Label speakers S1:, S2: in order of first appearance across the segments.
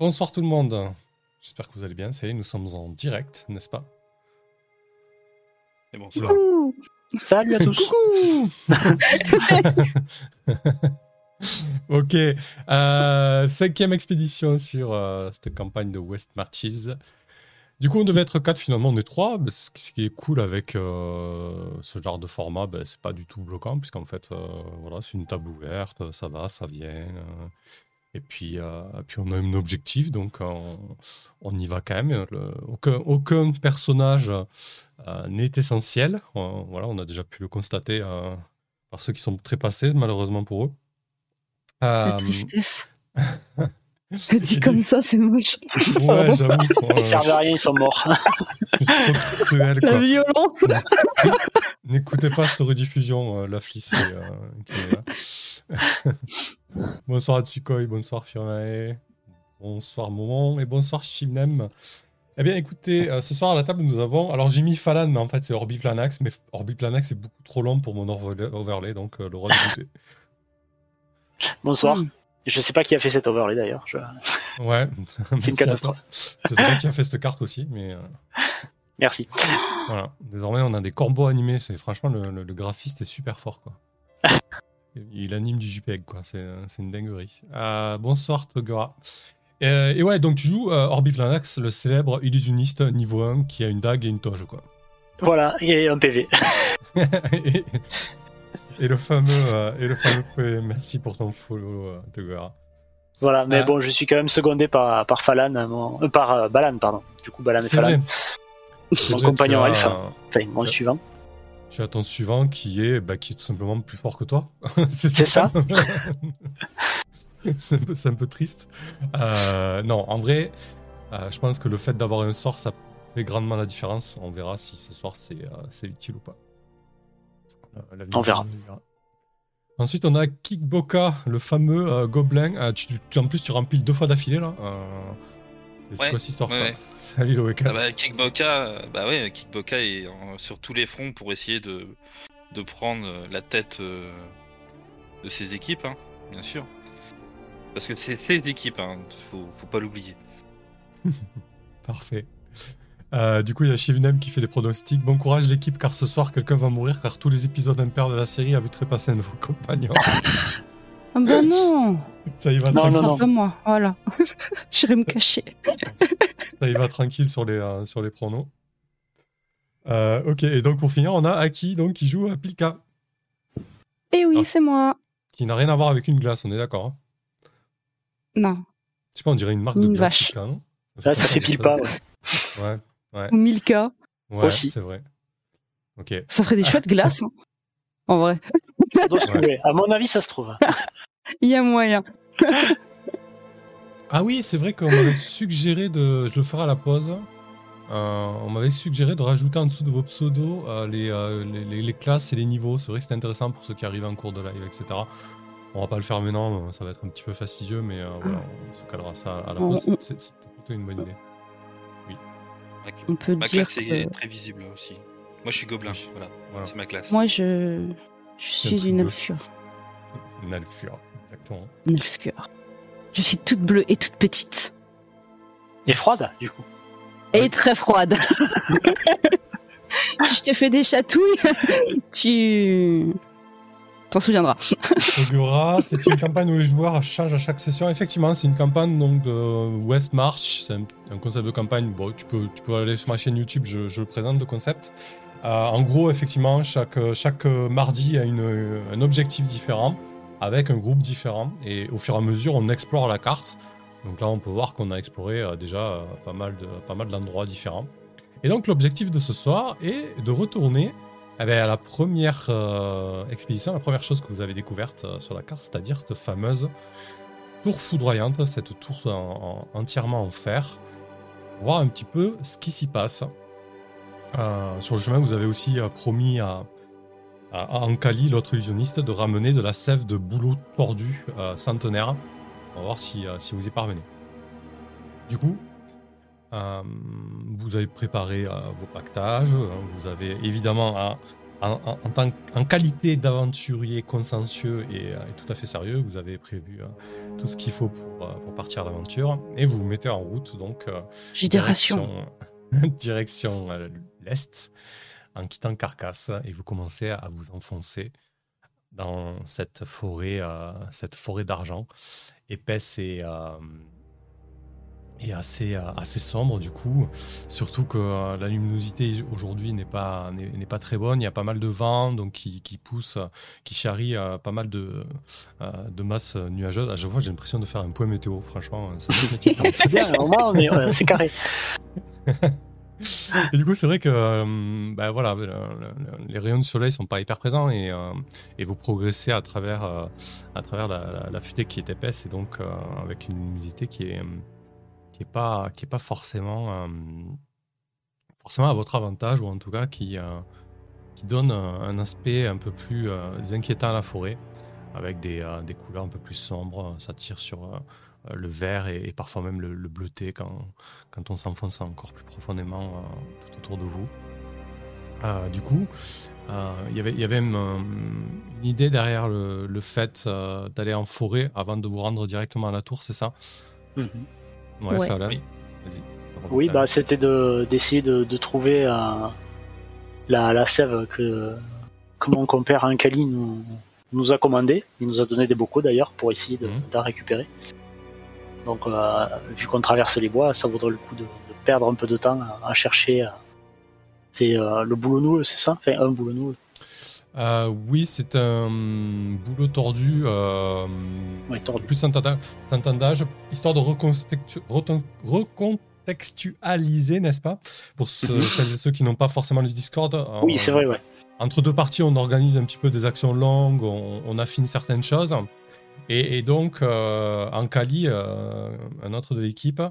S1: Bonsoir tout le monde. J'espère que vous allez bien. Ça y est, nous sommes en direct, n'est-ce pas?
S2: Et bon,
S1: Oula.
S3: Coucou
S4: Salut à tous.
S1: ok. Euh, cinquième expédition sur euh, cette campagne de West Marches. Du coup, on devait être quatre, finalement, on est trois. Mais Ce qui est cool avec euh, ce genre de format, ben, c'est pas du tout bloquant, puisqu'en fait, euh, voilà, c'est une table ouverte, ça va, ça vient. Euh, et puis, euh, puis on a un objectif, donc on, on y va quand même. Le- aucun, aucun personnage euh, n'est essentiel. Euh, voilà, on a déjà pu le constater euh, par ceux qui sont très passés, malheureusement pour eux.
S3: La
S1: Euh,
S3: tristesse. Dit comme ça, c'est moche.
S1: Ouais, j'avoue.
S4: Ils servent à rien, ils sont morts.
S1: cruel,
S3: La violence.
S1: N'écoutez pas cette rediffusion, euh, la flisse euh, bonsoir Tsikoi, bonsoir Fionae, bonsoir Momon et bonsoir Chimnem. Eh bien écoutez, euh, ce soir à la table nous avons, alors j'ai mis Falan mais en fait c'est Orbiplanax, mais Orbiplanax est beaucoup trop long pour mon overlay, donc euh, le roi de.
S4: Bonsoir.
S3: Hmm.
S4: Je sais pas qui a fait cet overlay d'ailleurs. Je-
S1: Ouais,
S4: C'est une catastrophe.
S1: Je sais pas qui a fait cette carte aussi, mais euh,
S4: Merci.
S1: Voilà, désormais on a des combos animés. C'est franchement le, le- le graphiste est super fort quoi. Il anime du JPEG quoi, c'est une dinguerie. Euh, bonsoir Togura. Euh, et ouais, donc tu joues euh, Orbiplanax, le célèbre illusionniste niveau 1 qui a une dague et une toge quoi.
S4: Voilà, et un PV.
S1: et, et le fameux euh, et le fameux PV. merci pour ton follow euh, Togura.
S4: Voilà, mais
S1: Ah.
S4: bon, je suis quand même secondé par, par Falan, mon- par Balan, pardon. Du coup, Balan et
S1: vrai.
S4: Mon compagnon
S1: as-
S4: alpha. Enfin, mon
S1: tu as-
S4: suivant.
S1: Tu as ton suivant qui est, bah, qui est tout simplement plus fort que toi.
S4: C'est ça.
S1: c'est un, peu- c'est un peu triste. Euh, non, en vrai, euh, je pense que le fait d'avoir un sort, ça fait grandement la différence. On verra si ce soir c'est euh, utile ou pas.
S4: On verra.
S1: Ensuite, on a Kickboka, le fameux gobelin. Tu, tu- en plus, tu remplis deux fois d'affilée là. C'est
S2: Ouais,
S1: quoi cette histoire
S2: ouais,
S1: quoi
S2: ouais.
S1: Salut le
S2: Ah bah, Kickboka, euh, bah ouais, Kickboka est en- sur tous les fronts pour essayer de, de prendre euh, la tête euh, de ses équipes, hein, bien sûr. Parce que c'est ses équipes, hein, faut, faut pas l'oublier.
S1: Parfait. Euh, du coup, il y a Shivnem qui fait des pronostics. Bon courage l'équipe, car ce soir, quelqu'un va mourir, car tous les épisodes impairs de la série avaient trépasser un de vos compagnons.
S3: Ah bah non.
S1: Ça y va,
S4: Non,
S1: tranquille,
S4: non,
S3: Ça
S4: non.
S3: moi. Voilà. J'irai me cacher.
S1: Ça y va tranquille sur les, euh, sur les pronos. Euh, ok, et donc pour finir, on a Aki donc, qui joue à Pilka,
S3: Eh oui,
S1: Ah.
S3: c'est moi.
S1: qui n'a rien à voir avec une glace, on est d'accord hein
S3: Non.
S1: Je sais pas, on dirait une marque de
S3: Une
S1: glace.
S3: vache.
S1: Pilka, non?
S4: Ouais, ça fait pile pas. ouais.
S1: Ouais,
S3: Ou Milka.
S1: ouais
S4: Aussi.
S1: c'est vrai. Ok.
S3: Ça ferait des chouettes glaces. hein. En vrai.
S4: Ça doit se trouver. À mon avis, ça se trouve.
S3: Il y a moyen.
S1: Ah oui, c'est vrai qu'on m'avait suggéré de. Je le ferai à la pause. Euh, on m'avait suggéré de rajouter en dessous de vos pseudos euh, les, euh, les, les- les classes et les niveaux. C'est vrai que c'était intéressant pour ceux qui arrivent en cours de live, etc. On va pas le faire maintenant, ça va être un petit peu fastidieux, mais euh, voilà, on se calera ça à la pause. C'était plutôt une bonne idée.
S2: Ma,
S3: On peut
S2: ma
S3: dire
S2: classe est très visible aussi. Moi je suis gobelin,
S1: Oui.
S2: voilà,
S1: Voilà.
S2: c'est ma classe.
S3: moi, je, je suis une alfure.
S1: Une alfure, exactement.
S3: Alfure. Je suis toute bleue et toute petite.
S4: Et froide, du coup.
S3: Et très froide. si je te fais des chatouilles, tu t'en souviendras.
S1: Ogura, c'est une campagne où les joueurs changent à chaque session. Effectivement, c'est une campagne donc, de West March. C'est un, un concept de campagne. Bon, tu peux, tu peux aller sur ma chaîne YouTube, je, je le présente, le concept. Euh, en gros, effectivement, chaque, chaque mardi a une, un objectif différent avec un groupe différent. Et au fur et à mesure, on explore la carte. Donc là, on peut voir qu'on a exploré euh, déjà euh, pas mal d'endroits différents. Et donc, l'objectif de ce soir est de retourner eh ben, à la première euh, expédition, la première chose que vous avez découverte sur la carte, c'est-à-dire cette fameuse tour foudroyante, cette tour en- en- entièrement en fer, pour voir un petit peu ce qui s'y passe. Sur le chemin, vous avez aussi promis à, à, Ankali, l'autre illusionniste, de ramener de la sève de bouleau tordu centenaire. On va voir si, euh, si vous y parvenez. Du coup, euh, vous avez préparé euh, vos pactages. euh, Vous avez évidemment, en, en- en tant, en qualité d'aventurier consciencieux et, euh, et tout à fait sérieux, vous avez prévu tout ce qu'il faut pour, pour partir à l'aventure et vous vous mettez en route donc
S3: J'ai des rations.
S1: direction, direction l'est en quittant Carcasse et vous commencez à vous enfoncer dans cette forêt, euh, cette forêt d'argent épaisse et, euh, et assez, euh, assez sombre du coup. Surtout que la luminosité aujourd'hui n'est pas, n'est pas très bonne. Il y a pas mal de vent donc qui, qui pousse, qui charrie pas mal de, de masses nuageuses. À chaque fois, j'ai l'impression de faire un point météo. Franchement.
S4: C'est bien, au moins, c'est carré.
S1: Du coup, c'est vrai que euh, ben voilà, le- le- les rayons du soleil sont pas hyper présents et, euh, vous progressez à travers, euh, à travers la, la- la futaie qui est épaisse et donc avec une luminosité qui est, qui est pas, qui est pas forcément, forcément à votre avantage ou en tout cas qui, qui donne un, aspect un peu plus inquiétant à la forêt avec des, des couleurs un peu plus sombres. Ça tire sur le vert et, et parfois même le, le bleuté quand, quand on s'enfonce encore plus profondément euh, tout autour de vous. Euh, du coup, euh, il y avait- il y avait une, une idée derrière le, le fait euh, d'aller en forêt avant de vous rendre directement à la tour, c'est ça? Ouais,
S3: Ouais.
S1: ça Alan.
S2: Oui.
S4: Oui, bah, c'était de- d'essayer de, de trouver euh, la, la sève que, que mon compère Ankali nous, nous a commandé. Il nous a donné des bocaux d'ailleurs pour essayer de-
S1: Mhm.
S4: d'en récupérer. Donc, euh, vu qu'on traverse les bois, ça vaudrait le coup de, de perdre un peu de temps à, à chercher. c'est euh, le boulot noule, c'est ça? Enfin, un boulot noule.
S1: Euh, oui, c'est un boulot tordu. euh,
S4: Ouais, tordu.
S1: Plus s'entendage, s'entendage, histoire de recontextualiser, n'est-ce pas? Pour ceux,
S4: Mhm.
S1: celles et ceux qui n'ont pas forcément le Discord.
S4: Oui, c'est vrai, ouais.
S1: Entre deux parties, on organise un petit peu des actions longues, on, on affine certaines choses. Et, et donc, euh, Ankali, euh, un autre de l'équipe,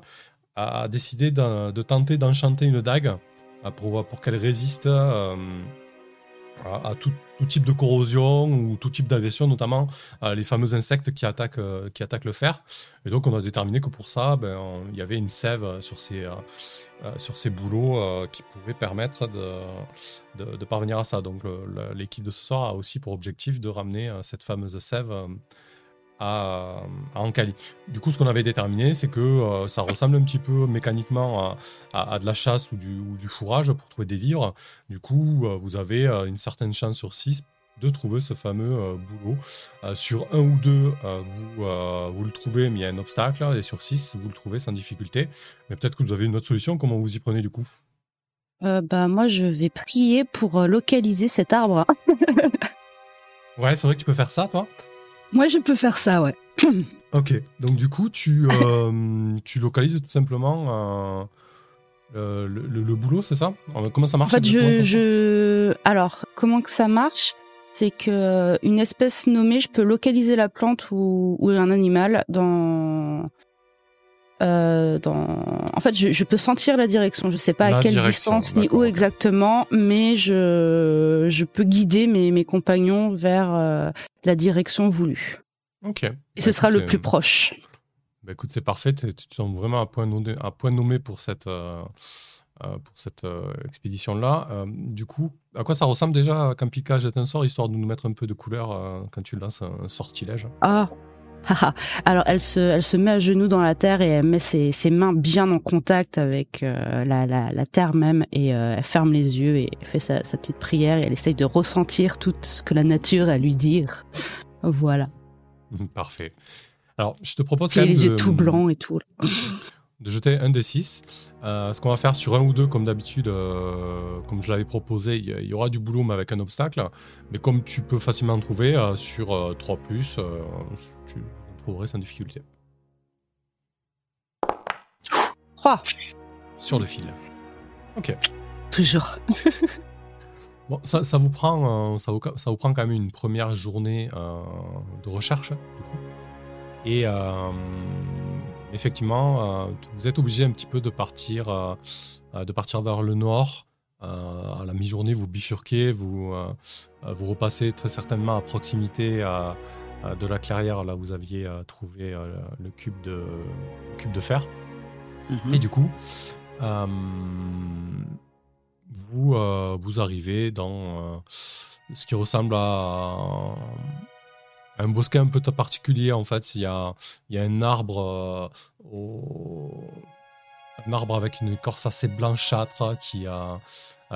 S1: a, décidé de, tenter d'enchanter une dague euh, pour, qu'elle résiste euh, à, tout, type de corrosion ou tout type d'agression, notamment euh, les fameux insectes qui attaquent, euh, le fer. Et donc, on a déterminé que pour ça, ben, il y avait une sève sur ces, euh, euh, boulots euh, qui pouvait permettre de, parvenir à ça. Donc, l'équipe de ce soir a aussi pour objectif de ramener euh, cette fameuse sève euh, à, à Ankali. Du coup, ce qu'on avait déterminé, c'est que euh, ça ressemble un petit peu mécaniquement à, à- à de la chasse ou du, ou du fourrage pour trouver des vivres. Du coup, euh, vous avez euh, une certaine chance sur 6 de trouver ce fameux boulot. Sur un ou deux, vous, vous le trouvez, mais il y a un obstacle. Et sur 6, vous le trouvez sans difficulté. Mais peut-être que vous avez une autre solution. Comment vous y prenez du coup?
S3: Bah, moi, je vais prier pour localiser cet arbre.
S1: Ouais, c'est vrai que tu peux faire ça, toi?
S3: Moi, je peux faire ça, ouais.
S1: Ok, donc du coup, tu, euh, tu localises tout simplement euh, le, le- le boulot, c'est ça? Euh, Comment ça
S3: En
S1: marche
S3: fait,
S1: exactement,
S3: je, je... Alors, comment que ça marche? C'est que une espèce nommée, je peux localiser la plante ou, ou un animal dans... euh, dans... En fait, je, je peux sentir la direction. Je sais pas
S1: La
S3: à quelle distance ni où exactement, mais je, je peux guider mes, mes compagnons vers euh, la direction voulue.
S1: Ok.
S3: Et
S1: Bah,
S3: ce sera
S1: écoute,
S3: le plus proche.
S1: Bah, écoute, c'est parfait. Tu sens vraiment à point nommé, à point nommé pour cette, euh, pour cette expédition-là. Du coup, à quoi ça ressemble déjà qu'un piquage est un sort, histoire de nous mettre un peu de couleur quand tu lances un sortilège
S3: Ah. Alors elle se, elle se met à genoux dans la terre et elle met ses, ses mains bien en contact avec euh, la, la, la terre même et euh, elle ferme les yeux et fait sa, sa petite prière et elle essaye de ressentir tout ce que la nature a à lui dire. Voilà.
S1: Parfait. Alors, je te propose
S3: Puis
S1: quand même
S3: les
S1: de,
S3: yeux tout blancs et tout.
S1: de jeter un des 6. ce qu'on va faire sur un ou deux, comme d'habitude, euh, comme je l'avais proposé, il y, aura du boulot, mais avec un obstacle. Mais comme tu peux facilement en trouver, euh, sur euh, 3, euh, tu trouverais sans difficulté.
S3: Oh,
S1: Sur le fil. Ok.
S3: toujours.
S1: Bon, ça, ça vous prend, euh, ça, vous, ça vous prend quand même une première journée euh, de recherche, du coup. Et euh, effectivement, euh, vous êtes obligé un petit peu de partir, euh, euh, de partir vers le nord. Euh, à la mi-journée, vous bifurquez, vous, euh, euh, vous repassez très certainement à proximité euh, euh, de la clairière. Là, vous aviez euh, trouvé euh, le cube de, le cube de fer.
S4: Mhm.
S1: Et du coup, euh, vous, euh, vous arrivez dans euh, ce qui ressemble à, un bosquet un peu particulier en fait. Il y a, un arbre, un arbre avec une écorce assez blanchâtre qui, a,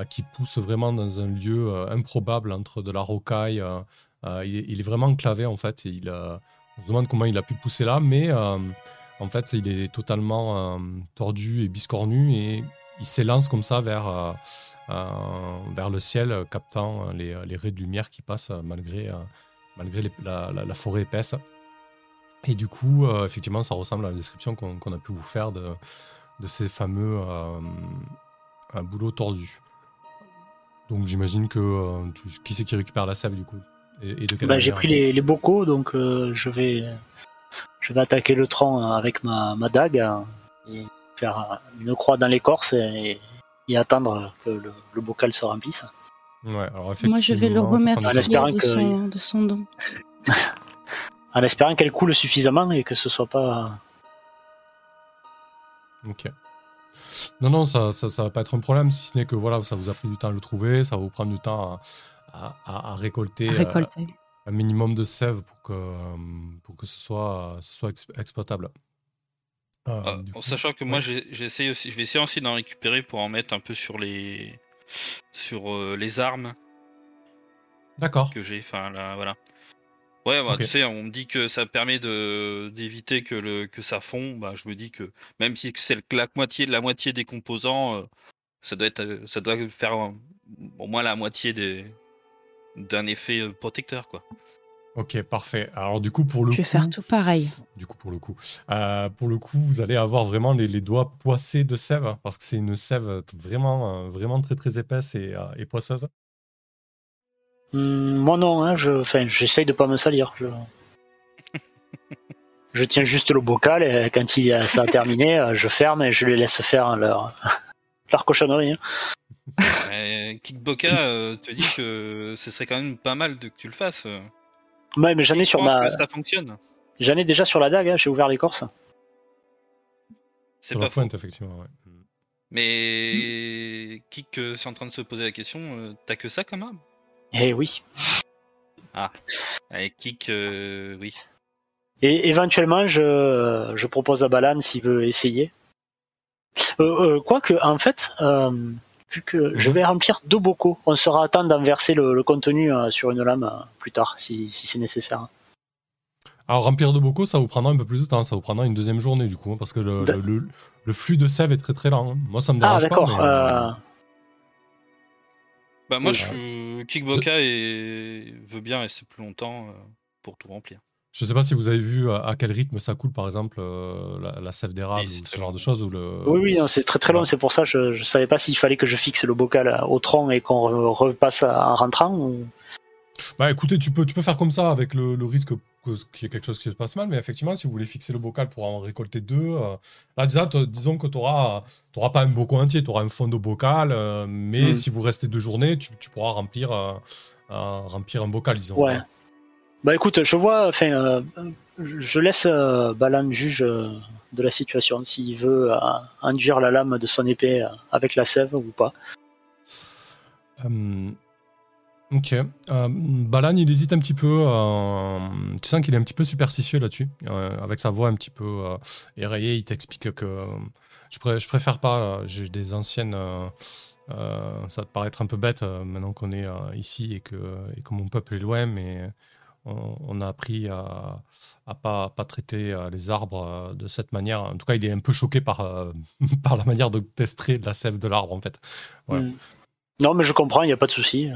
S1: qui pousse vraiment dans un lieu improbable entre de la rocaille. il, est, vraiment enclavé en fait. il, on se demande comment il a pu pousser là, mais en fait il est totalement tordu et biscornu et il s'élance comme ça vers, vers le ciel, captant les, les, raies de lumière qui passent malgré malgré la, forêt épaisse. Et du coup, euh, effectivement, ça ressemble à la description qu'on a pu vous faire de, de ces fameux euh, boulots tordus. Donc j'imagine que euh, qui c'est qui récupère la sève du coup
S4: et, bah, J'ai pris les, bocaux, donc je vais je vais attaquer le tronc avec ma, ma dague et faire une croix dans l'écorce et, et, attendre que le bocal se remplisse.
S3: Moi, je vais le remercier de, son, don.
S4: en espérant qu'elle coule suffisamment et que ce soit pas.
S1: Ok. Non, non, ça, ça, va pas être un problème, si ce n'est que voilà, ça vous a pris du temps à le trouver, ça va vous prendre du temps à, récolter, euh, un minimum de sève pour que, pour que ce soit, ce soit exploitable.
S2: Euh, ah, en sachant que moi, j'essaie aussi, je vais essayer aussi d'en récupérer pour en mettre un peu sur les, sur euh, les armes.
S1: D'accord.
S2: Que j'ai, enfin là, voilà. Ouais, bah, tu sais, on me dit que ça permet de d'éviter que le que ça fond. Bah, je me dis que même si c'est la moitié la moitié des composants, euh, ça doit être euh, ça doit faire au moins la moitié des d'un effet protecteur, quoi.
S1: Ok, parfait. Alors du coup, pour le
S3: Je vais faire tout pareil.
S1: Du coup, pour le coup, euh, pour le coup, vous allez avoir vraiment les, doigts poissés de sève parce que c'est une sève vraiment, euh, vraiment très très épaisse et, euh, poisseuse.
S4: Hmm, moi non, hein, je, enfin, j'essaye de pas me salir. Je... tiens juste le bocal et quand il, ça a terminé, je ferme et je les laisse faire leur, leur cochonnerie.
S2: Hein. Kickboka te dit que ce serait quand même pas mal de que tu le fasses.
S4: Ouais, mais j'en ai sur ma.
S2: ça fonctionne.
S4: J'en ai déjà sur la dague, hein, j'ai ouvert l'écorce.
S1: C'est pas pointe, effectivement, ouais.
S2: Mais qui que c'est en train de se poser la question, euh, t'as que ça comme arme?
S4: Eh oui.
S2: Ah, avec Kik, euh, oui.
S4: Et éventuellement, je, je propose à Balan s'il veut essayer. Euh, Quoique, en fait, vu que je vais remplir deux bocaux. On sera à temps d'en verser le, contenu euh, sur une lame euh, plus tard, si, c'est nécessaire.
S1: Alors remplir deux bocaux, ça vous prendra un peu plus de temps, ça vous prendra une deuxième journée du coup, hein, parce que le, flux de sève est très très lent. Hein. Moi ça me dérange
S4: ah, d'accord.
S1: Euh,
S2: bah moi je suis Kickboka et veut bien rester plus longtemps pour tout remplir.
S1: Je ne sais pas si vous avez vu à quel rythme ça coule, par exemple, euh, la, sève d'érable ou ce genre de choses. Ou le...
S4: Oui, oui, c'est très très long. C'est pour ça que je ne savais pas s'il fallait que je fixe le bocal au tronc et qu'on repasse en rentrant.
S1: Bah écoutez, tu peux, tu peux faire comme ça avec le, risque qu'il y ait quelque chose qui se passe mal. Mais effectivement, si vous voulez fixer le bocal pour en récolter deux, euh, là, disons que tu n'auras pas un bocal entier, tu auras un fond de bocal. Euh, mais hmm. si vous restez deux journées, tu, pourras remplir, remplir un bocal, disons.
S4: Ouais. Bah écoute, je vois, enfin, euh, je laisse euh, Balan juge euh, de la situation, s'il veut induire la lame de son épée avec la sève ou pas.
S1: ok. Balan, il hésite un petit peu. tu sens qu'il est un petit peu superstitieux là-dessus. avec sa voix un petit peu éraillée, il t'explique que je, je, préfère pas. J'ai des anciennes. ça va te paraître un peu bête maintenant qu'on est ici et que, et que mon peuple est loin, mais on, a appris à, à pas, pas traiter euh, les arbres euh, de cette manière. En tout cas, il est un peu choqué par, euh, par la manière de tester de la sève de l'arbre, en fait.
S4: Hmm. Non, mais je comprends, il n'y a pas de souci.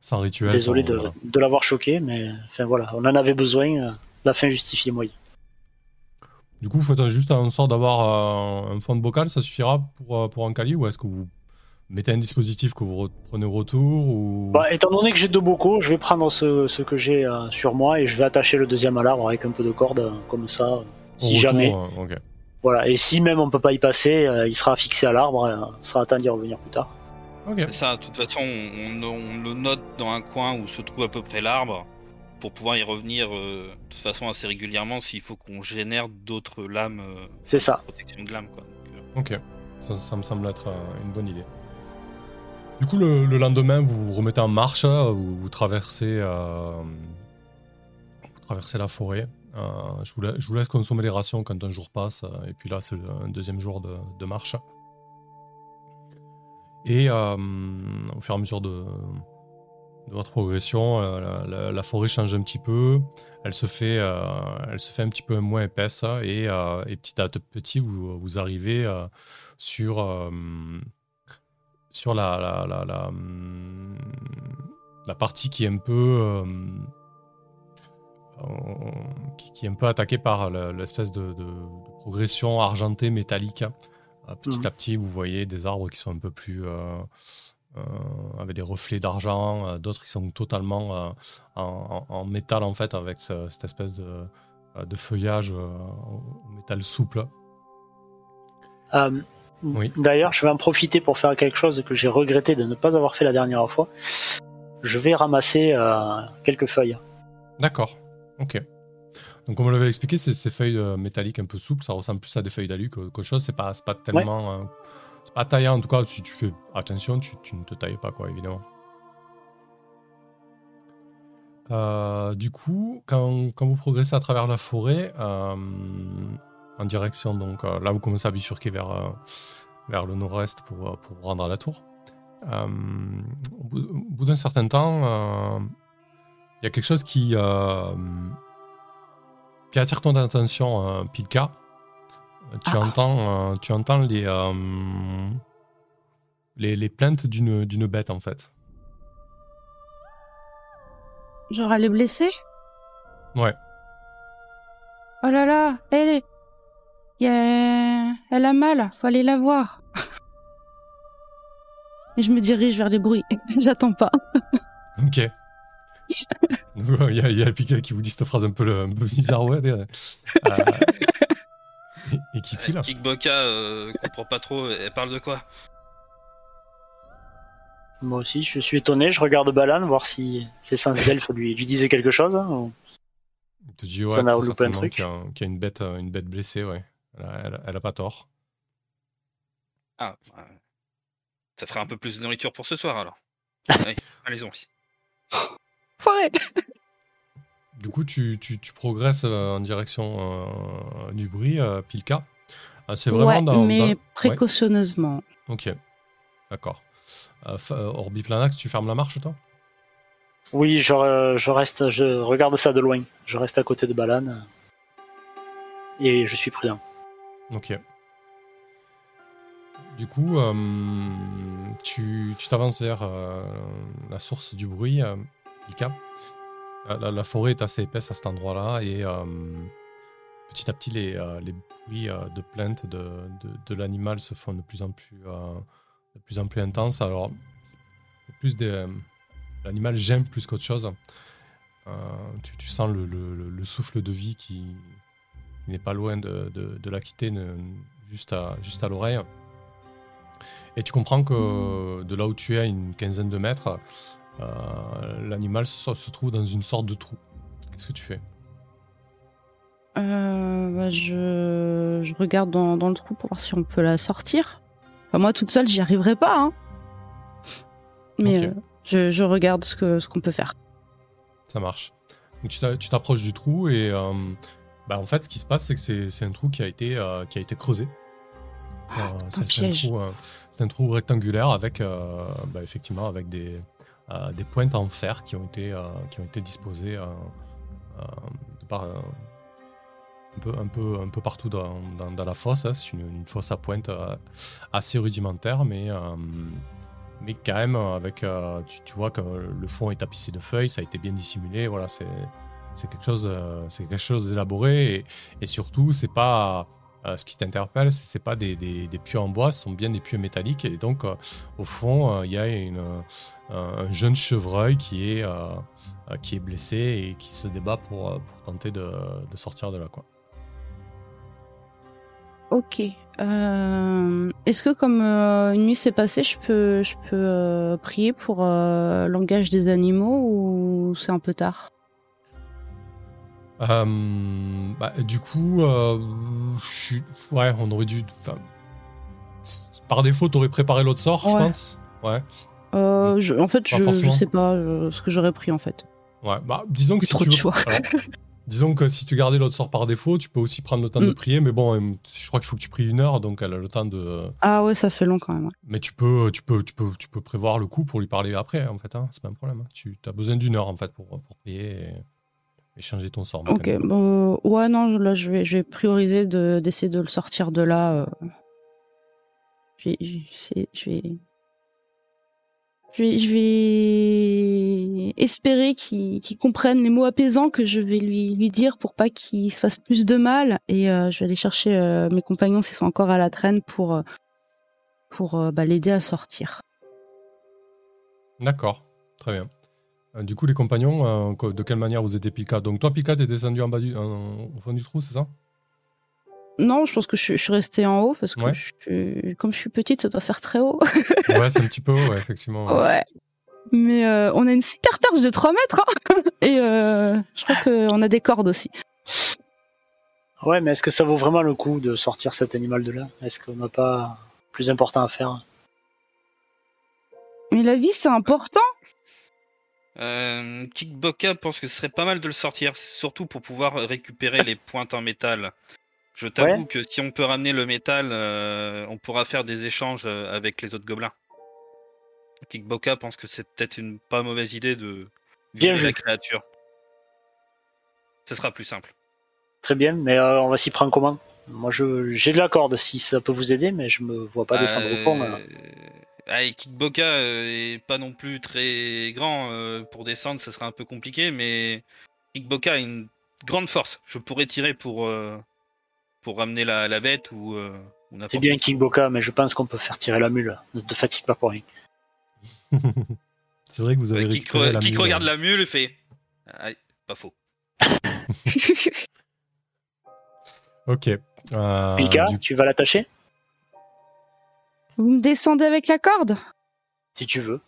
S1: Sans rituel.
S4: Désolé de, l'avoir choqué, mais enfin voilà, on en avait besoin. La fin justifie moyen.
S1: Du coup, vous faites juste un sort d'avoir un fond de bocal, ça suffira pour, pour un cali ou est-ce que vous mettez un dispositif que vous prenez au retour ou...
S4: bah, Étant donné que j'ai deux bocaux, je vais prendre ce, que j'ai euh, sur moi et je vais attacher le deuxième à l'arbre avec un peu de corde, euh, comme ça, euh, si jamais. Voilà, et si même on peut pas y passer, il sera fixé à l'arbre, on sera à temps d'y revenir plus tard.
S2: C'est ça, de toute façon, on, le note dans un coin où se trouve à peu près l'arbre pour pouvoir y revenir de toute façon assez régulièrement s'il faut qu'on génère d'autres lames.
S4: C'est ça.
S2: Protection de lames, quoi.
S1: ok, ça me semble être une bonne idée. Du coup, le, lendemain, vous vous remettez en marche, hein, vous, traversez, euh, traverser la forêt. je, vous je, vous laisse consommer les rations quand un jour passe, et puis là c'est un deuxième jour de, marche. Et au fur et à mesure de, votre progression, euh, la, forêt change un petit peu, elle se fait, euh, elle se fait un petit peu moins épaisse et, euh, petit à petit, vous, vous arrivez sur, sur la, la, la, partie qui est un peu, qui, est un peu attaquée par l'espèce de, progression argentée métallique. Petit mmh. à petit, vous voyez des arbres qui sont un peu plus euh, avec des reflets d'argent, euh, d'autres qui sont totalement euh, en, métal en fait, avec cette espèce de, de feuillage au métal souple.
S4: Oui. D'ailleurs, je vais en profiter pour faire quelque chose que j'ai regretté de ne pas avoir fait la dernière fois. Je vais ramasser quelques feuilles.
S1: D'accord, ok. Donc, comme on l'avait expliqué, c'est ces feuilles métalliques un peu souples, ça ressemble plus à des feuilles d'alu qu'autre chose. C'est pas, pas tellement c'est pas taillant, en tout cas, si tu fais attention, tu, ne te tailles pas, quoi, évidemment. Euh, du coup, quand, vous progressez à travers la forêt, euh, en direction, donc euh, là, vous commencez à bifurquer vers, vers le nord-est pour, pour rendre à la tour. au bout, d'un certain temps, il y a quelque chose qui, qui attire ton attention, Pilka. Tu, ah. entends, euh, tu entends les, euh, les, les, plaintes d'une, d'une bête en fait.
S3: Genre elle est blessée?
S1: Ouais.
S3: Oh là là, elle est... Elle a mal, faut aller la voir. Et je me dirige vers les bruits. J'attends pas.
S1: ok. Il y, a, y a Pika qui vous dit cette phrase un peu, un peu bizarre. Ouais, euh, et, qui file.
S2: Kikboka euh, comprend pas trop, elle parle de quoi?
S4: Moi aussi, je suis étonné, je regarde Balan, voir si ses sens d'elfe lui, lui disaient quelque chose. Hein,
S1: Il te dit, ouais, a loupé un truc. Qu'il y, a, une bête, euh, une bête blessée, ouais. Elle a, pas tort.
S2: Ah, ça ferait un peu plus de nourriture pour ce soir alors. allez-y.
S3: Foiré
S1: du coup, tu, progresses euh, en direction euh, du bruit, euh, Pilka.
S3: c'est vraiment dans, mais précautionneusement.
S1: Ok, d'accord. Orbiplanax, tu fermes la marche, toi?
S4: Oui, je, je, reste, je regarde ça de loin. Je reste à côté de Balan. Et je suis prudent.
S1: Ok. Du coup, tu t'avances vers la source du bruit, Pilka. La, forêt est assez épaisse à cet endroit-là et euh, petit à petit, les, euh, bruits euh, de plainte de, l'animal se font de plus en plus, de plus, en plus intenses. Alors, plus des, l'animal gêne plus qu'autre chose. Tu, tu, sens le, souffle de vie qui, n'est pas loin de, de, la quitter juste à, juste à l'oreille. Et tu comprends que de là où tu es, à une quinzaine de mètres, euh, l'animal se, trouve dans une sorte de trou. Qu'est-ce que tu fais?
S3: Euh, bah, je, regarde dans, le trou pour voir si on peut la sortir. moi, toute seule, j'y arriverai pas. Hein. Mais euh, je, regarde ce qu'on ce qu'on peut faire.
S1: Ça marche. tu t'approches du trou et bah, en fait, ce qui se passe, c'est que c'est un trou qui a été, qui a été creusé.
S3: Ah, c'est
S1: un, un, trou rectangulaire avec, bah, effectivement, avec des, euh, des pointes en fer qui ont été, euh, qui ont été disposées euh, par, un, peu, un, peu, un peu partout dans, dans, la fosse. Hein. C'est une, fosse à pointe assez rudimentaire, mais mais quand même avec tu, vois que le fond est tapissé de feuilles ça a été bien dissimulé voilà c'est c'est quelque chose c'est quelque chose d'élaboré et, surtout c'est pas euh, ce qui t'interpelle, c'est pas des, des, pieux en bois, ce sont bien des pieux métalliques. Et donc, euh, au fond, euh, il y a un jeune chevreuil qui est, qui est blessé et qui se débat pour, tenter de, de, sortir de là. Quoi.
S3: Ok. Est-ce que comme une nuit s'est passée, je peux, je peux prier pour langage des animaux ou c'est un peu tard?
S1: Euh, bah, du coup, euh, ouais, on aurait dû. Par défaut, t'aurais préparé l'autre sort, je pense. Ouais.
S3: Euh, en fait, je, je, sais pas ce que j'aurais pris en fait.
S1: Ouais, bah disons que si
S3: trop
S1: tu
S3: de
S1: veux...
S3: choix.
S1: Disons que si tu gardais l'autre sort par défaut, tu peux aussi prendre le temps de
S3: Mm.
S1: prier, mais bon, je crois qu'il faut que tu pries une heure, donc elle a le temps de.
S3: Ah ouais, ça fait long quand même. ouais.
S1: Mais tu peux, tu peux, tu peux, tu peux prévoir le coup pour lui parler après, en fait. Hein, c'est pas un problème. hein. Tu as besoin d'une heure en fait pour, pour prier et, et changer ton sort.
S3: Ok, bon, ouais, non, là, je vais, je vais prioriser de- d'essayer de, le sortir de là. euh. Je vais, je vais- je vais, je espérer qu'il qu'il comprenne les mots apaisants que je vais lui, lui dire pour pas qu'il se fasse plus de mal. Et euh, je vais aller chercher euh, mes compagnons s'ils sont encore à la traîne pour, euh, pour euh, bah, l'aider à sortir.
S1: D'accord, très bien. Euh, du coup, les compagnons, euh, de quelle manière vous aidez Pika Donc toi, Pika, t'es descendu en bas du, en- au fond du trou, c'est ça?
S3: Non, je pense que je, je suis restée en haut parce que
S1: Ouais.
S3: je suis- comme je suis petite, ça doit faire très haut.
S1: Ouais, c'est un petit peu, haut, ouais, effectivement. ouais.
S3: Ouais. Mais euh, on a une super perche de 3 mètres. hein. Et euh, je crois qu'on a des cordes aussi.
S4: Ouais, mais est-ce que ça vaut vraiment le coup de sortir cet animal de là Est-ce qu'on n'a pas plus important à faire?
S3: Mais la vie, c'est important.
S2: Euh, Kickboka pense que ce serait pas mal de le sortir, surtout pour pouvoir récupérer les pointes en métal. Je t'avoue
S4: Ouais.
S2: que si on peut ramener le métal, euh, on pourra faire des échanges euh, avec les autres gobelins. Kickboka pense que c'est peut-être une pas mauvaise idée de
S4: Bien
S2: virer la
S4: vu.
S2: créature. Ce sera plus simple.
S4: Très bien, mais euh, on va s'y prendre comment? Moi, j'ai de la corde si ça peut vous aider, mais je me vois pas descendre au pont. Là.
S2: ah, Kickboka euh, est pas non plus très grand euh, pour descendre, ça serait un peu compliqué, mais Kickboka a une grande force. Je pourrais tirer pour euh, pour ramener la, la bête ou,
S4: C'est bien Kickboka, mais je pense qu'on peut faire tirer la mule. Ne te fatigue pas pour rien.
S1: c'est vrai que vous avez
S2: Euh, qui,
S1: récupéré la
S2: qui
S1: mule,
S2: regarde la mule et fait. Allez, pas faux.
S1: Ok. Euh,
S4: Mika,
S1: du-
S4: tu vas l'attacher?
S3: Vous me descendez avec la corde?
S4: Si tu veux.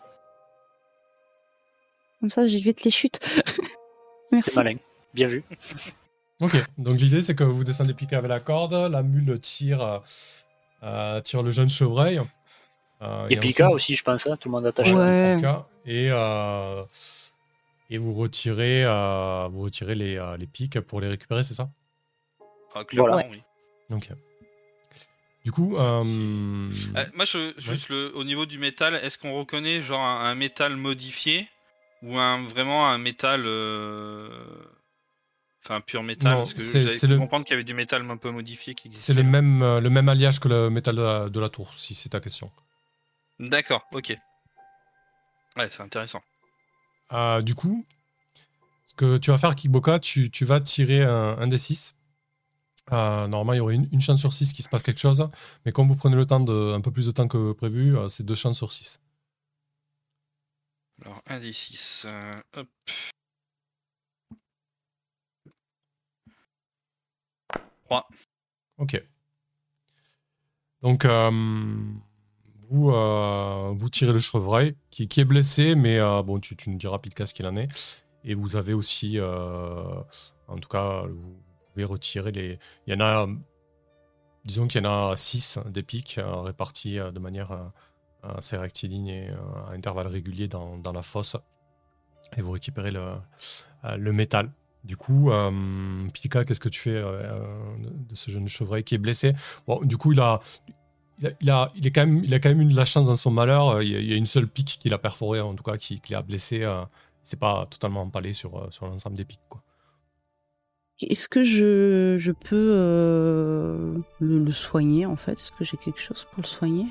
S3: Comme ça, j'évite les chutes. Merci.
S4: C'est malin. Bien vu.
S1: Ok, donc l'idée c'est que vous descendez Pika avec la corde, la mule tire, euh, euh, tire le jeune chevreuil. euh,
S4: Et Pika aussi, je pense. hein, tout le monde attaché.
S3: Ouais.
S1: Pika, et, euh, et vous retirez, euh, vous retirez les, euh, les pics pour les récupérer, c'est ça?
S2: Ah, clairement,
S4: Voilà.
S2: oui.
S1: Ok. Du coup, euh,
S2: Euh, moi, je, juste le, au niveau du métal, est-ce qu'on reconnaît genre un, un métal modifié ou un vraiment un métal, euh, enfin pur métal? Parce que
S1: c'est- le-
S2: comprendre qu'il y avait du métal un peu modifié qui
S1: c'est le même, le même alliage que le métal de la, de la tour, si c'est ta question.
S2: D'accord, ok. Ouais, c'est intéressant.
S1: Du coup, ce que tu vas faire, Kickboka, tu, tu vas tirer un, un des 6. Euh, normalement, il y aurait une, une chance sur 6 qu'il se passe quelque chose. Mais comme vous prenez le temps de, un peu plus de temps que prévu, euh, c'est deux chances sur 6.
S2: Alors, 1 des 6. hop.
S1: Ok. Donc, euh, vous, euh, vous tirez le chevreuil qui, qui est blessé, mais euh, bon, tu, tu nous diras ce qu'il en est. Et vous avez aussi, euh, en tout cas, vous pouvez retirer les. Il y en a, euh, disons qu'il y en a 6 des pics euh, répartis euh, de manière euh, assez rectiligne et euh, à intervalles réguliers dans, la fosse. Et vous récupérez le, euh, métal. Du coup, euh, Pika, qu'est-ce que tu fais euh, de ce jeune chevreuil qui est blessé? Bon, du coup, il a, il a, il a, quand même, il a quand même eu de la chance dans son malheur. Euh, Il y a, a une seule pique qui l'a perforé, en tout cas, qui, l'a blessé. Euh, c'est pas totalement empalé sur, euh, sur l'ensemble des pics. Quoi.
S3: Est-ce que je, je peux euh, le, le soigner en fait? Est-ce que j'ai quelque chose pour le soigner?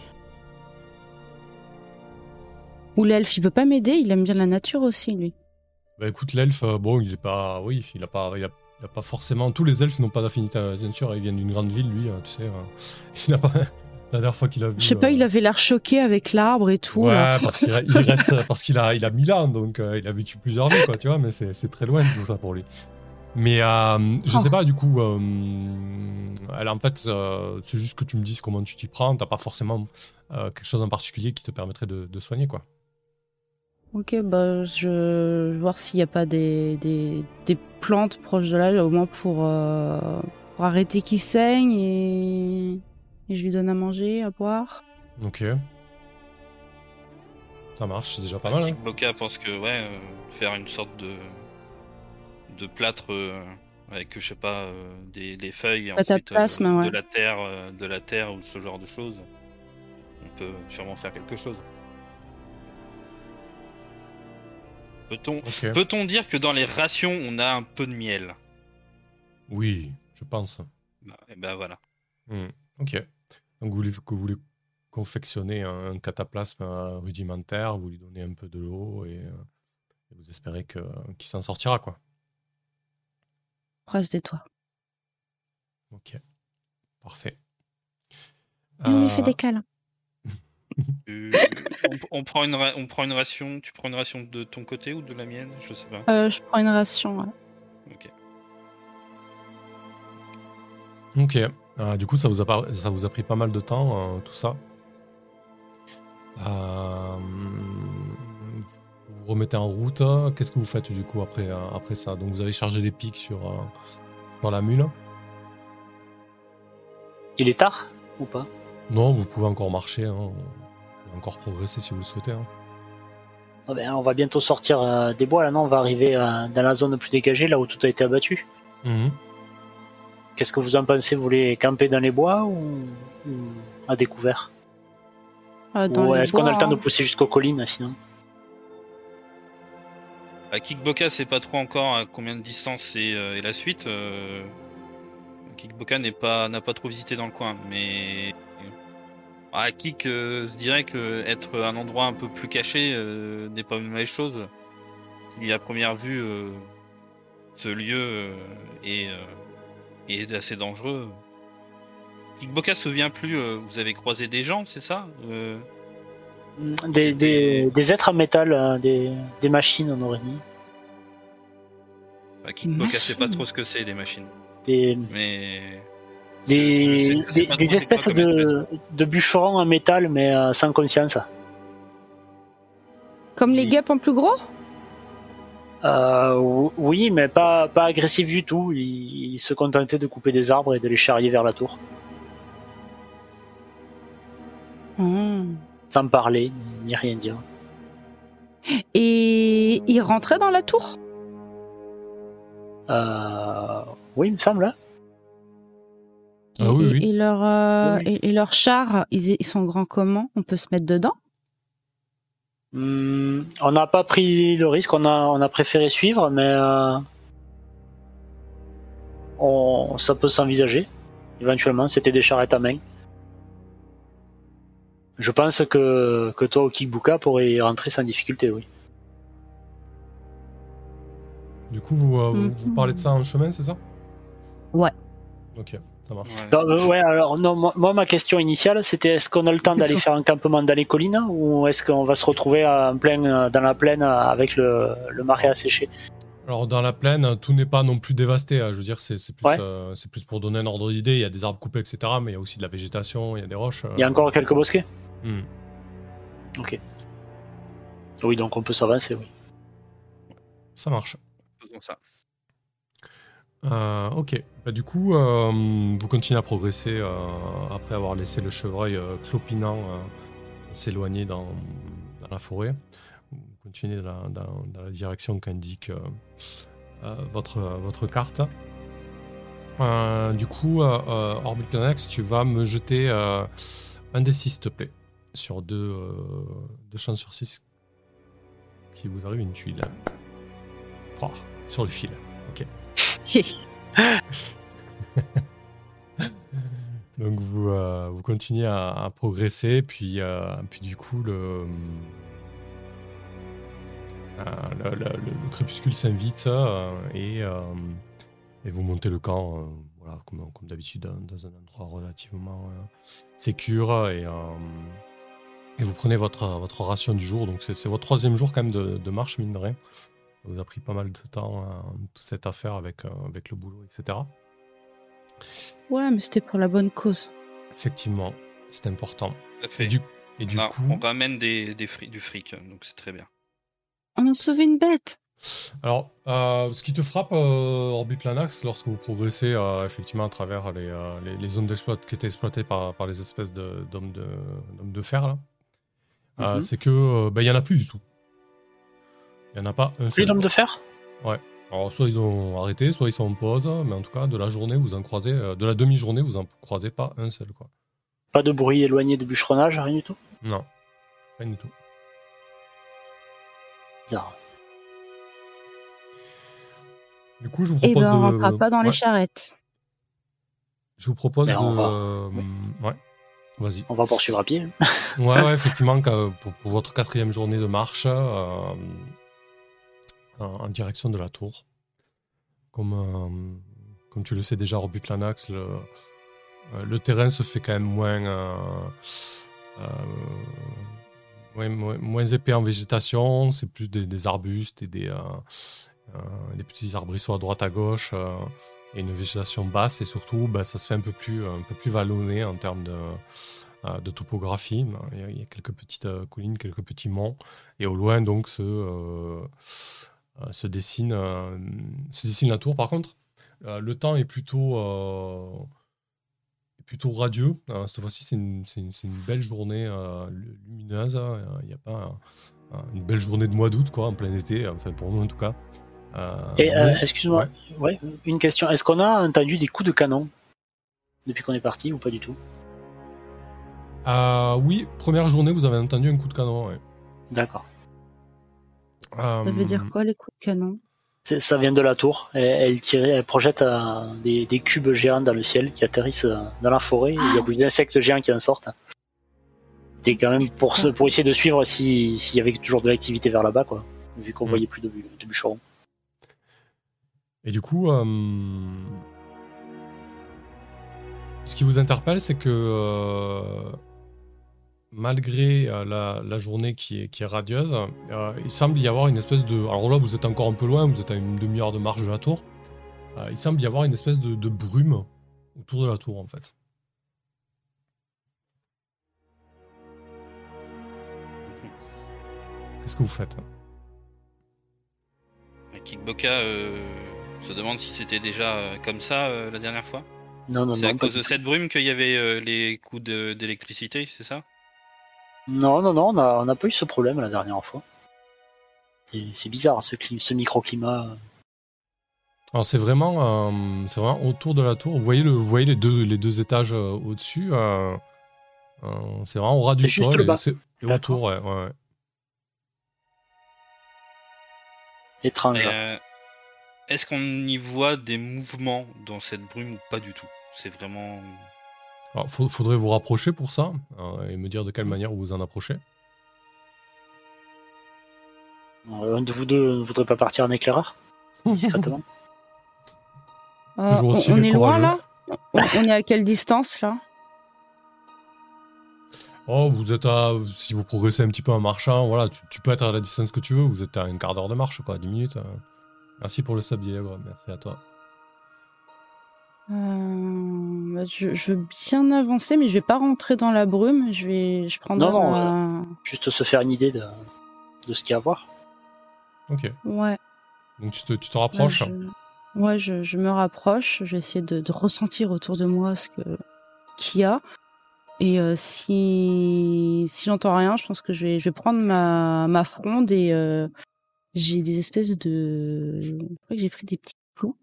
S3: Ou l'elfe, il veut pas m'aider? Il aime bien la nature aussi, lui.
S1: Bah écoute, l'elfe, euh, bon, il est pas, oui, il a pas, il a, il a pas forcément. Tous les elfes n'ont pas d'affinité à la nature. Ils viennent d'une grande ville, lui, euh, tu sais. il a pas. La dernière fois qu'il a vu.
S3: Je sais pas,
S1: euh,
S3: il avait l'air choqué avec l'arbre et tout.
S1: Ouais,
S3: là.
S1: parce qu'il il reste, parce qu'il a, il a 1000 ans, donc euh, il a vécu plusieurs vies, quoi, tu vois, mais c'est c'est très loin tout ça pour lui. Mais euh, je
S3: Oh.
S1: sais pas, du coup, euh, elle, en fait, euh, c'est juste que tu me dises comment tu t'y prends. T'as pas forcément euh, quelque chose en particulier qui te permettrait de, de soigner, quoi.
S3: Ok, bah je, vais voir s'il n'y a pas des, des, des plantes proches de là, au moins pour, euh, pour arrêter qu'il saigne et... et je lui donne à manger, à boire.
S1: Ok. Ça marche, c'est déjà pas mal. hein.
S2: Pense que ouais, euh, faire une sorte de de plâtre euh, avec je sais pas euh, des, des feuilles et
S3: Cataplasme,
S2: ensuite euh,
S3: ouais.
S2: de la terre, euh, de la terre ou ce genre de choses. On peut sûrement faire quelque chose. Peut-on dire que dans les rations on a un peu de miel?
S1: Oui, je pense.
S2: Bah, Et ben voilà.
S1: Hmm, Ok. Donc vous voulez, que vous voulez confectionner un, un cataplasme rudimentaire, vous lui donnez un peu de l'eau et, et vous espérez que- qu'il s'en sortira quoi.
S3: Croise des doigts.
S1: Ok. Parfait.
S3: Et on lui fait
S1: Euh,
S3: des câlins.
S2: Euh, on, on prend une on prend une ration. Tu prends une ration de ton côté ou de la mienne? Je sais pas.
S3: Euh, je prends une ration. ouais.
S2: Ok.
S1: Ok. Euh, du coup, ça vous a, pas- ça vous a pris pas mal de temps, euh, tout ça. Remettez en route. Qu'est-ce que vous faites du coup après, euh, après ça? Donc vous avez chargé des pics sur, euh, sur la mule?
S4: Il est tard ou pas?
S1: Non, vous pouvez encore marcher. hein. Encore progresser si vous le souhaitez. hein.
S4: Ah ben, On va bientôt sortir euh, des bois là, non? On va arriver euh, dans la zone plus dégagée, là où tout a été abattu.
S1: Mhm.
S4: Qu'est-ce que vous en pensez? Vous voulez camper dans les bois ou, ou à découvert?
S3: Euh,
S4: est-ce qu'on a le temps de
S3: hein.
S4: pousser jusqu'aux collines sinon?
S2: À Kickboka, c'est pas trop encore à combien de distance euh, et la suite. euh, n'est pas n'a pas trop visité dans le coin, mais à Kick, euh, je dirais que être un endroit un peu plus caché euh, n'est pas une mauvaise chose. Si à première vue euh, ce lieu euh, est, euh, assez dangereux. Kickboka se souvient plus. euh, vous avez croisé des gens, c'est ça Euh,
S4: des, des, des êtres en métal, euh, des, des machines, on aurait dit.
S2: bah, Kickboka sait pas trop ce que c'est des machines,
S4: Des,
S2: mais
S4: des,
S2: Je- je sais-
S4: espèces de, de bûcherons en métal, mais euh, sans conscience.
S3: Comme les guêpes en plus gros?
S4: Euh, ou- oui, mais pas, pas agressif du tout. Ils, ils se contentaient de couper des arbres et de les charrier vers la tour,
S3: Hmm.
S4: Sans parler ni rien dire.
S3: Et ils rentraient dans la tour?
S4: Euh, oui, il me semble. hein.
S1: Ah
S3: et,
S1: oui,
S3: et-
S1: oui.
S3: et leur, euh,
S4: Oui, oui.
S3: et, chars, ils, ils sont grands comment? On peut se mettre dedans?
S4: Hmm, on n'a pas pris le risque, on a, on a préféré suivre, mais euh, on, ça peut s'envisager. Éventuellement, c'était des charrettes à main. Je pense que, que toi, au Kickbuka, pourrais y rentrer sans difficulté, oui.
S1: Du coup, vous, euh, vous-
S3: Mhm.
S1: vous parlez de ça en chemin, c'est ça?
S3: Ouais.
S1: Ok, ça marche.
S2: ouais.
S4: Non, euh, ouais, alors non, moi, moi, ma question initiale, c'était est-ce qu'on a le temps d'aller faire un campement dans les collines ou est-ce qu'on va se retrouver en plein, euh, dans la plaine avec le, le marais asséché?
S1: Alors dans la plaine, tout n'est pas non plus dévasté. hein. Je veux dire, c'est c'est plus,
S4: Ouais.
S1: euh, c'est plus pour donner un ordre d'idée. Il y a des arbres coupés, etc. Mais il y a aussi de la végétation, il y a des roches. euh.
S4: Il y a encore quelques bosquets?
S1: Hmm.
S4: Oui, donc on peut s'avancer, oui.
S1: Ça marche.
S2: Faisons ça.
S1: Euh, ok. Bah, du coup, euh, vous continuez à progresser euh, après avoir laissé le chevreuil euh, clopinant euh, s'éloigner dans, dans la forêt. Vous continuez dans la, dans- dans la direction qu'indique euh, euh, votre, votre carte. Euh, du coup, euh, euh, Orbitlonex, tu vas me jeter euh, un des 6, s'il te plaît. Sur deux, euh, deux chances sur 6 qui vous arrive une tuile. Oh, sur le fil. Ok. Donc vous, euh, vous continuez à, à progresser, puis, euh, puis du coup le, euh, le, le- le- le crépuscule s'invite et, et vous montez le camp, voilà, comme, comme d'habitude dans, dans un endroit relativement euh, sécure et, euh, et vous prenez votre, votre ration du jour. Donc c'est c'est votre troisième jour quand même de, de marche mine de rien. Ça vous a pris pas mal de temps, euh, toute cette affaire avec, euh, avec le boulot, etc.
S3: Ouais, mais c'était pour la bonne cause.
S1: Effectivement, c'est important.
S2: Tout à
S1: Et du, et du
S2: on, a-
S1: coup,
S2: on ramène des, des fri- du fric, donc c'est très bien.
S3: On a sauvé une bête.
S1: alors, euh, ce qui te frappe, euh, Orbiplanax, lorsque vous progressez euh, effectivement à travers les, euh, les, les zones d'exploit qui étaient exploitées par, par les espèces de- d'hommes de, d'hommes de fer, là, euh,
S4: Mhm.
S1: c'est que euh, ben, il y en a plus du tout. Il n'y en a pas un
S4: Plus d'hommes de fer?
S1: Alors, soit ils ont arrêté, soit ils sont en pause, mais en tout cas, de la journée, vous en croisez, euh, de la demi-journée, vous en croisez pas un seul, quoi.
S4: Pas de bruit éloigné de bûcheronnage, rien du tout?
S1: Non, rien du tout.
S4: Bizarre.
S1: Du coup, je vous
S3: Et
S1: propose
S3: ben, on
S1: de.
S3: rentrera pas dans les
S1: Ouais,
S3: charrettes.
S1: je vous propose
S4: Ben,
S1: de.
S4: on va-
S1: euh, Ouais, vas-y.
S4: On va poursuivre à pied.
S1: Ouais, ouais, effectivement, qu'à- pour, pour votre quatrième journée de marche euh, en, en direction de la tour. Comme, euh, comme tu le sais déjà, le, euh, le terrain se fait quand même moins, euh, euh, moins, moins- moins épais en végétation. C'est plus des, des arbustes et des, euh, euh, des petits arbrisseaux à droite à gauche. Et une végétation basse. Et surtout, bah, ça se fait un peu plus, un peu plus vallonné en termes de euh, topographie. Il y, a, il y a quelques petites euh, collines, quelques petits monts. Et au loin, donc, se, euh, se, dessine, se dessine la tour. Par contre, le temps est plutôt, plutôt radieux. Euh, cette fois-ci, c'est une, une- belle journée lu- lumineuse. Euh, Il n'y a pas une belle journée de mois d'août, quoi, en plein été. Enfin, pour nous, en tout cas. Euh,
S4: Et euh, excuse-moi, ouais. une question. Est-ce qu'on a entendu des coups de canon depuis qu'on est parti ou pas du tout?
S1: Euh, oui, première journée, vous avez entendu un coup de canon. ouais.
S4: D'accord.
S3: Ça veut
S1: Euh,
S3: dire quoi les coups de canon?
S4: C'est- Ça vient de la tour. Elle, elle tirait, elle projette euh, des, des cubes géants dans le ciel qui atterrissent euh, dans la forêt. Il y a des insectes géants qui en sortent. C'était quand même pour, pour essayer de suivre si- s'il y avait toujours de l'activité vers là-bas, quoi. Vu qu'on
S1: Mm.
S4: voyait plus de bûcherons.
S1: Et du coup, euh, ce qui vous interpelle, c'est que euh, malgré euh, la, journée qui est, radieuse, euh, il semble y avoir une espèce de... Alors là, vous êtes encore un peu loin, vous êtes à une demi-heure de marche de la tour. Euh, il semble y avoir une espèce de, brume autour de la tour, en fait. Qu'est-ce que vous faites?
S2: Et Kickboka euh, se demande si c'était déjà euh, comme ça euh, la dernière fois.
S4: Non, non,
S2: c'est à cause de cette brume qu'il y avait euh, les coups de- d'électricité, c'est ça?
S4: Non, non, non, on n'a on pas eu ce problème la dernière fois. Et C'est bizarre, ce, cli- ce microclimat.
S1: Alors c'est vraiment, euh, c'est vraiment autour de la tour. Vous voyez, le, vous voyez les, deux, les deux étages euh, au-dessus. euh, euh, c'est vraiment au ras du
S4: C'est juste
S1: sol.
S4: le
S1: et
S4: bas.
S1: c'est- autour, ouais, ouais, ouais.
S4: étrange.
S2: Est-ce qu'on y voit des mouvements dans cette brume ou pas du tout? C'est vraiment.
S1: Alors, faut- faudrait vous rapprocher pour ça euh, et me dire de quelle manière vous vous en approchez.
S4: Euh, Un de vous deux ne voudrait pas partir en éclaireur? Discrètement
S3: Euh,
S1: Toujours
S3: on,
S1: aussi
S3: on est loin
S1: courageux.
S3: là? On, on est à quelle distance là?
S1: Oh, vous êtes à. Si vous progressez un petit peu en marchant, voilà, tu, tu peux être à la distance que tu veux. Vous êtes à un quart d'heure de marche, quoi, 10 minutes. Merci pour le sub, Diego. Merci à toi.
S3: Euh, bah, je, je veux bien avancer, mais je vais pas rentrer dans la brume. Je vais, je
S4: Non, non,
S3: ma-
S4: Juste se faire une idée de, de ce qu'il y a à voir.
S1: Ok.
S3: Ouais.
S1: Donc tu te, tu te rapproches.
S3: Ouais, je... ouais, je, je me rapproche. Je vais essayer de, de ressentir autour de moi ce que qu'il y a. Et euh, si si j'entends rien, je pense que je vais je vais prendre ma ma fronde et euh, j'ai des espèces de. Je crois que j'ai pris des petits clous.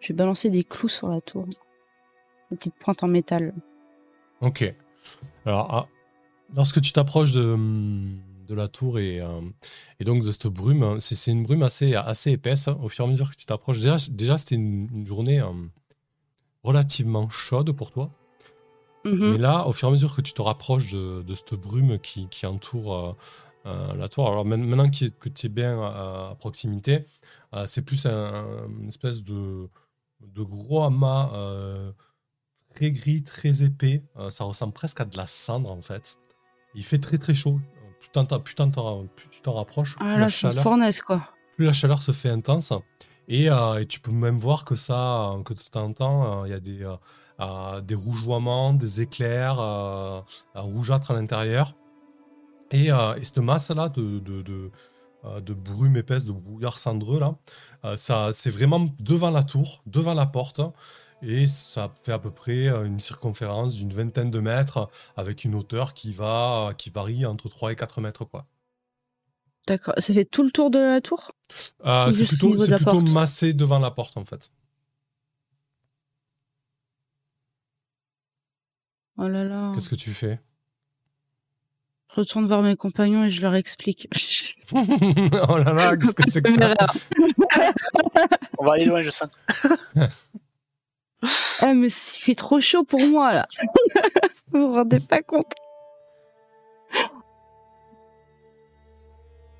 S3: Je vais balancer des clous sur la tour. Des petites pointes en métal.
S1: Ok. Alors, ah, lorsque tu t'approches de, de la tour et, euh, et donc de cette brume, hein, c'est une brume assez, assez épaisse. Au fur et à mesure que tu t'approches, déjà, déjà c'était une, une journée euh, relativement chaude pour toi.
S3: Mhm.
S1: Mais là, au fur et à mesure que tu te rapproches de, de cette brume qui, qui entoure euh, la tour, alors maintenant que tu es bien à, à proximité, euh, c'est plus un- une espèce de, de gros amas euh, très gris, très épais. Euh, ça ressemble presque à de la cendre en fait. Il fait très très chaud. Euh, Plus, plus tu t'en rapproches, plus,
S3: Ah
S1: la
S3: là,
S1: chaleur,
S3: fournaise quoi.
S1: plus la chaleur se fait intense. Et, euh, et tu peux même voir que ça, euh, que de temps en temps, euh, il y a des, euh, euh, des rougeoiements, des éclairs euh, euh, rougeâtres à l'intérieur. Et, euh, et cette masse-là de, de, de, euh, de brume épaisse, de brouillard cendreux, là, euh, ça, c'est vraiment devant la tour, devant la porte. Et ça fait à peu près une circonférence d'une vingtaine de mètres avec une hauteur qui, va, qui varie entre 3 et 4 mètres. Quoi.
S3: D'accord. Ça fait tout le tour de la tour?
S1: Euh,
S3: Ou
S1: c'est plutôt,
S3: de la
S1: plutôt massé devant la porte en fait.
S3: Oh là là.
S1: Qu'est-ce que tu fais?
S3: Retourne voir mes compagnons et je leur explique.
S1: Oh là là, qu'est-ce que c'est que ça?
S4: On va aller loin, je sens.
S3: Ah, mais il fait trop chaud pour moi, là. vous vous rendez pas compte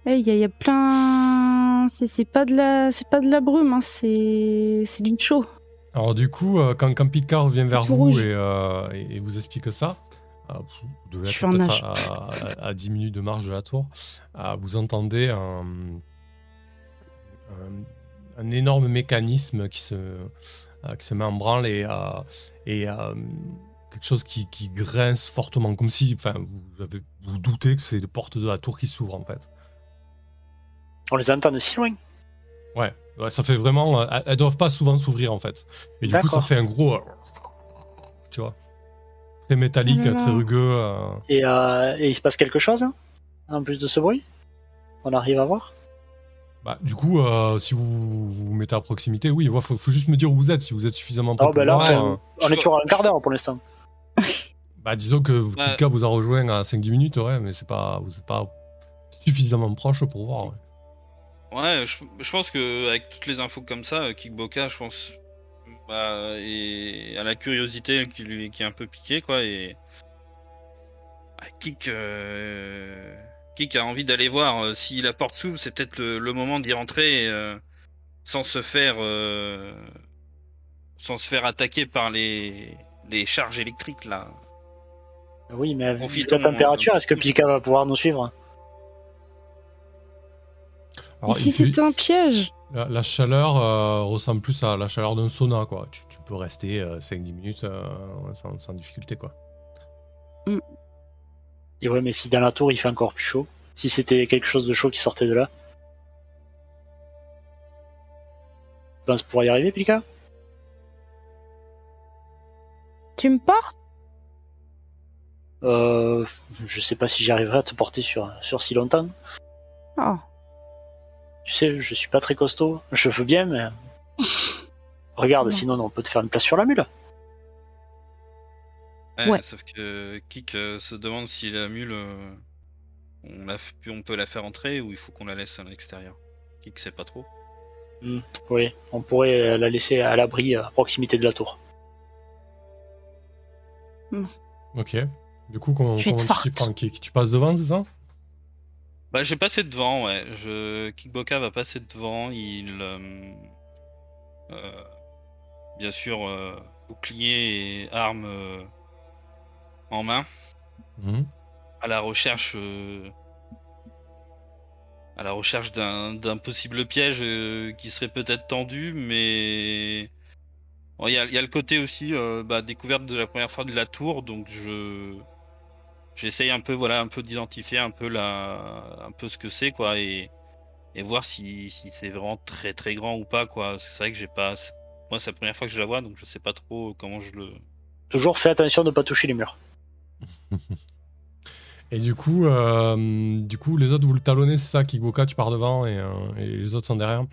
S3: Eh, Il y, a- il y a plein. C'est pas de la, c'est pas de la brume, hein, c'est c'est du chaud.
S1: Alors du coup, euh, quand, quand Picard revient vers vous et, euh, et- et vous explique ça, euh, vous devez être peut-être
S3: nage.
S1: à, à- à 10 minutes de marche de la tour, euh, vous entendez un, un- un énorme mécanisme qui se, euh, qui se met en branle et, euh, et euh, quelque chose qui, qui grince fortement, comme si enfin, vous, avez, vous doutez que c'est les portes de la tour qui s'ouvrent en fait.
S4: On les entend de si loin.
S1: Ouais, ouais, ça fait vraiment... euh, elles- elles doivent pas souvent s'ouvrir en fait. Et du coup, ça fait un gros... euh, Tu vois Très métallique,
S3: Oh
S1: très rugueux. euh.
S4: Et, euh, et il se passe quelque chose hein, en plus de ce bruit? On arrive à voir?
S1: Bah, du coup, euh, si vous vous vous mettez à proximité, oui, il faut, faut juste me dire où vous êtes. Si vous êtes suffisamment près
S4: Ah,
S1: pour
S4: là,
S1: voir,
S4: enfin,
S1: euh,
S4: On est toujours à un quart d'heure pour l'instant.
S1: bah, disons que
S2: Ouais.
S1: Pika vous a rejoint à 5-10 minutes, ouais, mais c'est pas, vous n'êtes pas suffisamment proche pour voir. ouais.
S2: Ouais, je, je pense que avec toutes les infos comme ça, Kickboka, je pense, bah, et à la curiosité qui lui qui est un peu piquée, quoi, et bah, Kick, euh, Kick a envie d'aller voir euh, si la porte s'ouvre, c'est peut-être le, le moment d'y rentrer euh, sans se faire, euh, sans se faire attaquer par les les charges électriques là.
S4: Oui, mais vu la température,
S2: euh,
S4: est-ce que Pika va pouvoir nous suivre?
S1: Alors, fait-
S3: c'était un piège
S1: la, la chaleur euh, ressemble plus à la chaleur d'un sauna, quoi. Tu, tu peux rester 5-10 minutes euh, sans, sans difficulté, quoi.
S4: Et ouais, mais si dans la tour il fait encore plus chaud, si c'était quelque chose de chaud qui sortait de là, tu penses pouvoir y arriver, Pika?
S3: Tu me portes?
S4: Euh, Je sais pas si j'y arriverai à te porter sur, sur si longtemps.
S3: Oh.
S4: Tu sais, je suis pas très costaud. Je veux bien, mais. Regarde,
S3: Non.
S4: sinon on peut te faire une place sur la mule.
S2: Ouais,
S3: Ouais.
S2: Sauf que Kick euh, se demande si la mule, euh, on, la, on peut la faire entrer ou il faut qu'on la laisse à l'extérieur. Kick sait pas trop.
S4: Oui, on pourrait la laisser à l'abri à proximité de la tour.
S1: Ok. Du coup, comment, tu prends, Kik? Tu passes devant, c'est ça?
S2: Bah, je vais passer devant, ouais. Je... Kickboka va passer devant. Il. euh, euh, bien sûr, euh, bouclier et arme en main.
S1: Mhm.
S2: À la recherche. à la recherche d'un d'un possible piège qui serait peut-être tendu, mais. Bon, Il y, a, il y a le côté aussi bah, découverte de la première fois de la tour, donc je j'essaye un peu voilà un peu d'identifier un peu la un peu ce que c'est quoi et et voir si, si c'est vraiment très très grand ou pas quoi c'est vrai que j'ai pas c'est- moi c'est la première fois que je la vois donc je sais pas trop comment je le
S4: Toujours fais attention de ne pas toucher les murs.
S1: Et du coup, euh, du coup, les autres, vous le talonnez, c'est ça, Kikboka, tu pars devant et, euh, les autres sont derrière.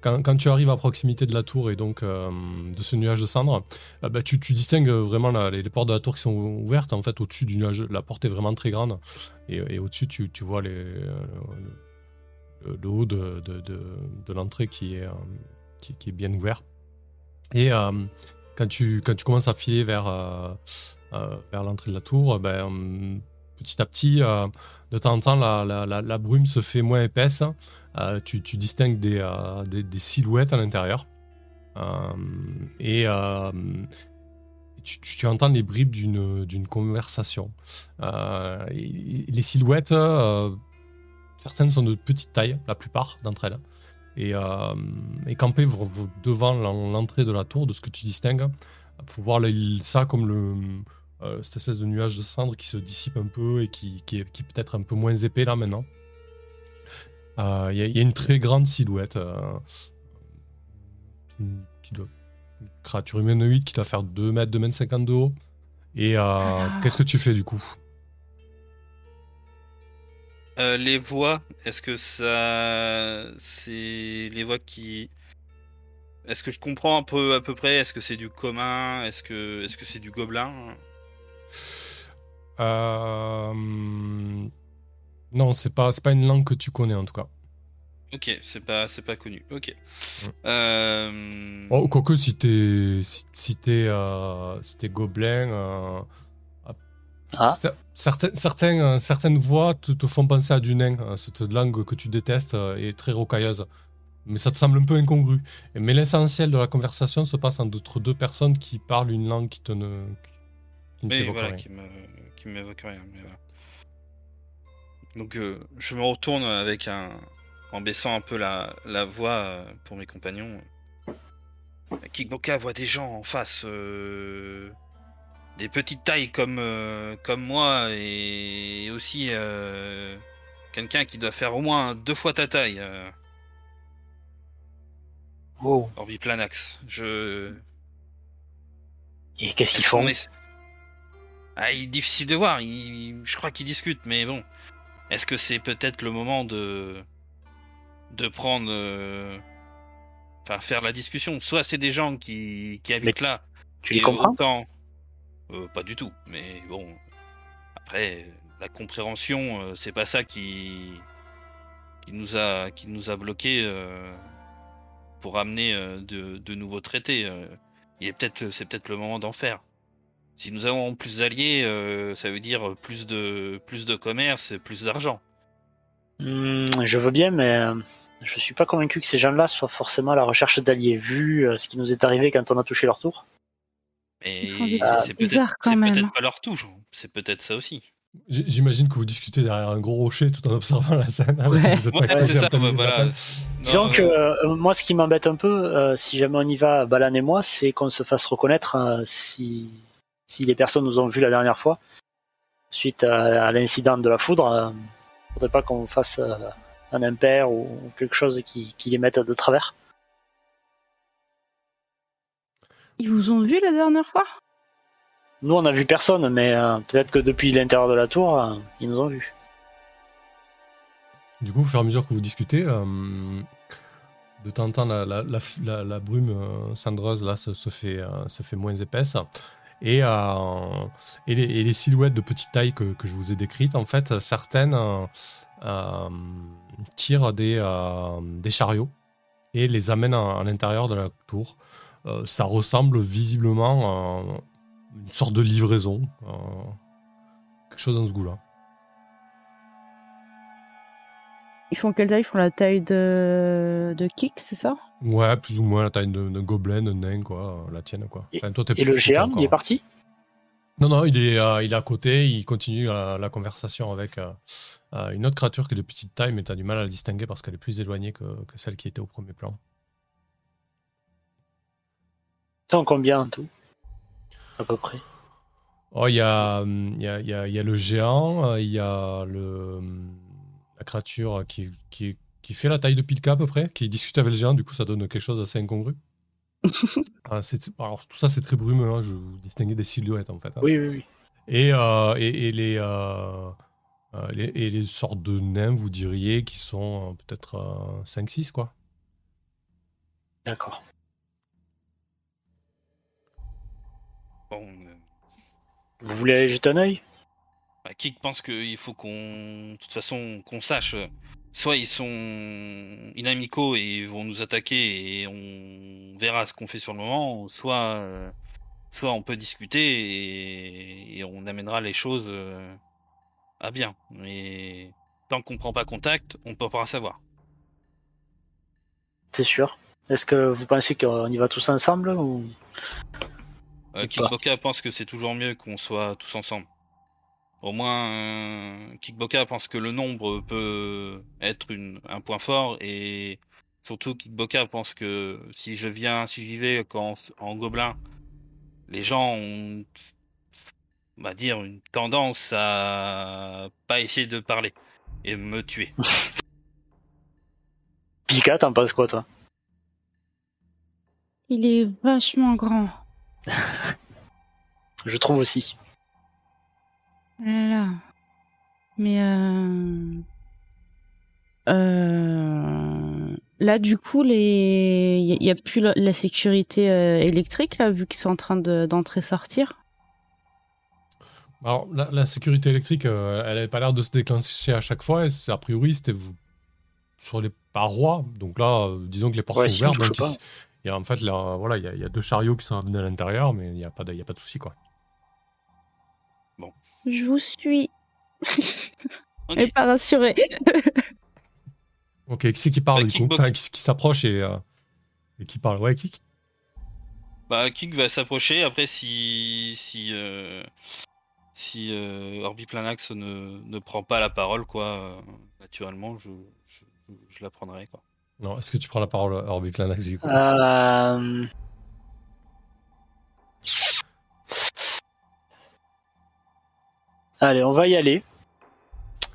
S1: Quand, tu arrives à proximité de la tour et donc euh, de ce nuage de cendres, bah, tu, distingues vraiment les, portes de la tour qui sont ouvertes. En fait, au-dessus du nuage, la porte est vraiment très grande. Et, au-dessus, tu, vois le, le haut de, l'entrée qui est, bien ouvert. Et quand, tu, commences à filer vers, l'entrée de la tour, ben, petit à petit, euh, de temps en temps, la, brume se fait moins épaisse. Euh, tu, distingues des, euh, des, silhouettes à l'intérieur. Et tu, entends les bribes d'une conversation. Les silhouettes, certaines sont de petite taille, la plupart d'entre elles. Et, et v- devant l'en- l'entrée de la tour, de ce que tu distingues, pour voir ça comme le, euh, cette espèce de nuage de cendres qui se dissipe un peu et qui, qui est, qui est peut-être un peu moins épais là maintenant. Euh, Il y, a- il y a une très grande silhouette euh, qui, qui doit, une créature humanoïde qui doit faire 2 mètres, 2 mètres 50 de haut. Et euh,
S3: Ah.
S1: qu'est-ce que tu fais du coup?
S2: Euh, les voix, est-ce que ça. C'est les voix qui. Est-ce que je comprends un peu à peu près? Est-ce que c'est du commun? Est-ce que est-ce que c'est du gobelin?
S1: Euh, Non, c'est pas, c'est pas une langue que tu connais en tout cas.
S2: Ok, c'est pas c'est pas connu. Ok.
S1: Mm.
S2: Euh...
S1: Oh, quoique si t'es si, si t'es euh, si t'es gobelin, euh,
S4: Ah.
S1: cer- certaines certaines certaines voix te, te font penser à du nain. euh, Cette langue que tu détestes est très rocailleuse, mais ça te semble un peu incongru. Mais l'essentiel de la conversation se passe entre deux personnes qui parlent une langue qui te ne qui t'évoque
S2: voilà,
S1: rien.
S2: qui me qui m'évoque rien. mais voilà. Donc euh, je me retourne avec un en baissant un peu la, la voix euh, pour mes compagnons. Kikboka voit des gens en face, euh, des petites tailles comme euh, comme moi et aussi euh, quelqu'un qui doit faire au moins deux fois ta taille. Euh,
S4: Oh.
S2: Orbiplanax. Je
S4: Et qu'est-ce qu'ils font?
S2: On est- Ah, il est difficile de voir. il- Je crois qu'ils discutent, mais bon. Est-ce que c'est peut-être le moment de de prendre, euh, enfin, faire la discussion? Soit c'est des gens qui qui habitent là.
S4: Tu les comprends?
S2: autant- Euh, Pas du tout. Mais bon. Après, la compréhension, euh, c'est pas ça qui qui nous a qui nous a bloqué pour amener euh, de, de nouveaux traités. euh. Il est peut-être c'est peut-être le moment d'en faire. Si nous avons plus d'alliés, euh, ça veut dire plus de plus de commerce, et plus d'argent.
S4: Hmm, Je veux bien, mais euh, je suis pas convaincu que ces gens-là soient forcément à la recherche d'alliés, vu euh, ce qui nous est arrivé quand on a touché leur tour.
S2: Mais c'est peut-être pas leur touche. C'est peut-être ça aussi.
S1: J'imagine que vous discutez derrière un gros rocher tout en observant la scène.
S3: Ouais.
S1: Vous êtes pas
S2: Ouais,
S1: en
S2: ça. bah, voilà.
S4: Disons
S2: Non,
S4: que
S2: euh,
S4: moi, ce qui m'embête un peu, euh, si jamais on y va, Balan et moi, c'est qu'on se fasse reconnaître euh, si, si les personnes nous ont vus la dernière fois, suite à, à l'incident de la foudre. euh, faudrait pas qu'on fasse euh, un impair ou quelque chose qui, qui les mette de travers.
S3: Ils vous ont vu la dernière fois?
S4: Nous, on a vu personne, mais euh, peut-être que depuis l'intérieur de la tour, euh, ils nous ont vus.
S1: Du coup, au fur et à mesure que vous discutez, euh, de temps en temps, la, la, la, la- la brume euh, cendreuse là, se, se fait, euh, se fait moins épaisse. Et, euh, et, les, et les silhouettes de petite taille que, je vous ai décrites, en fait, certaines euh, euh, tirent des, chariots et les amènent à, l'intérieur de la tour. Ça ressemble visiblement à une sorte de livraison. quelque chose dans ce goût-là.
S3: Ils font quelle taille? Ils font la taille de, de Kik, c'est ça?
S1: Ouais, plus ou moins la taille d'un gobelin, d'un nain, quoi, la tienne, quoi.
S4: Et-
S1: Enfin, toi, t'es
S4: Et
S1: plus
S4: le géant, il est parti?
S1: Non, non, il est, euh, il est à côté, il continue euh, la conversation avec euh, euh, une autre créature qui est de petite taille, mais t'as du mal à la distinguer parce qu'elle est plus éloignée que, que celle qui était au premier plan.
S4: Sont combien en tout? À peu près.
S1: Oh, il y a, hum, il y, a, il y, a, il y a le géant, il y a le, hum, la créature qui, qui, qui fait la taille de Pilka à peu près, qui discute avec le géant, du coup ça donne quelque chose d'assez incongru. Ah, alors tout ça c'est très brumeux, hein, je vous distinguer des silhouettes en fait. hein.
S4: Oui, oui, oui.
S1: Et, euh, et, et les, euh, euh, les, et les sortes de nains, vous diriez, qui sont euh, peut-être 5-6, quoi.
S4: D'accord.
S2: Bon, euh,
S4: Vous voulez aller jeter un œil?
S2: Bah, Kik pense qu'il faut qu'on, de toute façon, qu'on sache. euh, Soit ils sont inamicaux et ils vont nous attaquer et on verra ce qu'on fait sur le moment, soit, euh, soit on peut discuter et, et on amènera les choses euh, à bien. Mais tant qu'on prend pas contact, on peut pas savoir.
S4: C'est sûr. Est-ce que vous pensez qu'on y va tous ensemble ou?
S2: Euh, pense que c'est toujours mieux qu'on soit tous ensemble. Au moins, euh, Kickboka pense que le nombre peut être une, un point fort et surtout Kickboka pense que si je viens, si j'y vais quand, en gobelin, les gens ont, on va dire, une tendance à pas essayer de parler et me tuer.
S4: Pika, t'en penses quoi toi?
S3: Il est vachement grand.
S4: Je trouve aussi.
S3: Oh là là. Mais euh, Euh, Là, du coup, les... il n'y a plus la, la sécurité euh, électrique, là, vu qu'ils sont en train de- d'entrer-sortir.
S1: Alors, la, la sécurité électrique, euh, elle n'avait pas l'air de se déclencher à chaque fois. Et a priori, c'était sur les parois. Donc là, euh, disons que les portes
S4: Ouais,
S1: sont ouvertes. il y a, en fait, là, voilà, il y, a, il y a deux chariots qui sont amenés à l'intérieur, mais il n'y a pas de, y a pas de souci, quoi.
S3: Je vous suis.
S2: Ok.
S3: Elle n'est pas rassurée.
S1: Ok, qui c'est qui parle
S2: Bah,
S1: du coup? Enfin, qui, qui s'approche et, euh, et qui parle Ouais, Kick
S2: Bah, Kik va s'approcher. Après, si si euh, si euh, Orbiplanax ne, ne prend pas la parole, quoi, euh, naturellement, je, je, je la prendrai, quoi.
S1: Non, est-ce que tu prends la parole, Orbiplanax, du coup?
S4: Allez, on va y aller.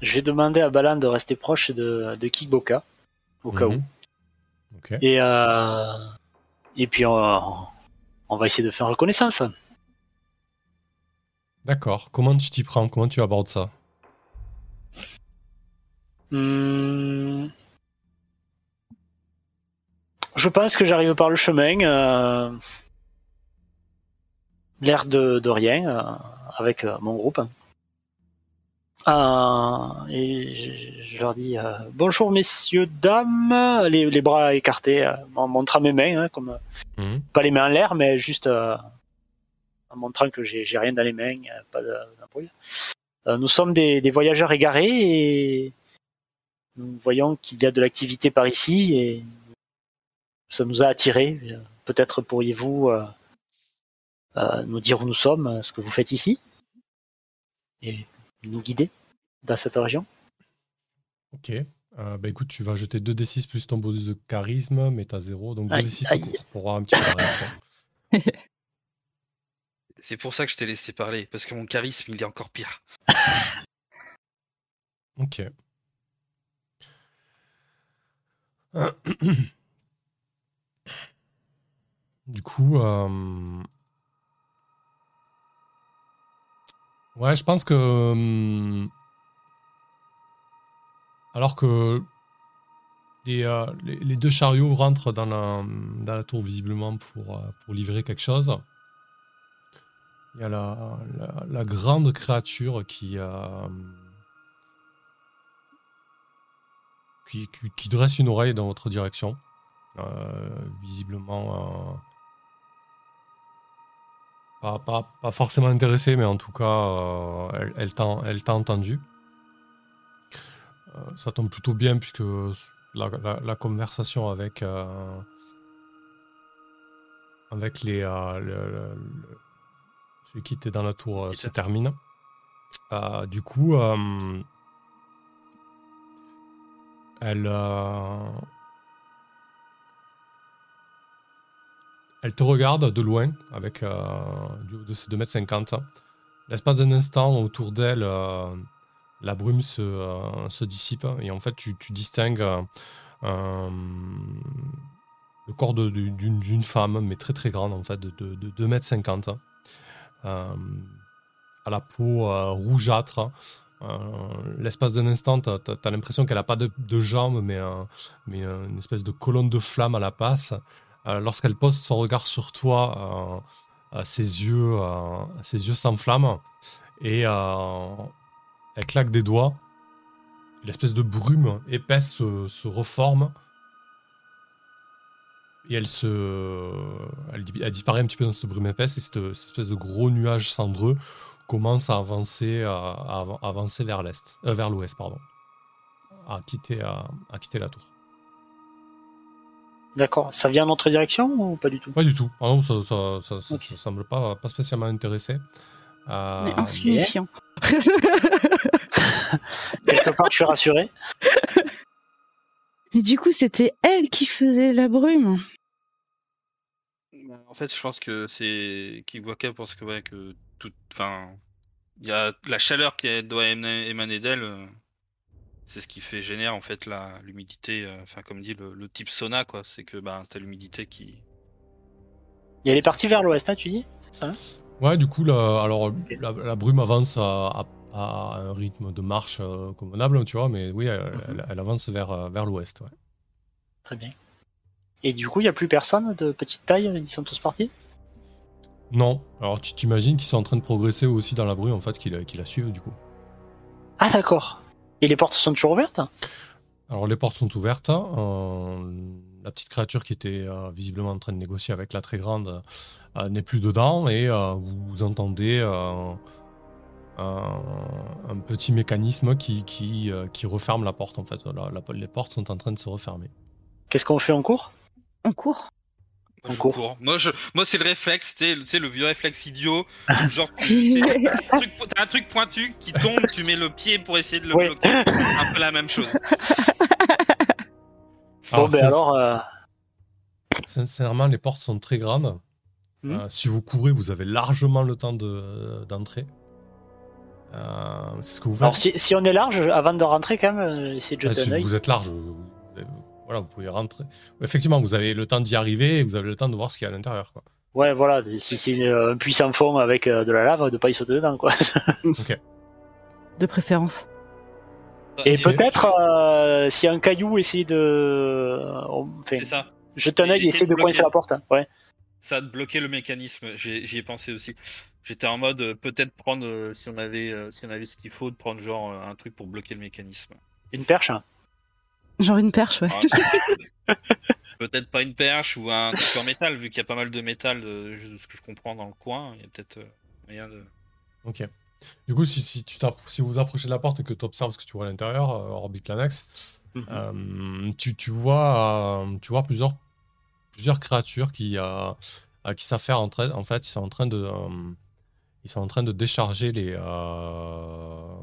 S4: Je vais demander à Balan de rester proche de, de Kikboka, au cas
S1: Mhm.
S4: où. Et, euh, et puis, on, on va essayer de faire reconnaissance.
S1: D'accord. Comment tu t'y prends? Comment tu abordes ça?
S4: Hmm. Je pense que j'arrive par le chemin. euh, L'air de, de rien, euh, avec mon groupe. Euh, et je, je leur dis euh, bonjour messieurs, dames, les, les bras écartés, euh, en montrant mes mains, hein, comme
S1: Mhm.
S4: pas les mains en l'air, mais juste en montrant que j'ai rien dans les mains, pas de- d'embrouille. Nous sommes des, des voyageurs égarés et nous voyons qu'il y a de l'activité par ici et ça nous a attirés. Peut-être pourriez-vous euh, euh, nous dire où nous sommes, ce que vous faites ici et nous guider dans cette région.
S1: Ok. Euh, bah écoute, tu vas jeter 2d6 plus ton bonus de charisme, mais t'as 0, donc
S4: Aïe,
S1: 2d6
S4: aïe.
S1: tout court pour voir un petit peu réaction.
S2: C'est pour ça que je t'ai laissé parler, parce que mon charisme, il est encore pire.
S1: Ok. Du coup, euh, ouais, je pense que hum, alors que les, euh, les, les deux chariots rentrent dans la, dans la tour visiblement pour, euh, livrer quelque chose, il y a la, la, grande créature qui, euh, qui, qui, dresse une oreille dans votre direction. Visiblement pas, pas, pas forcément intéressée, mais en tout cas, euh, elle, elle t'a elle entendu. Euh, ça tombe plutôt bien puisque la, la- la conversation avec, euh, avec les, le- celui qui était dans la tour se termine. Du coup, elle, elle te regarde de loin avec euh, de ses 2m50. L'espace d'un instant, autour d'elle, euh, la brume se, euh, dissipe et en fait, tu, distingues le corps d'une femme, mais très très grande en fait, de, de, de 2m50, euh, à la peau rougeâtre. Euh, L'espace d'un instant, tu as, l'impression qu'elle n'a pas de, jambes, mais, une espèce de colonne de flamme à la passe. Euh, Lorsqu'elle pose son regard sur toi, euh, euh, ses yeux, s'enflamment et elle claque des doigts. L'espèce de brume épaisse se, reforme et elle se, disparaît un petit peu dans cette brume épaisse et cette, espèce de gros nuage cendreux commence à avancer, vers l'est, vers l'ouest, pardon, à quitter la tour.
S4: D'accord. Ça vient dans notre direction ou pas du tout?
S1: Pas du tout. Ah non, ça, ça, ça, ça-
S4: Ok.
S1: ça semble pas, pas spécialement intéressé. Euh,
S3: Mais insignifiant.
S4: Quelque part, je suis rassuré.
S3: Mais du coup, c'était elle qui faisait la brume.
S2: Bah, En fait, je pense que c'est Kiwaka pense que ouais que tout, enfin, il y a la chaleur qui doit émaner émaner d'elle. C'est ce qui fait génère en fait la l'humidité. euh, Enfin, comme dit le, le type sauna quoi, c'est que bah t'as l'humidité qui.
S4: Et elle est partie vers l'ouest, hein, tu dis ça?
S1: Ouais, du coup, la, alors, la, la brume avance à, à- à un rythme de marche euh, convenable, tu vois, mais oui, elle,
S4: Mhm.
S1: elle- elle avance vers, euh, vers l'ouest. ouais.
S4: Très bien. Et du coup, il n'y a plus personne de petite taille Ils sont tous partis?
S1: Non, alors tu t'imagines qu'ils sont en train de progresser aussi dans la bruit, en fait, qui la, qui la suivent, du coup.
S4: Ah, d'accord. Et les portes sont toujours ouvertes
S1: Alors les portes sont ouvertes. euh, la petite créature qui était euh, visiblement en train de négocier avec la très grande euh, n'est plus dedans et euh, vous, entendez euh, un, un petit mécanisme qui, qui, euh, qui referme la porte en fait. La- la- les portes sont en train de se refermer.
S4: Qu'est-ce qu'on fait en cours?
S3: On court.
S2: Moi, je
S4: En cours.
S2: cours. Moi, je, moi, c'est le réflexe, tu sais, le vieux réflexe idiot. Genre, tu sais, t'as un un truc pointu qui tombe, tu mets le pied pour essayer de le
S4: Ouais.
S2: bloquer. Un peu la même chose.
S1: Alors,
S4: Bon, ben alors, euh,
S1: Sincèrement, les portes sont très grandes.
S4: Hmm.
S1: Euh, si vous courez, vous avez largement le temps de- d'entrer. Euh, c'est ce que vous faites.
S4: alors si, si on est large, avant de rentrer, quand même, euh, essayez de
S1: Ah,
S4: jeter
S1: si
S4: un œil.
S1: vous êtes large, vous- voilà, vous pouvez rentrer. Effectivement, vous avez le temps d'y arriver et vous avez le temps de voir ce qu'il y a à l'intérieur. quoi.
S4: Ouais, voilà, si c'est un puissant fond avec euh, de la lave, de pas y sauter dedans, quoi.
S3: De préférence.
S4: Et
S1: Ok.
S4: peut-être, euh, s'il y a un caillou, essayer de... euh, Enfin,
S2: C'est ça.
S4: jeter un œil et
S2: Essayer
S4: essayer
S2: de
S4: de coincer la porte. hein. Ouais.
S2: Ça a bloqué le mécanisme. J'y ai pensé aussi. J'étais en mode euh, peut-être prendre euh, si on avait si on avait ce qu'il faut de prendre genre un truc pour bloquer le mécanisme.
S4: Une perche. hein.
S3: Genre une perche, ouais.
S2: Ah, peut-être pas une perche ou un truc en métal vu qu'il y a pas mal de métal de, de ce que je comprends dans le coin. Il y a peut-être euh, moyen de.
S1: Ok. Du coup, si, si, tu si vous vous approchez de la porte et que tu observes ce que tu vois à l'intérieur, euh, Orbit Planex,
S4: Mhm.
S1: euh, tu, tu vois, euh, tu vois plusieurs, plusieurs créatures qui, euh, euh, qui s'affairent en, train- en fait, ils sont en train de, euh, ils sont en train de décharger les, euh,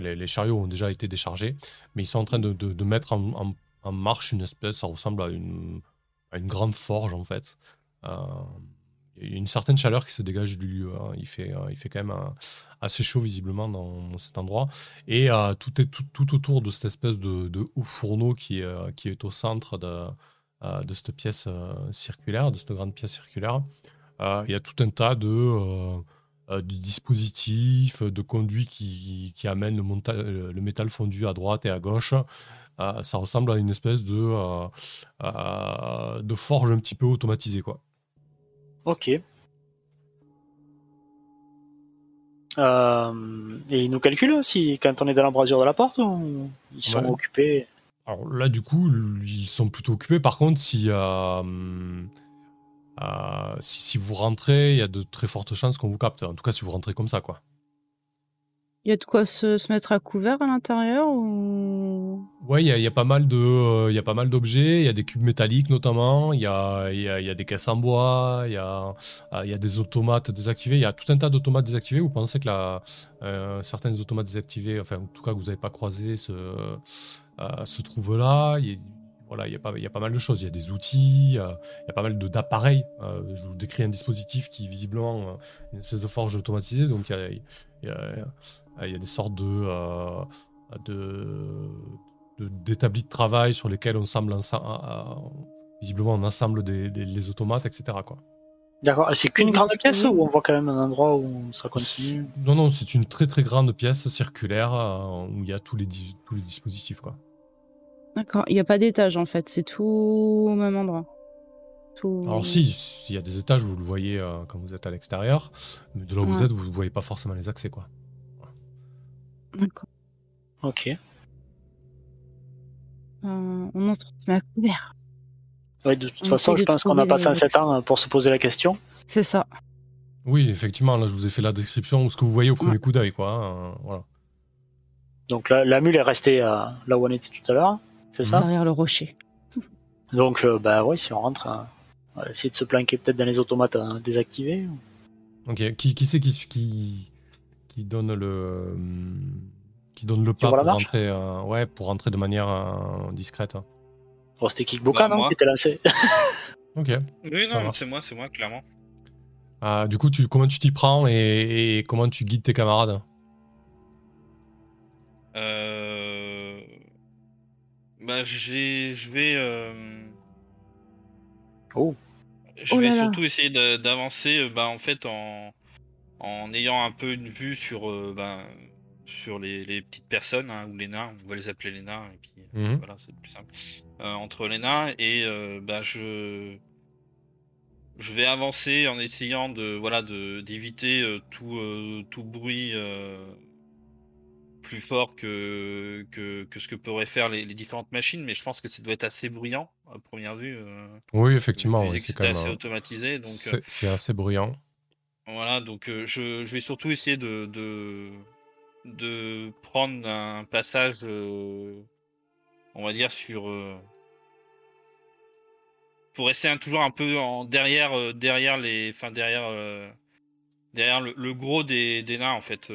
S1: les, chariots ont déjà été déchargés, mais ils sont en train de, mettre en, marche une espèce, ça ressemble à une, grande forge en fait. Euh, il y a une certaine chaleur qui se dégage du lieu. hein. Il, fait, euh, il fait quand même euh, assez chaud visiblement dans cet endroit. Et tout autour de cette espèce de, haut fourneau qui est, au centre de, cette pièce circulaire, de cette grande pièce circulaire. Il y a tout un tas de, euh, de dispositifs, de conduits qui, qui amènent le, monta- le métal fondu à droite et à gauche. Euh, ça ressemble à une espèce de, euh, de forge un petit peu automatisée. Quoi.
S4: Ok. Euh, et ils nous calculent si quand on est dans l'embrasure de la porte ou ils sont
S1: Ouais.
S4: occupés?
S1: Alors là, du coup, ils sont plutôt occupés. Par contre, si, euh, euh, si, si vous rentrez, il y a de très fortes chances qu'on vous capte. En tout cas, si vous rentrez comme ça, quoi.
S3: Il y a de quoi se, se mettre à couvert à l'intérieur ou...
S1: Ouais, il y a, il y a pas mal de, euh, y a pas mal d'objets. Il y a des cubes métalliques notamment. Il y a, y a, y a des caisses en bois. Il y a, euh, il y a des automates désactivés. Il y a tout un tas d'automates désactivés. Vous pensez que la, euh, certaines automates désactivés, enfin en tout cas que vous n'avez pas croisé, se, euh, se trouvent là. Il voilà, il y, a pas, il y a pas mal de choses. Il y a des outils, euh, il y a pas mal de- d'appareils. Euh, je vous décris un dispositif qui visiblement euh, une espèce de forge automatisée. Donc il y a, il y a- il y a des sortes de, euh, d'établis de travail sur lesquels on semble visiblement on assemble des, des- les automates, etc. Quoi.
S4: D'accord. C'est qu'une grande pièce ou on voit quand même un endroit où ça continue
S1: Non, non, c'est une très très grande pièce circulaire euh, où il y a tous les, di- tous les dispositifs. Quoi.
S3: D'accord, il n'y a pas d'étage en fait, c'est tout au même endroit. Tout...
S1: Alors si, il y a des étages, vous le voyez euh, quand vous êtes à l'extérieur, mais de là où vous êtes, vous ne voyez pas forcément les accès. Quoi.
S3: D'accord.
S4: Ok.
S3: Euh, on entre à couvert.
S4: Ouais, de toute
S3: On
S4: façon, je pense qu'on a passé
S3: les-
S4: un 7 ans pour se poser la question.
S3: C'est ça.
S1: Oui, effectivement, là je vous ai fait la description de ce que vous voyez au premier
S3: Ouais.
S1: coup d'œil. Quoi, hein, voilà.
S4: Donc la, la mule est restée euh, là où on était tout à l'heure, c'est ça
S3: Derrière le rocher.
S4: Donc, euh, bah oui, si on rentre, euh, on va essayer de se planquer peut-être dans les automates euh, désactivés.
S1: Ok, qui, qui c'est qui, qui, qui donne le hum, qui donne le pas pour rentrer euh, ouais pour rentrer de manière euh, discrète. hein.
S4: Bon, c'était Kickboka,
S2: Bah,
S4: non. Qui était lancé
S1: Ok.
S2: Oui, non, c'est moi, c'est moi, clairement.
S1: Ah, du coup, tu, comment tu t'y prends et, et comment tu guides tes camarades?
S2: Euh... Bah, j'ai, je vais. euh,
S4: Oh.
S2: Je
S3: Oh
S2: vais
S3: là là.
S2: surtout essayer de- d'avancer, euh, bah, en fait, en en ayant un peu une vue sur, euh, ben, sur les, les petites personnes hein, ou les nains, on va les appeler les nains et puis
S1: Mhm.
S2: voilà, c'est le plus simple. Euh, entre les nains et euh, bah je je vais avancer en essayant de voilà de d'éviter euh, tout euh, tout bruit euh, plus fort que, que que ce que pourraient faire les, les différentes machines, mais je pense que ça doit être assez bruyant à première vue. euh,
S1: Oui, effectivement, oui, c'est quand même.
S2: assez
S1: euh,
S2: automatisé, donc euh,
S1: C'est assez bruyant.
S2: voilà, donc euh, je, je vais surtout essayer de, de, de prendre un passage, euh, on va dire, sur. pour rester un- toujours un peu en, derrière, derrière les. Enfin, derrière. derrière le, le gros des, des nains, en fait.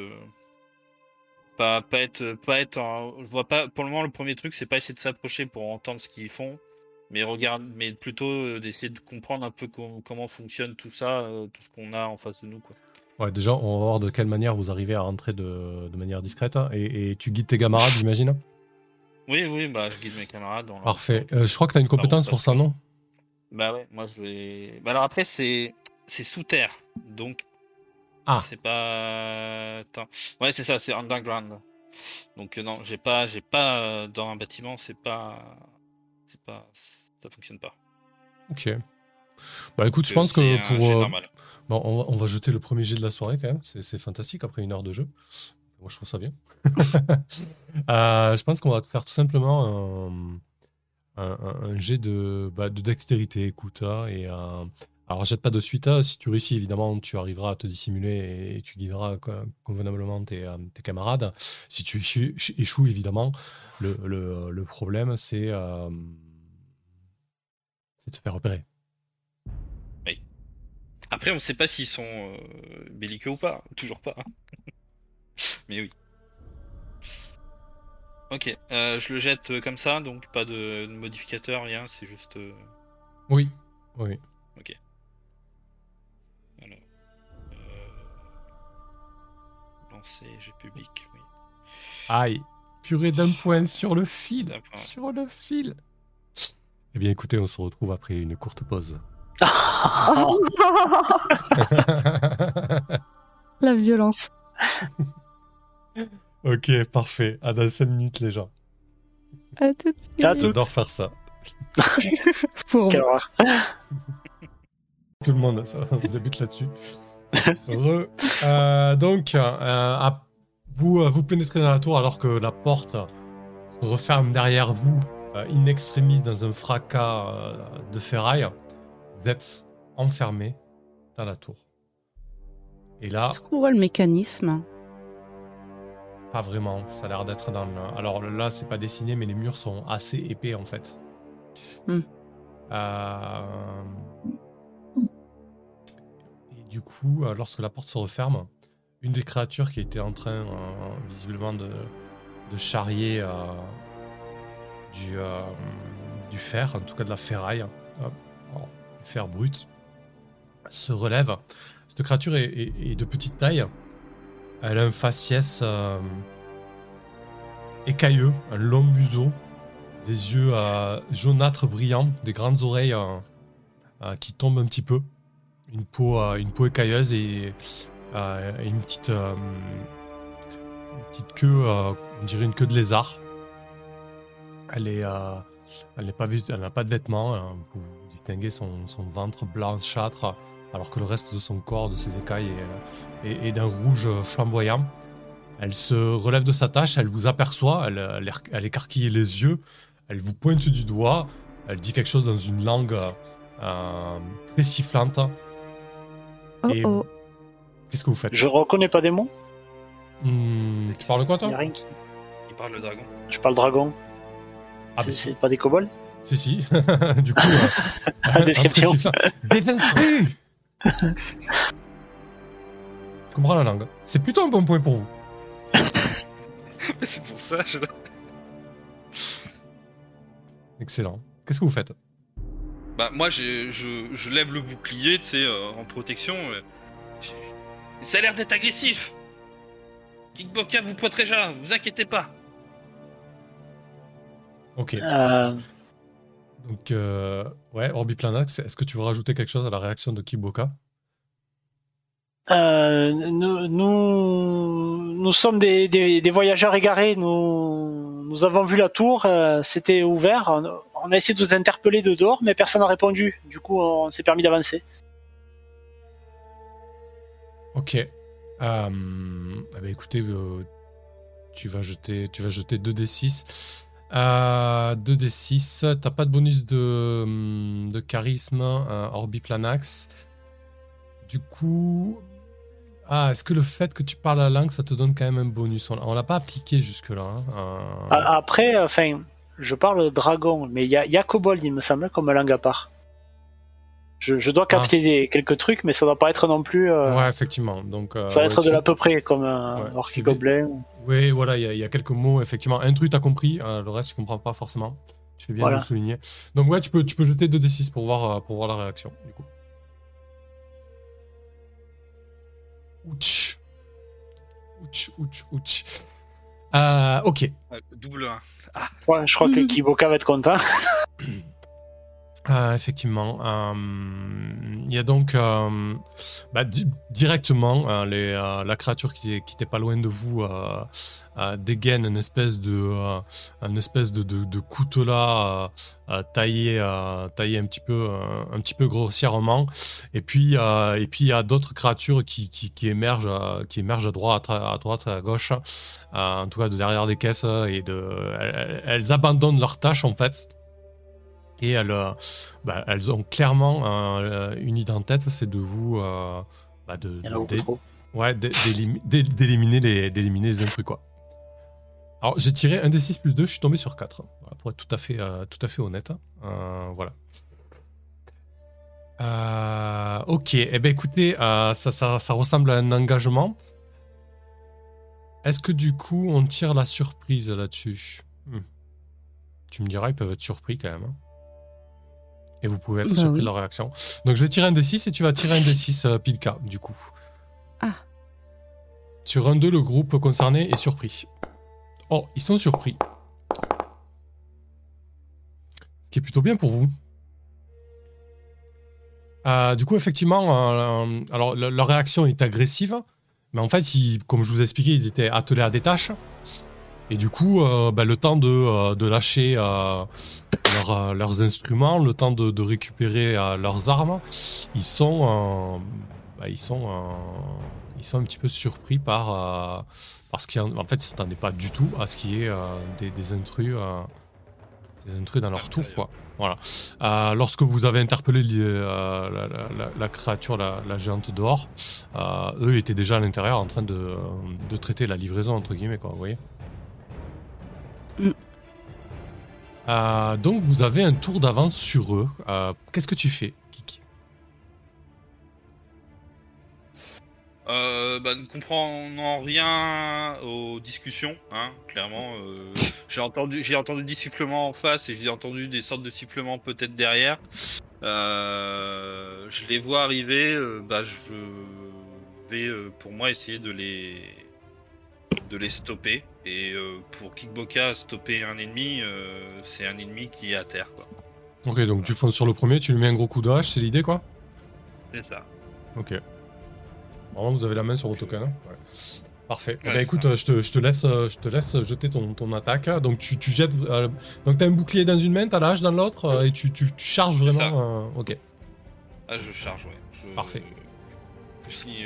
S2: Pas, pas être. Pas être en- je vois pas. Pour le moment, le premier truc, c'est pas essayer de s'approcher pour entendre ce qu'ils font. Mais regarde, mais plutôt euh, d'essayer de comprendre un peu com- comment fonctionne tout ça, euh, tout ce qu'on a en face de nous, quoi.
S1: Ouais, déjà, on va voir de quelle manière vous arrivez à rentrer de, de manière discrète. hein, Et, et tu guides tes camarades, j'imagine?
S2: Oui, oui, bah je guide mes camarades. dans
S1: Parfait. Euh, je crois que tu as une compétence pour ça, non?
S2: Bah ouais, moi je vais. Bah alors après c'est c'est sous terre, donc
S1: Ah.
S2: c'est pas. Attends. Ouais, c'est ça, c'est underground. Donc euh, non, j'ai pas, j'ai pas euh, dans un bâtiment, c'est pas, c'est pas, ça fonctionne pas.
S1: Ok. Bah écoute, je pense que
S2: un
S1: pour. euh. Bon, on va, on va jeter le premier jet de la soirée quand même. C'est fantastique après une heure de jeu. Moi, je trouve ça bien. Je pense qu'on va faire tout simplement un, un- un- un jet de, bah, de dextérité, écoute. hein, et, euh, alors, jette pas de suite. si tu réussis, évidemment, tu arriveras à te dissimuler et, tu guideras co- convenablement tes, euh, tes camarades. Si tu échoues, échoues, évidemment, le, le- le problème, c'est euh, c'est de se faire repérer.
S2: Après, on sait pas s'ils sont euh, belliqueux ou pas, toujours pas. Mais oui. Ok, euh, je le jette comme ça, donc pas de, de modificateur, rien, c'est juste.
S1: Oui, oui.
S2: Alors, lancer, jeu public, oui.
S1: Aïe, purée d'un point sur le fil.
S2: Point.
S1: Sur le fil. Eh bien, écoutez, on se retrouve après une courte pause.
S3: La violence.
S1: ok, parfait. À dans 5 minutes, les gens.
S3: À tout de suite.
S4: À tout.
S1: J'adore faire ça.
S3: Pour.
S1: Tout le monde, ça, on débute là-dessus. Euh, donc, euh, vous, euh, vous pénétrez dans la tour alors que la porte se referme derrière vous, in extremis, dans un fracas de ferraille. Vous êtes enfermé dans la tour. Et là,
S3: Est-ce qu'on voit le mécanisme?
S1: Pas vraiment, ça a l'air d'être dans le... Alors là, c'est pas dessiné, mais les murs sont assez épais en fait.
S3: Hmm.
S1: Euh, du coup, euh, lorsque la porte se referme, une des créatures qui était en train, euh, visiblement, de, charrier euh, du, fer, en tout cas de la ferraille, alors, du fer brut, se relève. Cette créature est, est- de petite taille. Elle a un faciès écailleux, un long museau, des yeux jaunâtres brillants, des grandes oreilles qui tombent un petit peu, une peau, euh, une peau écailleuse et, euh, une petite, euh, petite queue, on dirait une queue de lézard. Elle est, elle n'est pas, n'a pas de vêtements. hein. Vous distinguez son, son ventre blanchâtre, alors que le reste de son corps, de ses écailles, est, est- d'un rouge flamboyant. Elle se relève de sa tâche, elle vous aperçoit, elle, elle, elle écarquille les yeux, elle vous pointe du doigt, elle dit quelque chose dans une langue très sifflante.
S3: Oh
S1: Et-
S3: oh.
S1: Qu'est-ce que vous faites
S4: Je reconnais pas des mots.
S1: Hmm, Tu parles quoi,
S4: Y a
S1: toi
S4: rien qui-
S2: Il parle le dragon.
S4: Je parle dragon.
S1: Ah,
S4: C'est-
S1: mais
S4: c'est pas des kobolds
S1: Si, si. du coup. euh,
S4: La description.
S1: un Je comprends la langue. C'est plutôt un bon point pour vous.
S2: c'est pour ça, je...
S1: Excellent. Qu'est-ce que vous faites
S2: Bah moi je, je, je lève le bouclier, tu sais, euh, en protection. euh. Ça a l'air d'être agressif Kickboka vous protégera, vous inquiétez pas
S1: Ok.
S4: Euh,
S1: Donc, euh, ouais, Orbiplanax, est-ce que tu veux rajouter quelque chose à la réaction de Kiboka
S4: Euh, nous, nous, nous sommes des, des, des voyageurs égarés. Nous, nous avons vu la tour. euh, C'était ouvert. On, on a essayé de vous interpeller de dehors, mais personne n'a répondu. Du coup, on s'est permis d'avancer.
S1: Ok. Euh, ben, écoutez, euh, tu vas jeter, tu vas jeter 2d6. Euh, 2d6. T'as pas de bonus de, de charisme, euh, Orbiplanax. Du coup. Ah, est-ce que le fait que tu parles la langue, ça te donne quand même un bonus? On, on l'a pas appliqué jusque-là. hein. Euh,
S4: Après, enfin, je parle dragon, mais il y a, y a kobold, il me semble, comme langue à part. Je, je dois capter des, quelques trucs, mais ça doit pas être non plus. euh,
S1: Ouais, effectivement. Donc, euh,
S4: ça va
S1: ouais,
S4: être de l'à peu près comme un
S1: Ouais,
S4: gobelin.
S1: Oui, voilà, il y, a- il y a quelques mots, effectivement. Un truc, t'as compris, euh, le reste, tu comprends pas forcément. Tu fais bien
S4: Voilà.
S1: de le souligner. Donc, ouais, tu peux, tu peux jeter 2d6 pour voir, pour voir la réaction, du coup. Ouch. Ouch, ouch, ouch. Euh, ok.
S2: Euh, Double 1.
S4: Ouais, je crois que. Kiboka va être content.
S1: Euh, effectivement. euh, Il y a donc euh, bah, di- directement la créature qui n'était pas loin de vous dégaine une espèce de, une espèce de, taillé, un petit peu, grossièrement. Et puis, et il y a d'autres créatures qui, qui, qui émergent, qui émergent à droite, à gauche, en tout cas de derrière des caisses. Et elles abandonnent leur tâche en fait. Et elles, euh, bah, elles ont clairement euh, une idée en tête, c'est de vous, euh, bah, de, ouais, d'é- d'élim- d'é- d'éliminer les, d'éliminer les intrus quoi. Alors j'ai tiré un d 6 plus 2, je suis tombé sur 4. Voilà, pour être tout à fait, euh, tout à fait honnête. Euh, voilà. Euh, ok, eh ben écoutez, euh, ça, ça, ça ressemble à un engagement. Est-ce que du coup on tire la surprise là-dessus? Hmm. Tu me diras, ils peuvent être surpris quand même. hein. Et vous pouvez être
S3: Bah
S1: surpris
S3: oui.
S1: de leur réaction. Donc je vais tirer un D6 et tu vas tirer un D6 euh, Pilka, du coup.
S3: Ah.
S1: Sur un 2, le groupe concerné est surpris. Oh, ils sont surpris. Ce qui est plutôt bien pour vous. Euh, du coup, effectivement, euh, alors le- leur réaction est agressive, mais en fait, ils- comme je vous ai expliqué, ils étaient attelés à des tâches. Et du coup, euh, bah, le temps de, euh, lâcher euh, leurs, instruments, le temps de, récupérer leurs armes, ils sont, bah, ils sont, ils sont un petit peu surpris par, parce qu'en en fait, ils s'attendaient pas du tout à ce qu'il y ait des, intrus, des intrus dans leur tour, quoi. Voilà. Lorsque vous avez interpellé la, créature, la, géante dehors, eux étaient déjà à l'intérieur en train de, de traiter la livraison entre guillemets, quoi. Vous voyez.
S3: Mm.
S1: Euh, donc vous avez un tour d'avance sur eux. Euh, Qu'est-ce que tu fais, Kiki
S2: Euh, bah, ne comprenant rien aux discussions, hein, clairement. euh, j'ai entendu, entendu des sifflements en face et j'ai entendu des sortes de sifflements peut-être derrière. Je les vois arriver, bah, je vais pour moi essayer de les de les stopper. Et euh, pour Kickboka, stopper un ennemi, euh, c'est un ennemi qui est à terre, quoi.
S1: Ok, donc tu fonces sur le premier, tu lui mets un gros coup de hache, c'est l'idée, quoi?
S2: C'est ça.
S1: Ok. Vraiment, vous avez la main sur vos tokens. hein? Ouais. Parfait. Eh
S2: Ouais,
S1: ben, écoute, euh, je te, je te laisse, je te laisse jeter ton, ton attaque. Donc tu, tu jettes. euh, donc t'as un bouclier dans une main, t'as la hache dans l'autre, euh, et tu, tu, tu charges vraiment. euh, ok.
S2: Ah, je charge, ouais. Je-
S1: Parfait.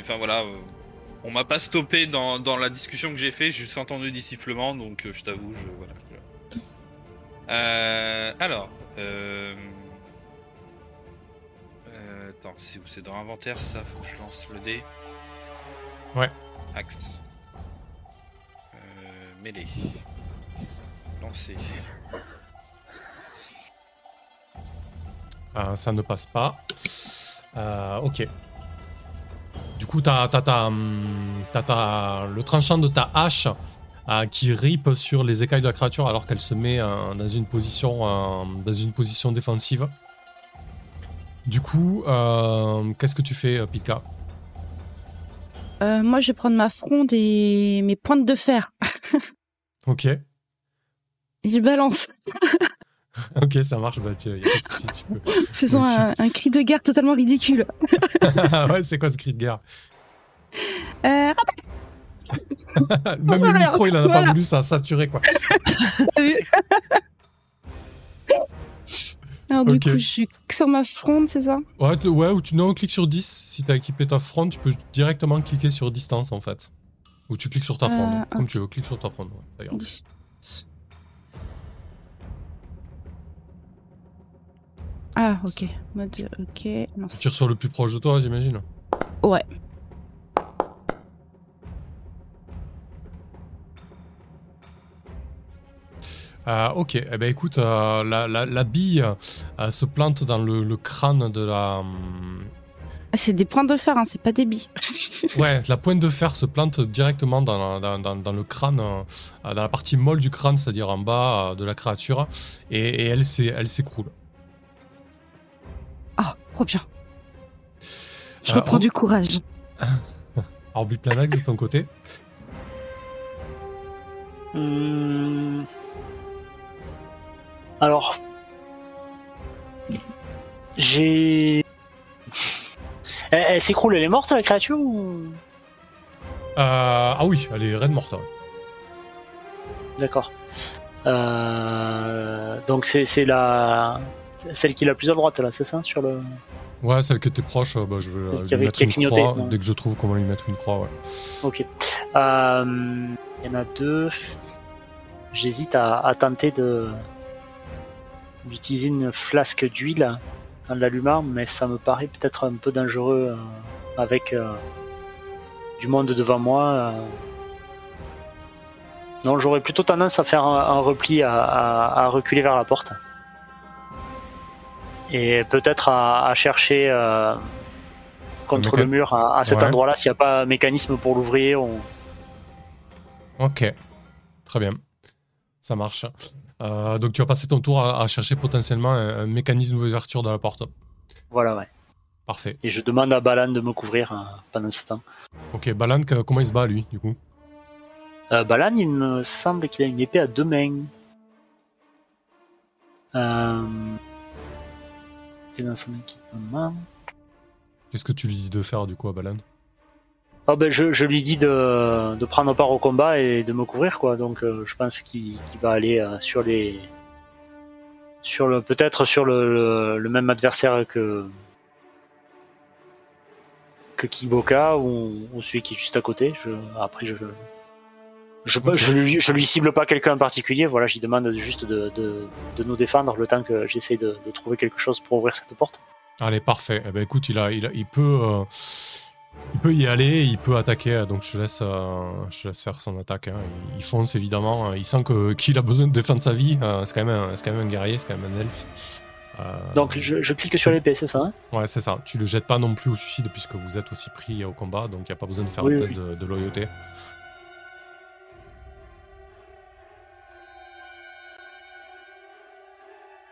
S2: Enfin voilà, on m'a pas stoppé dans, dans la discussion que j'ai fait, j'ai juste entendu des sifflements, donc euh, je t'avoue, je voilà. Euh, alors, euh... euh, attends, c'est où? C'est dans l'inventaire ça Faut que je lance le dé.
S1: Ouais.
S2: Axe. Euh, mêlée. Lancer.
S1: Euh, ça ne passe pas. Ok. Du coup, t'as t'as- t'as, hum, le tranchant de ta hache euh, qui ripe sur les écailles de la créature alors qu'elle se met euh, dans, une position, euh, dans une position défensive. Du coup, euh, qu'est-ce que tu fais, Pika?
S3: Euh, moi, je vais prendre ma fronde et mes pointes de fer.
S1: Ok.
S3: Et je balance.
S1: Ok, ça marche. Bah, tu, y a pas de souci, tu peux.
S3: Faisons
S1: tu-
S3: un, un cri de guerre totalement ridicule.
S1: ouais, c'est quoi ce cri de guerre?
S3: Euh,
S1: Même le micro, il en a pas voulu, ça a saturé quoi.
S3: Alors du coup, je suis sur ma fronde, c'est ça?
S1: Ouais, ouais, ou tu non, clique sur 10. Si t'as équipé ta fronde, tu peux directement cliquer sur distance en fait. Ou tu cliques sur ta fronde,
S3: Euh,
S1: comme tu veux, clique sur ta fronde. ouais, ça
S3: Ah, ok. Mode, ok. Non,
S1: Tu tires sur le plus proche de toi, j'imagine.
S3: ouais.
S1: Euh, ok, eh ben écoute, euh, la, la- la bille euh, se plante dans le, le crâne de la.
S3: Ah, c'est des points de fer, hein, c'est pas des billes.
S1: Ouais, la pointe de fer se plante directement dans, dans- dans- dans le crâne, euh, dans la partie molle du crâne, c'est-à-dire en bas de la créature, et, et elle s'écroule.
S3: Ah, trop bien. Je
S1: Euh,
S3: reprends
S1: on-
S3: du courage.
S1: Orbiplanax de ton côté.
S4: Hum. Alors, j'ai. Elle, elle s'écroule, elle est morte la créature ou?
S1: Euh, ah oui, elle est reine morte.
S4: D'accord. Euh, Donc c'est c'est la celle qui est la plus à droite là, c'est ça sur le.
S1: Ouais, celle qui était proche, euh, bah, je vais euh,
S4: Qui
S1: lui
S4: avait-
S1: mettre
S4: qui
S1: une
S4: clignoté,
S1: croix
S4: non.
S1: dès que je trouve comment lui mettre une croix. Ouais.
S4: Ok. Euh, Il y en a deux. J'hésite à, à tenter de d'utiliser une flasque d'huile en l'allumant, mais ça me paraît peut-être un peu dangereux euh, avec euh, du monde devant moi. euh. Non, j'aurais plutôt tendance à faire un, un repli, à, à- à reculer vers la porte. Et peut-être à, à chercher euh, contre le mur à, à cet
S1: Ouais.
S4: endroit-là s'il n'y a pas un mécanisme pour l'ouvrir. Ou...
S1: Ok, très bien. Ça marche. Euh, donc tu vas passer ton tour à, à chercher potentiellement un, un mécanisme d'ouverture de la porte.
S4: Voilà, ouais.
S1: Parfait.
S4: Et je demande à Balan de me couvrir euh, pendant ce temps.
S1: Ok, Balan, comment il se bat lui, du coup?
S4: Euh, Balan, il me semble qu'il a une épée à deux mains. Euh... Dans son équipement.
S1: Qu'est-ce que tu lui dis de faire, du coup, à Balan?
S4: Ah ben, je, je lui dis de, de prendre part au combat et de me couvrir, quoi. Donc, euh, je pense qu'il va aller euh, sur les. Sur le, peut-être sur le, le, le même adversaire que. que Kiboka ou, ou celui qui est juste à côté. Je, après, je. Je,
S1: Ok.
S4: je, lui, je lui cible pas quelqu'un en particulier, voilà, j'y demande juste de, de, de nous défendre le temps que j'essaye de, de trouver quelque chose pour ouvrir cette porte.
S1: Allez, parfait. Eh ben, écoute, il, a, il, a- il peut, euh, il peut y aller, il peut attaquer. Donc je te laisse, euh, je te laisse faire son attaque. hein. Il, il fonce évidemment. Il sent que qu'il a besoin de défendre sa vie. Euh, c'est quand même, un- c'est quand même un guerrier, c'est quand même un elfe. Euh,
S4: Donc je, je clique sur l'épée, c'est ça hein?
S1: Ouais, c'est ça. Tu le jettes pas non plus au suicide puisque vous êtes aussi pris au combat, donc il n'y a pas besoin de faire
S4: Oui,
S1: un
S4: oui,
S1: test de, de loyauté.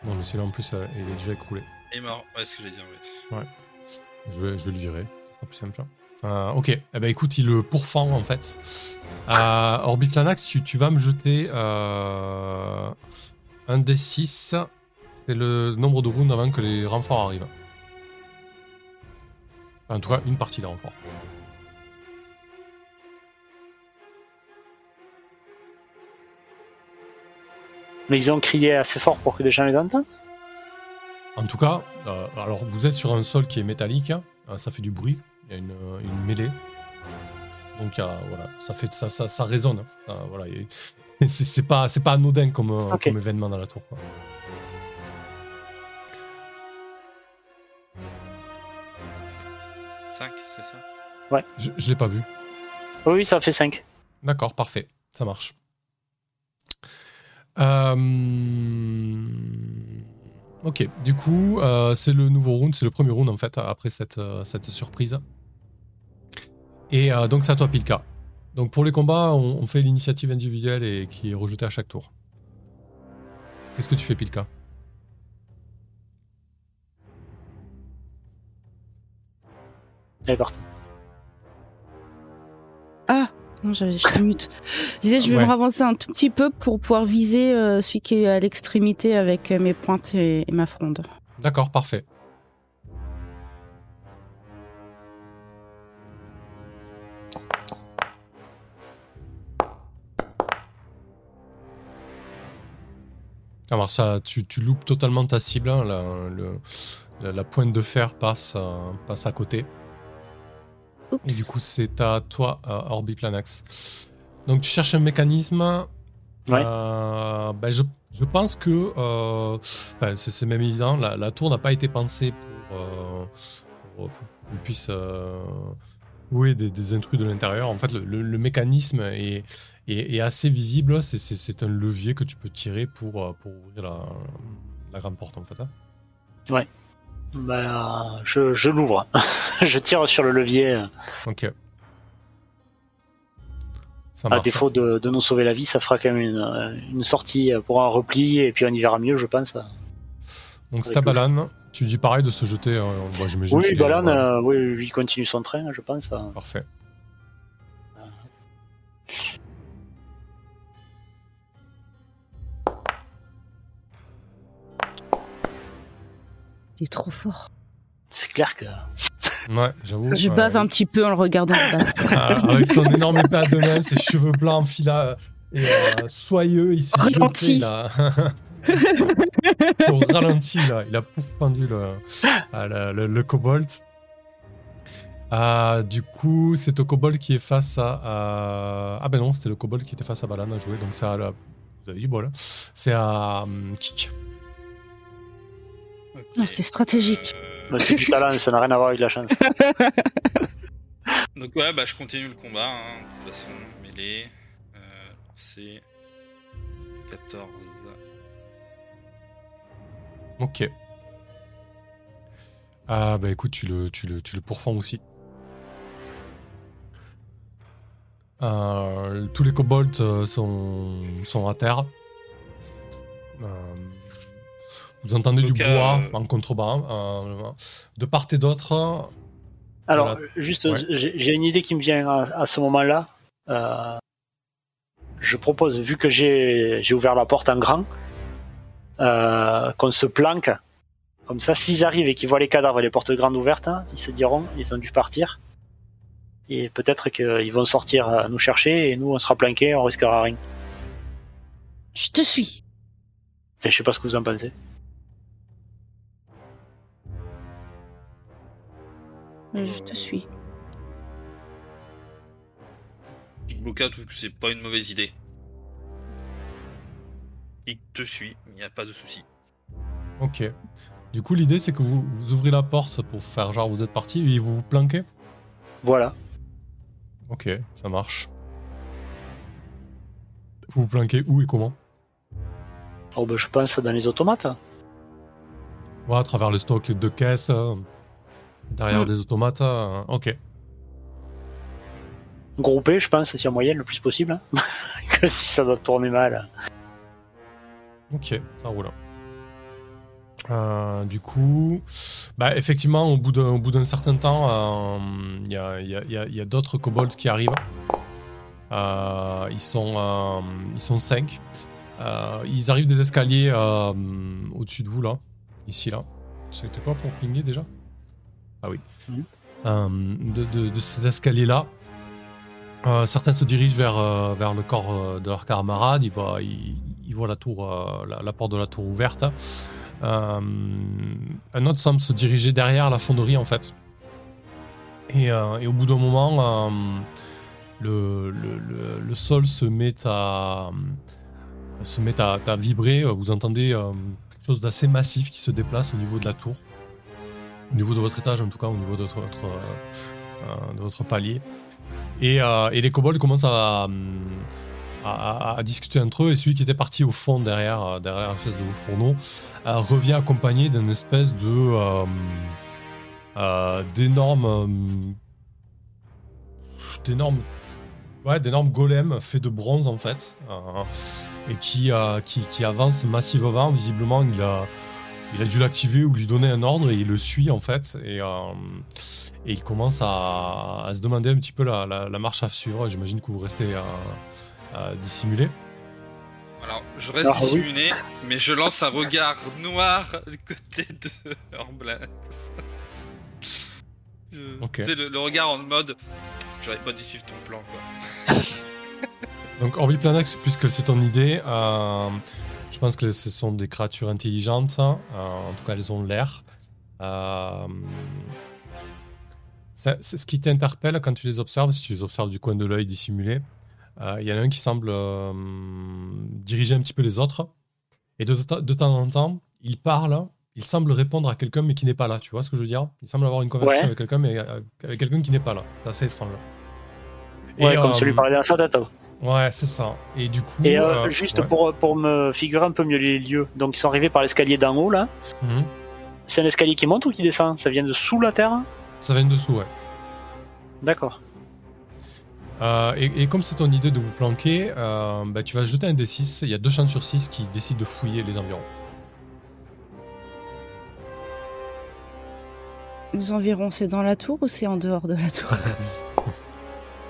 S1: Non, mais celui-là en plus, euh, il est déjà écroulé.
S2: Il est mort, ouais, ce que j'allais dire, ouais.
S1: Je vais, je vais le virer, ça sera plus simple. Euh, ok, eh ben, écoute, il le pourfend en fait. Euh, Orbitlanax, tu, tu vas me jeter euh, un des 6. C'est le nombre de rounds avant que les renforts arrivent. En tout cas, une partie des renforts.
S4: Mais ils ont crié assez fort pour que les gens les entendent
S1: En tout cas, euh, alors vous êtes sur un sol qui est métallique, hein. Euh, ça fait du bruit, il y a une, euh, une mêlée. Donc voilà, ça fait ça, ça, ça résonne. hein. Euh, voilà, c'est pas c'est pas anodin comme, comme événement dans la tour. quoi.
S2: 5, c'est ça?
S1: Je, je l'ai pas vu.
S4: Oui, oui, ça fait 5.
S1: D'accord, parfait, ça marche. Euh, Ok, du coup, euh, c'est le nouveau round, c'est le premier round en fait, après cette, euh, cette surprise. Et euh, donc c'est à toi Pilka. Donc pour les combats, on, on fait l'initiative individuelle et qui est rejetée à chaque tour. Qu'est-ce que tu fais Pilka?
S4: Elle est partie.
S3: Ah je, mute. Je disais, je vais me ravancer un tout petit peu pour pouvoir viser euh, celui qui est à l'extrémité avec euh, mes pointes et, ma fronde.
S1: D'accord, parfait. Alors ça, tu, loupes totalement ta cible, hein, la, pointe de fer passe, euh, passe à côté.
S3: Oups.
S1: Et du coup, c'est à toi, euh, Orbiplanax. Donc, tu cherches un mécanisme.
S4: Ouais.
S1: Euh, ben, je, je pense que euh, c'est c'est même évident. La, la tour n'a pas été pensée pour, euh, pour, pour qu'on puisse euh, jouer des, des intrus de l'intérieur. En fait, le, le- le mécanisme est, est, est assez visible. C'est- un levier que tu peux tirer pour, pour ouvrir la, la grande porte, en fait. hein.
S4: Bah, je, je l'ouvre. je tire sur le levier.
S1: Ok. Ça
S4: À défaut de, de nous sauver la vie, ça fera quand même une, une sortie pour un repli et puis on y verra mieux, je pense.
S1: Donc, c'est ta balane. Tu dis pareil de se jeter. euh,
S4: Oui,
S1: qu'il est-
S4: Balan,
S1: voilà.
S4: euh, oui, il continue son train, je pense.
S1: Parfait.
S3: Il est trop fort.
S4: C'est clair que.
S1: Ouais, j'avoue.
S3: Je
S1: euh,
S3: bave un petit peu en le regardant. battre.
S1: Ah, avec son énorme épée à deux mains, ses cheveux blancs fila et euh, soyeux, il s'est
S3: Ralenti.
S1: jeté là. Au ralenti là, il a pourfendu le, ah, le, le, le kobold. Ah, du coup, c'est au kobold qui est face à, à- Ah ben non, c'était le kobold qui était face à Balan à jouer, donc c'est à la... Vous avez du bol. C'est à hum, Kik.
S3: Non, c'était stratégique.
S2: Euh,
S4: Bah, c'est du talent, ça n'a rien à voir avec la chance.
S2: Donc ouais, bah je continue le combat. Hein. De toute façon, mêlée. Euh, c'est 14.
S1: Ok. Ah bah écoute, tu le, tu le, tu le pourfends aussi. Euh, tous les kobolds euh, sont, sont à terre. Euh, vous entendez
S2: Donc,
S1: du bois
S2: euh,
S1: en contrebas. euh, de part et d'autre.
S4: Alors,
S1: Voilà.
S4: juste,
S1: Ouais.
S4: j'ai une idée qui me vient à, à ce moment-là. Euh, je propose, vu que j'ai j'ai ouvert la porte en grand, euh, qu'on se planque. Comme ça, s'ils arrivent et qu'ils voient les cadavres et les portes grandes ouvertes, hein, ils se diront ils ont dû partir. Et peut-être qu'ils vont sortir à nous chercher et nous, on sera planqués, on risquera rien.
S3: Je te suis.
S4: Enfin, je sais pas ce que vous en pensez.
S3: Je te suis.
S2: Kickboka trouve que c'est pas une mauvaise idée. Il te suit, il n'y a pas de souci.
S1: Ok. Du coup, l'idée c'est que vous, vous ouvrez la porte pour faire genre vous êtes parti et vous vous planquez?
S4: Voilà.
S1: Ok, ça marche. Vous vous planquez où et comment?
S4: Oh, ben, je pense dans les automates.
S1: Ouais, à travers le stock de caisses, euh, derrière
S3: Mm.
S1: des automates. euh, ok.
S4: Groupé, je pense, si en moyenne, le plus possible. hein. que si ça doit tourner mal.
S1: Ok, ça roule. Euh, du coup, bah, effectivement, au bout d'un certain temps, euh, il y a, il y a- d'autres kobolds qui arrivent. Euh, ils sont euh, ils sont cinq. Euh, ils arrivent des escaliers euh, au-dessus de vous là, ici là. C'était quoi pour pinguer déjà? Ah oui.
S4: Mhm.
S1: Euh, de, de- de ces escaliers là. Euh, certains se dirigent vers, euh, vers le corps de leurs camarades. Ils voient, ils, ils voient la, tour, la, la porte de la tour ouverte. Un autre semble se diriger derrière la fonderie, en fait. Et, et au bout d'un moment, le, le- le- le sol se met à, se met à, à vibrer. Vous entendez quelque chose d'assez massif qui se déplace au niveau de la tour. Au niveau de votre étage, en tout cas, au niveau de votre, euh, euh, de votre palier. Et, euh, les kobolds commencent à, discuter entre eux. Et celui qui était parti au fond derrière, derrière l'espèce de fourneau revient accompagné d'une espèce de d'énormes d'énormes ouais d'énormes golems faits de bronze en fait et qui qui avance massivement visiblement il a il a dû l'activer ou lui donner un ordre et il le suit en fait et euh, et il commence à, à se demander un petit peu la, la- la marche à suivre. J'imagine que vous restez euh, euh, dissimulé.
S2: Alors, je reste
S4: Ah, oui.
S2: dissimulé, mais je lance un regard noir du côté de. Je- sais, le, le regard en mode j'aurais pas dû suivre ton plan quoi.
S1: Donc Orbiplanax, puisque c'est ton idée, euh, Je pense que ce sont des créatures intelligentes. Euh, en tout cas, elles ont l'air. Euh, c'est ce qui t'interpelle quand tu les observes, si tu les observes du coin de l'œil dissimulé. euh, Il y en a un qui semble euh, diriger un petit peu les autres. Et de, de temps en temps, il parle, il semble répondre à quelqu'un, mais qui n'est pas là. Tu vois ce que je veux dire? Il semble avoir une conversation
S4: Ouais.
S1: avec quelqu'un, mais euh, avec quelqu'un qui n'est pas là. C'est assez étrange.
S4: Ouais,
S1: Et,
S4: comme
S1: euh,
S4: celui parlait sa tête.
S1: Ouais, c'est ça. Et du coup.
S4: Et euh,
S1: euh,
S4: juste
S1: ouais.
S4: pour, pour me figurer un peu mieux les lieux, donc ils sont arrivés par l'escalier d'en haut là.
S1: Mhm.
S4: C'est un escalier qui monte ou qui descend? Ça vient de sous la terre
S1: Ça vient dessous, ouais.
S4: D'accord.
S1: Euh, et, et comme c'est ton idée de vous planquer, euh, bah, tu vas jeter un D6. Il y a deux chances sur 6 qui décident de fouiller les environs.
S3: Les environs, c'est dans la tour ou c'est en dehors de la tour?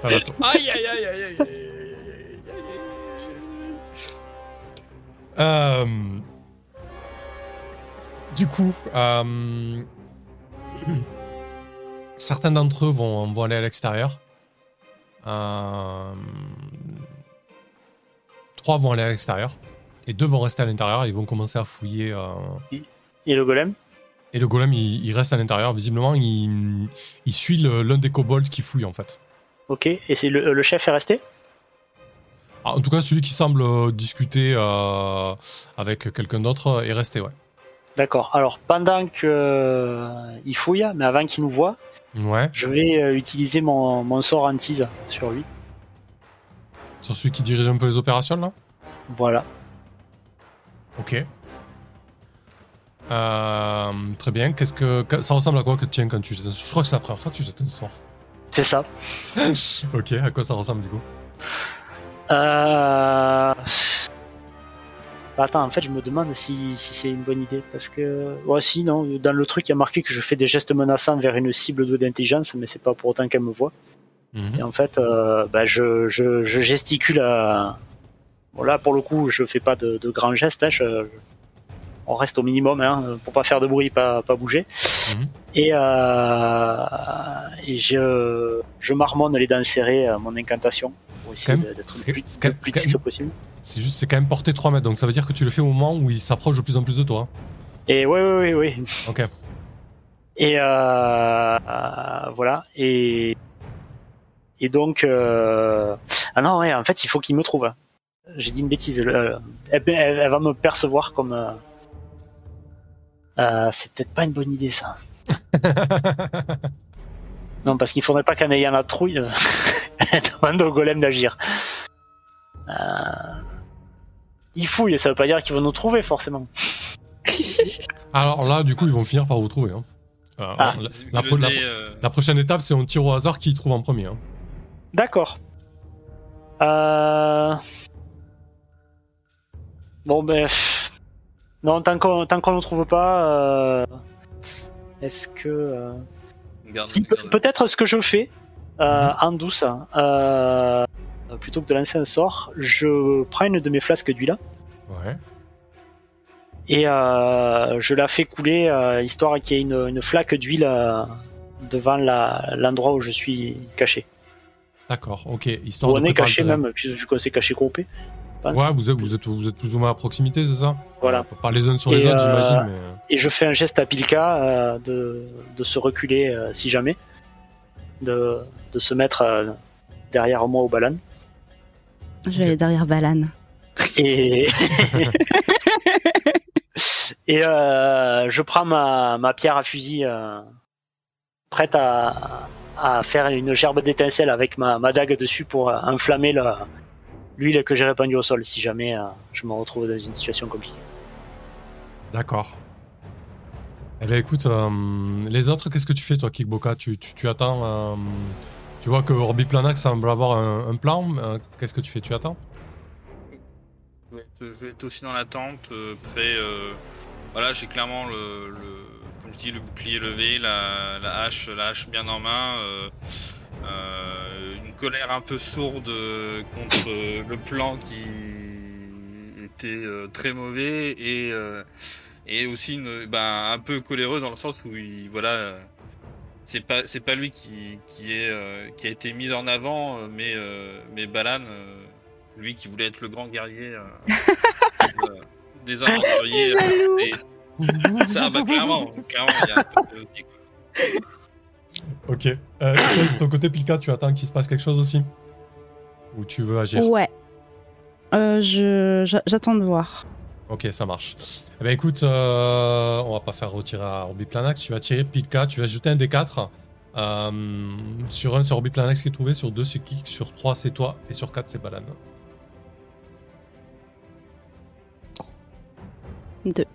S1: La tour. Aïe, aïe, aïe, aïe, aïe, Euh, du coup, euh, certains d'entre eux vont, vont aller à l'extérieur. Euh, trois vont aller à l'extérieur. Et deux vont rester à l'intérieur. Ils vont commencer à fouiller. euh,
S4: Et le golem?
S1: Et le golem, il, il reste à l'intérieur. Visiblement, il, il suit l'un des kobolds qui fouille, en fait.
S4: Ok. Et le, le chef est resté?
S1: En tout cas, celui qui semble euh, discuter euh, avec quelqu'un d'autre est resté, ouais.
S4: D'accord. Alors pendant que euh, il fouille, mais avant qu'il nous voit,
S1: Ouais.
S4: je vais euh, utiliser mon, mon sort antise sur lui.
S1: Sur celui qui dirige un peu les opérations, là?
S4: Voilà.
S1: Ok. Euh, très bien. Qu'est-ce que, que- ça ressemble à quoi que tu tiens quand tu jettes un sort? Je crois que c'est la première fois que tu jettes un sort.
S4: C'est ça.
S1: ok. À quoi ça ressemble du coup?
S4: Euh... bah, Attends, en fait, je me demande si, si c'est une bonne idée. Parce que. Ouais, si, non. Dans le truc, il y a marqué que je fais des gestes menaçants vers une cible douée d'intelligence, mais c'est pas pour autant qu'elle me voit.
S1: Mhm.
S4: Et en fait, euh, bah, je, je, je gesticule à. Bon, là, pour le coup, je fais pas de, de grands gestes. hein, je- On reste au minimum hein, pour pas faire de bruit, pas, pas bouger.
S1: Mhm.
S4: Et, euh, et je, je marmonne les dents serrées à mon incantation pour essayer d'être le plus, le discret possible.
S1: C'est juste, c'est quand même porté 3 mètres, donc ça veut dire que tu le fais au moment où il s'approche de plus en plus de toi.
S4: Et oui, oui, oui, oui.
S1: Ok.
S4: Et euh, euh, voilà. Et et donc euh, ah non ouais, en fait il faut qu'il me trouve. J'ai dit une bêtise. euh, elle, elle- elle va me percevoir comme. euh, c'est peut-être pas une bonne idée ça. Non parce qu'il faudrait pas qu'en ayant la trouille, demande au golem d'agir. Euh, il fouille, ça veut pas dire qu'ils vont nous trouver forcément.
S1: Alors là, du coup, ils vont finir par vous trouver. hein. Euh,
S4: Ah.
S1: la, prochaine étape, c'est on tire au hasard qui trouve en premier. hein.
S4: D'accord. Euh... Bon ben... pff. Non, tant qu'on tant qu'on ne trouve pas... euh, Est-ce que... euh, si, Peut-être ce que je fais, euh,
S1: Mhm.
S4: en douce, euh, plutôt que de lancer un sort, je prends une de mes flasques d'huile
S1: Ouais.
S4: et euh, je la fais couler, euh, histoire qu'il y ait une, une flaque d'huile euh, devant l'endroit où je suis caché.
S1: D'accord, ok. Histoire
S4: Où
S1: de
S4: on est caché
S1: le
S4: même, vu qu'on s'est caché groupé.
S1: Ouais, vous êtes, vous, êtes, vous êtes plus ou moins à proximité, c'est ça?
S4: Voilà.
S1: Pas les uns sur les
S4: Et,
S1: autres,
S4: euh,
S1: j'imagine. Mais... euh,
S4: Et je fais un geste à Pilka euh, de, de se reculer euh, si jamais, de, de se mettre euh, derrière moi au balan.
S3: Je vais aller derrière Balan.
S4: Et, et euh, je prends ma, ma pierre à fusil euh, prête à, à faire une gerbe d'étincelles avec ma, ma dague dessus pour euh, enflammer la- l'huile que j'ai répandue au sol si jamais euh, je me retrouve dans une situation compliquée.
S1: D'accord. Eh bien, écoute, euh, les autres, qu'est-ce que tu fais, toi, Kikboka? Tu, tu, attends. euh, tu vois que Orbiplanax semble avoir un, plan. euh, qu'est-ce que tu fais? Tu attends?
S2: Je vais être- aussi dans l'attente, prêt. Voilà, j'ai clairement le, le- comme le bouclier levé, la, hache, la hache bien en main, une colère un peu sourde contre le plan qui était très mauvais et et aussi une, ben, un peu coléreux dans le sens où il, voilà. euh, c'est pas c'est pas lui qui qui est euh, qui a été mis en avant euh, mais euh, mais Balan euh, lui qui voulait être le grand guerrier euh, des aventuriers. Et- Ça, bah, clairement, clairement, il y a un peu de-
S1: Ok. Euh, de ton côté, Pilka, tu attends qu'il se passe quelque chose aussi? Ou tu veux agir?
S3: Ouais. Euh, j'attends de voir.
S1: Ok, ça marche. Eh ben écoute, euh, on va pas faire retirer à Orbiplanax. Tu vas tirer Pilka, tu vas jeter un D4. Euh, sur un, c'est Orbiplanax qui est trouvé. Sur deux, c'est Kik. Sur trois, c'est toi. Et sur quatre, c'est Balan.
S3: Deux.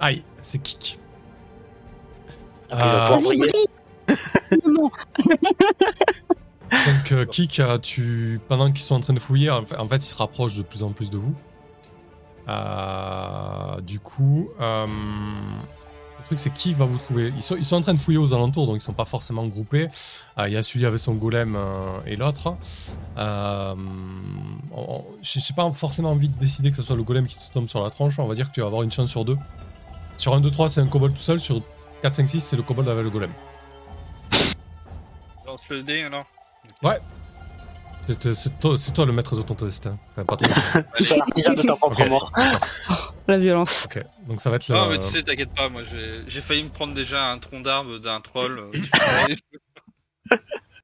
S1: Aïe, c'est Kik.
S4: Ah,
S1: Euh. Donc euh, Kik, tu, pendant qu'ils sont en train de fouiller, en fait, en fait, ils se rapprochent de plus en plus de vous. Euh, du coup, euh, le truc c'est qui va vous trouver? Ils sont, ils sont en train de fouiller aux alentours, donc ils sont pas forcément groupés. Euh, Il y a celui avec son golem et l'autre. Je n'ai pas forcément envie de décider que ce soit le golem qui te tombe sur la tronche. On va dire que tu vas avoir une chance sur deux. Sur 1, 2, 3, c'est un kobold tout seul. Sur 4, 5, 6, c'est le kobold avec le golem.
S2: Lance le dé alors.
S1: C'est c'est toi, le maître de ton destin. Enfin, pas toi.
S4: C'est l'artisan de ta propre mort.
S3: La violence.
S1: Ok, donc ça va être
S2: Non,
S1: le-
S2: mais tu sais, t'inquiète pas, moi j'ai failli me prendre déjà un tronc d'arbre d'un troll.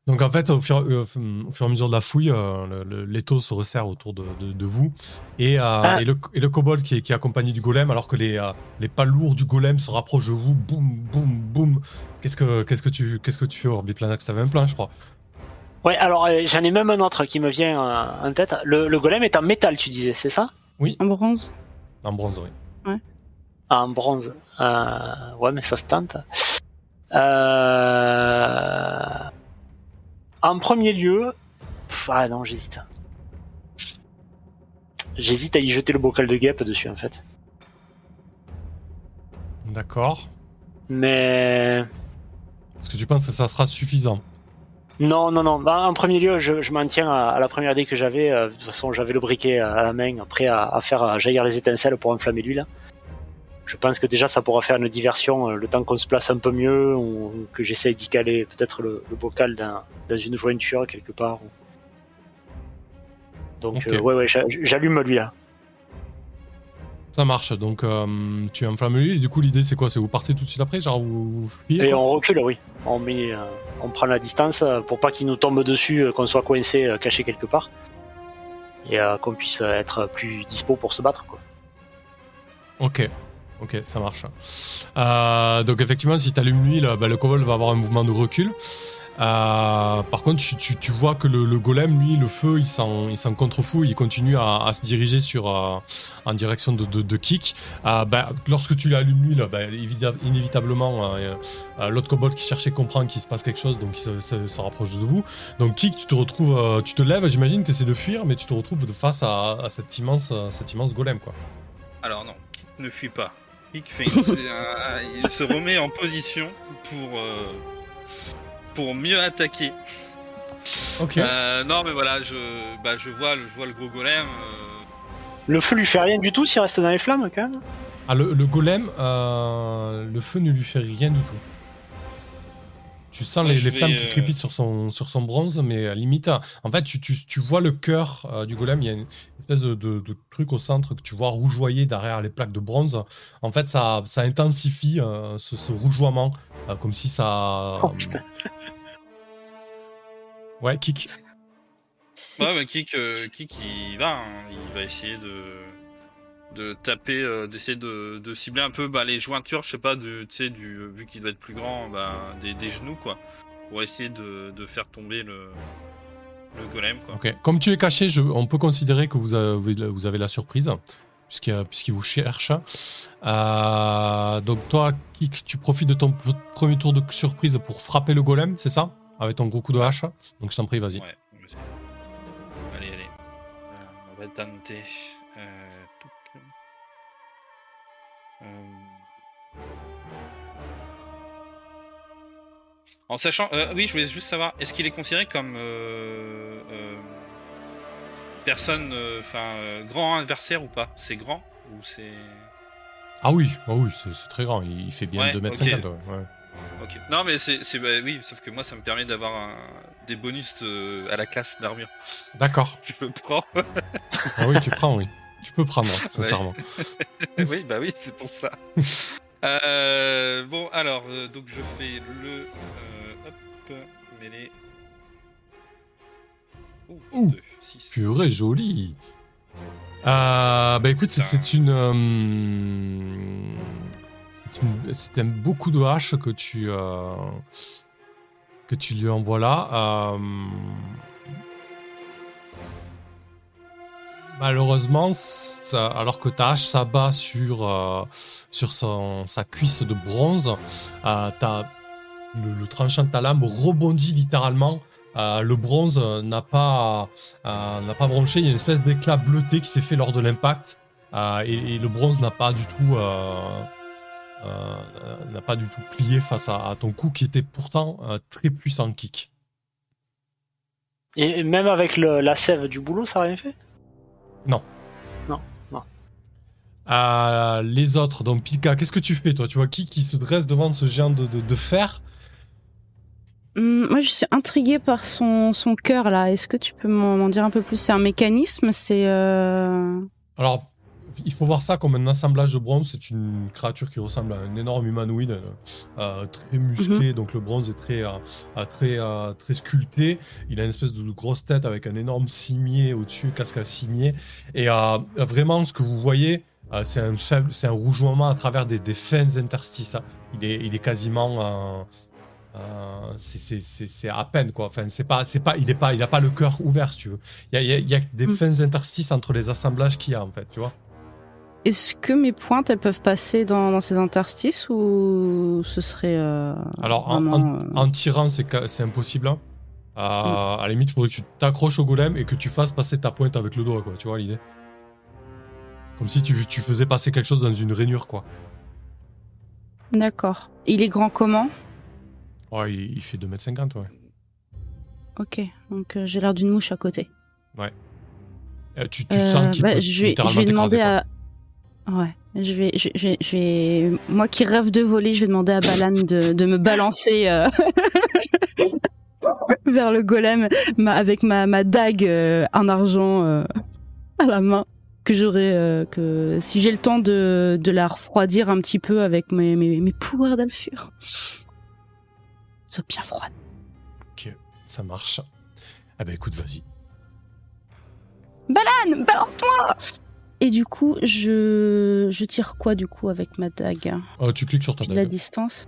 S1: Donc en fait, au fur, euh, au fur et à mesure de la fouille, euh, l'étau se resserre autour de, de- de vous. Et, euh,
S4: Ah.
S1: et le, et le kobold qui est, qui est accompagné du golem, alors que les, euh, les pas lourds du golem se rapprochent de vous, boum, boum, boum. Qu'est-ce que, qu'est-ce que, tu, qu'est-ce que tu fais, Orbiplanax? T'avais un plan, je crois.
S4: Ouais, alors euh, j'en ai même un autre qui me vient euh, en tête. Le, le golem est en métal, tu disais, c'est ça?
S3: En bronze.
S1: En bronze, oui.
S4: Ah, En bronze. Euh, ouais, mais ça se tente. Euh... En premier lieu... Pff, Ah non, j'hésite. J'hésite à y jeter le bocal de guêpe dessus, en fait.
S1: D'accord.
S4: Mais...
S1: Est-ce que tu penses que ça sera suffisant?
S4: Non, non, non. Bah, en premier lieu, je, je m'en tiens à, à la première idée que j'avais. Euh, De toute façon, j'avais le briquet à la main, prêt à, à faire euh, jaillir les étincelles pour enflammer l'huile. Je pense que déjà, ça pourra faire une diversion euh, le temps qu'on se place un peu mieux ou que j'essaye d'y caler peut-être le, le bocal dans, dans une jointure quelque part. Donc,
S1: Ok.
S4: euh, ouais, ouais, j'a- j'allume lui là.
S1: Ça marche. Donc euh, tu enflammes l'huile. Du coup, l'idée c'est quoi? C'est vous partez tout de suite après? Genre vous, vous fuyez
S4: Et on recule, oui. On, met, euh, on prend la distance euh, pour pas qu'il nous tombe dessus, euh, qu'on soit coincé, euh, caché quelque part. Et qu'on puisse être plus dispo pour se battre.
S1: Ok, ok, ça marche. Donc effectivement, si tu allumes l'huile, bah, le kobold va avoir un mouvement de recul. Euh, par contre, tu, vois que le, le golem, lui, le feu, il s'en, il contrefou, il continue à, se diriger sur, euh, en direction de, de, Kik. Euh, bah, lorsque tu lui allumes l'huile, bah, évita- inévitablement, euh, l'autre kobold qui cherchait comprend qu'il se passe quelque chose, donc il se, rapproche de vous. Donc Kik, tu te retrouves, tu te lèves, j'imagine, tu essaies de fuir, mais tu te retrouves de face à, à cet, immense, immense golem.
S2: Alors non, ne fuit pas. Kik fait une- un- il se remet en position pour pour mieux attaquer.
S1: Ok.
S2: Euh, non mais voilà, je bah je vois le je vois le gros golem. euh,
S4: Le feu lui fait rien du tout s'il reste dans les flammes, quand même
S1: Ah, le, le golem, euh, le feu ne lui fait rien du tout. Tu sens les, flammes qui
S2: euh,
S1: crépitent sur son, sur son bronze, mais à limite, en fait, tu, tu, tu vois le cœur euh, du golem, il y a une espèce de, de- de truc au centre que tu vois rougeoyer derrière les plaques de bronze. En fait, ça, ça intensifie euh, ce, ce rougeoiement, euh, comme si ça...
S4: Oh putain.
S1: Ouais.
S3: C'est-
S2: Ouais mais Kik euh, Kik il va, hein, il va essayer de de taper, euh, d'essayer de, de cibler un peu bah, les jointures, je sais pas, de, tu sais, du vu qu'il doit être plus grand, bah, des, des genoux quoi, pour essayer de, de faire tomber le le golem quoi.
S1: Ok. Comme tu es caché, je- on peut considérer que vous avez, vous avez la surprise, puisqu'il puisqu'il vous cherche. Euh, donc toi, Kik, tu profites de ton premier tour de surprise pour frapper le golem, c'est ça? Avec ton gros coup de hache. Donc je t'en prie, vas-y.
S2: Ouais. Allez, allez. Euh, on va tenter. Euh... En sachant, euh, oui, je voulais juste savoir, est-ce qu'il est considéré comme euh, euh, personne, enfin, grand adversaire ou pas? C'est grand ou c'est
S1: Ah oui, ah oui c'est très grand, il fait bien
S2: Ouais,
S1: 2 mètres
S2: ok.
S1: 50. ouais, ouais.
S2: Ok. Non, mais c'est, c'est bah, oui, sauf que moi, ça me permet d'avoir un- des bonus euh, à la classe d'armure.
S1: D'accord.
S2: Je le prends.
S1: Ah oui, tu prends, oui. Tu peux prendre, sincèrement.
S2: oui, bah oui, c'est pour ça. Euh, bon, alors, euh, donc je fais le. Euh, hop, mêlée. Ouh,
S1: Ouh.
S2: deux, six.
S1: Purée, joli. Euh, bah écoute, c'est- c'est une. euh, c'est un beaucoup de haches que tu. euh, que tu lui envoies là. Euh, Malheureusement, alors que ta hache s'abat sur, euh, sur son, sa cuisse de bronze, le, tranchant de ta lame rebondit littéralement. Le bronze n'a pas, n'a pas bronché. Il y a une espèce d'éclat bleuté qui s'est fait lors de l'impact. Et, le bronze n'a pas du tout, n'a pas du tout plié face à, à ton coup qui était pourtant un très puissant kick.
S4: Et même avec le- la sève du boulot, ça n'a rien fait?
S1: Euh, les autres, donc Pika, qu'est-ce que tu fais toi? Tu vois qui qui se dresse devant ce géant de, de- de fer?
S3: Hum, moi, je suis intriguée par son, son cœur là. Est-ce que tu peux m'en m'en dire un peu plus? C'est un mécanisme C'est. euh,
S1: Alors, il faut voir ça comme un assemblage de bronze. C'est une créature qui ressemble à un énorme humanoïde, euh, très musclé. Donc le bronze est très, euh, euh, très, euh, très sculpté. Il a une espèce de grosse tête avec un énorme cimier au-dessus, casque à cimier. Et euh, vraiment, ce que vous voyez, euh, c'est un faible, c'est un rougeoiement à travers des, des fins interstices. Il est, il est quasiment. euh, euh, c'est- c'est c'est- c'est à peine quoi. Enfin, c'est pas, c'est pas, il est pas, il a pas le cœur ouvert si tu veux. Il y a, il y a- il y a des
S3: Mm.
S1: fins interstices entre les assemblages qu'il y a en fait, tu vois.
S3: Est-ce que mes pointes elles peuvent passer dans, dans ces interstices ou ce serait. euh,
S1: Alors, en,
S3: vraiment,
S1: en-
S3: euh,
S1: en tirant, c'est impossible. hein. Euh, À la limite, il faudrait que tu t'accroches au golem et que tu fasses passer ta pointe avec le doigt, quoi. Tu vois l'idée Comme si tu, tu faisais passer quelque chose dans une rainure, quoi.
S3: D'accord. Il est grand comment?
S1: Ouais, il, il fait 2m50, ouais.
S3: Ok, donc euh, j'ai l'air d'une mouche à côté.
S1: Euh, tu tu sens qu'il
S3: bah,
S1: peut
S3: je vais,
S1: littéralement
S3: je vais demander à. Ouais, je vais, je, je vais- je vais- Moi qui rêve de voler, je vais demander à Balan de, de me balancer euh, vers le golem ma- avec ma, ma dague euh, en argent euh, à la main. Que j'aurai. euh, que si j'ai le temps de, de la refroidir un petit peu avec mes, mes, mes pouvoirs d'alfure. Soit bien froide.
S1: quoi. Ça marche. Ah bah écoute, vas-y.
S3: Balan, balance-moi Et du coup, je, je tire quoi du coup avec ma dague
S1: Oh, tu cliques sur ta
S3: J'ai la
S1: dague.
S3: distance.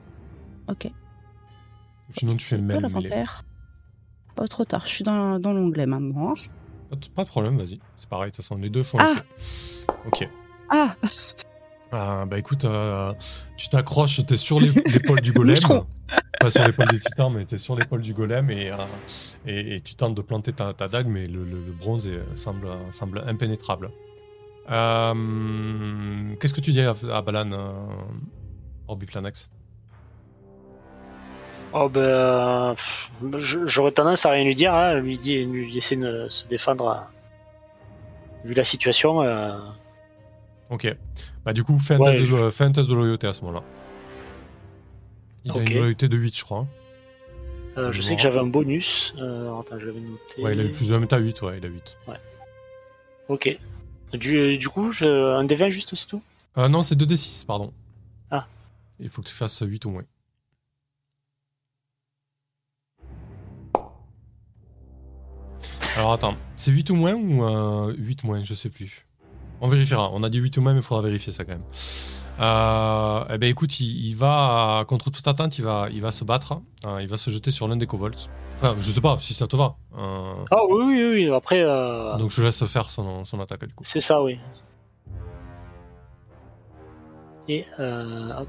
S3: Ok.
S1: Sinon, tu fais le même.
S3: l'inventaire. Pas trop tard, je suis dans, dans l'onglet maintenant.
S1: Pas de- Pas de problème, vas-y. C'est pareil, de toute façon, les deux font
S3: Ah.
S1: l'effet. Ok.
S3: Ah
S1: Euh, bah écoute, euh, tu t'accroches, t'es sur l'é- l'épaule du golem. Pas sur l'épaule des titans, mais t'es sur l'épaule du golem et, euh, et, et tu tentes de planter ta, ta dague, mais le, le- le bronze est- semble, semble impénétrable. Euh, Qu'est-ce que tu dis à, à Balan, euh, Orbiplanex
S4: Oh ben, je- j'aurais tendance à rien lui dire, hein, lui, dire, lui laisser ne- se défendre. euh, Vu la situation, euh,
S1: Ok. Bah du coup, fais un,
S4: Ouais,
S1: test, de,
S4: je-
S1: lo- fais un test de loyauté à ce moment-là. Il a une loyauté de 8, je crois.
S4: euh, je
S1: Je
S4: sais
S1: vois.
S4: que j'avais un bonus. Euh, attends, je l'avais noté.
S1: Ouais, il a eu plus de mais t'as 8, ouais, il a 8.
S4: Ok. Du, du coup, je, un D20 juste, c'est tout
S1: Euh, non, c'est 2d6, pardon.
S4: Ah.
S1: Il faut que tu fasses 8 ou moins. Alors attends, c'est 8 ou moins ou euh, 8 moins? Je sais plus. On vérifiera. On a dit 8 ou moins, mais il faudra vérifier ça quand même. Euh, eh ben écoute, il, il va, contre toute attente, il va, il va se battre. Euh, il va se jeter sur l'un des kobolds. Enfin, je sais pas si ça te va. Euh,
S4: Ah oui, oui, oui. Après, euh,
S1: donc je laisse faire son, son attaque du coup.
S4: c'est ça, oui. Et euh, hop.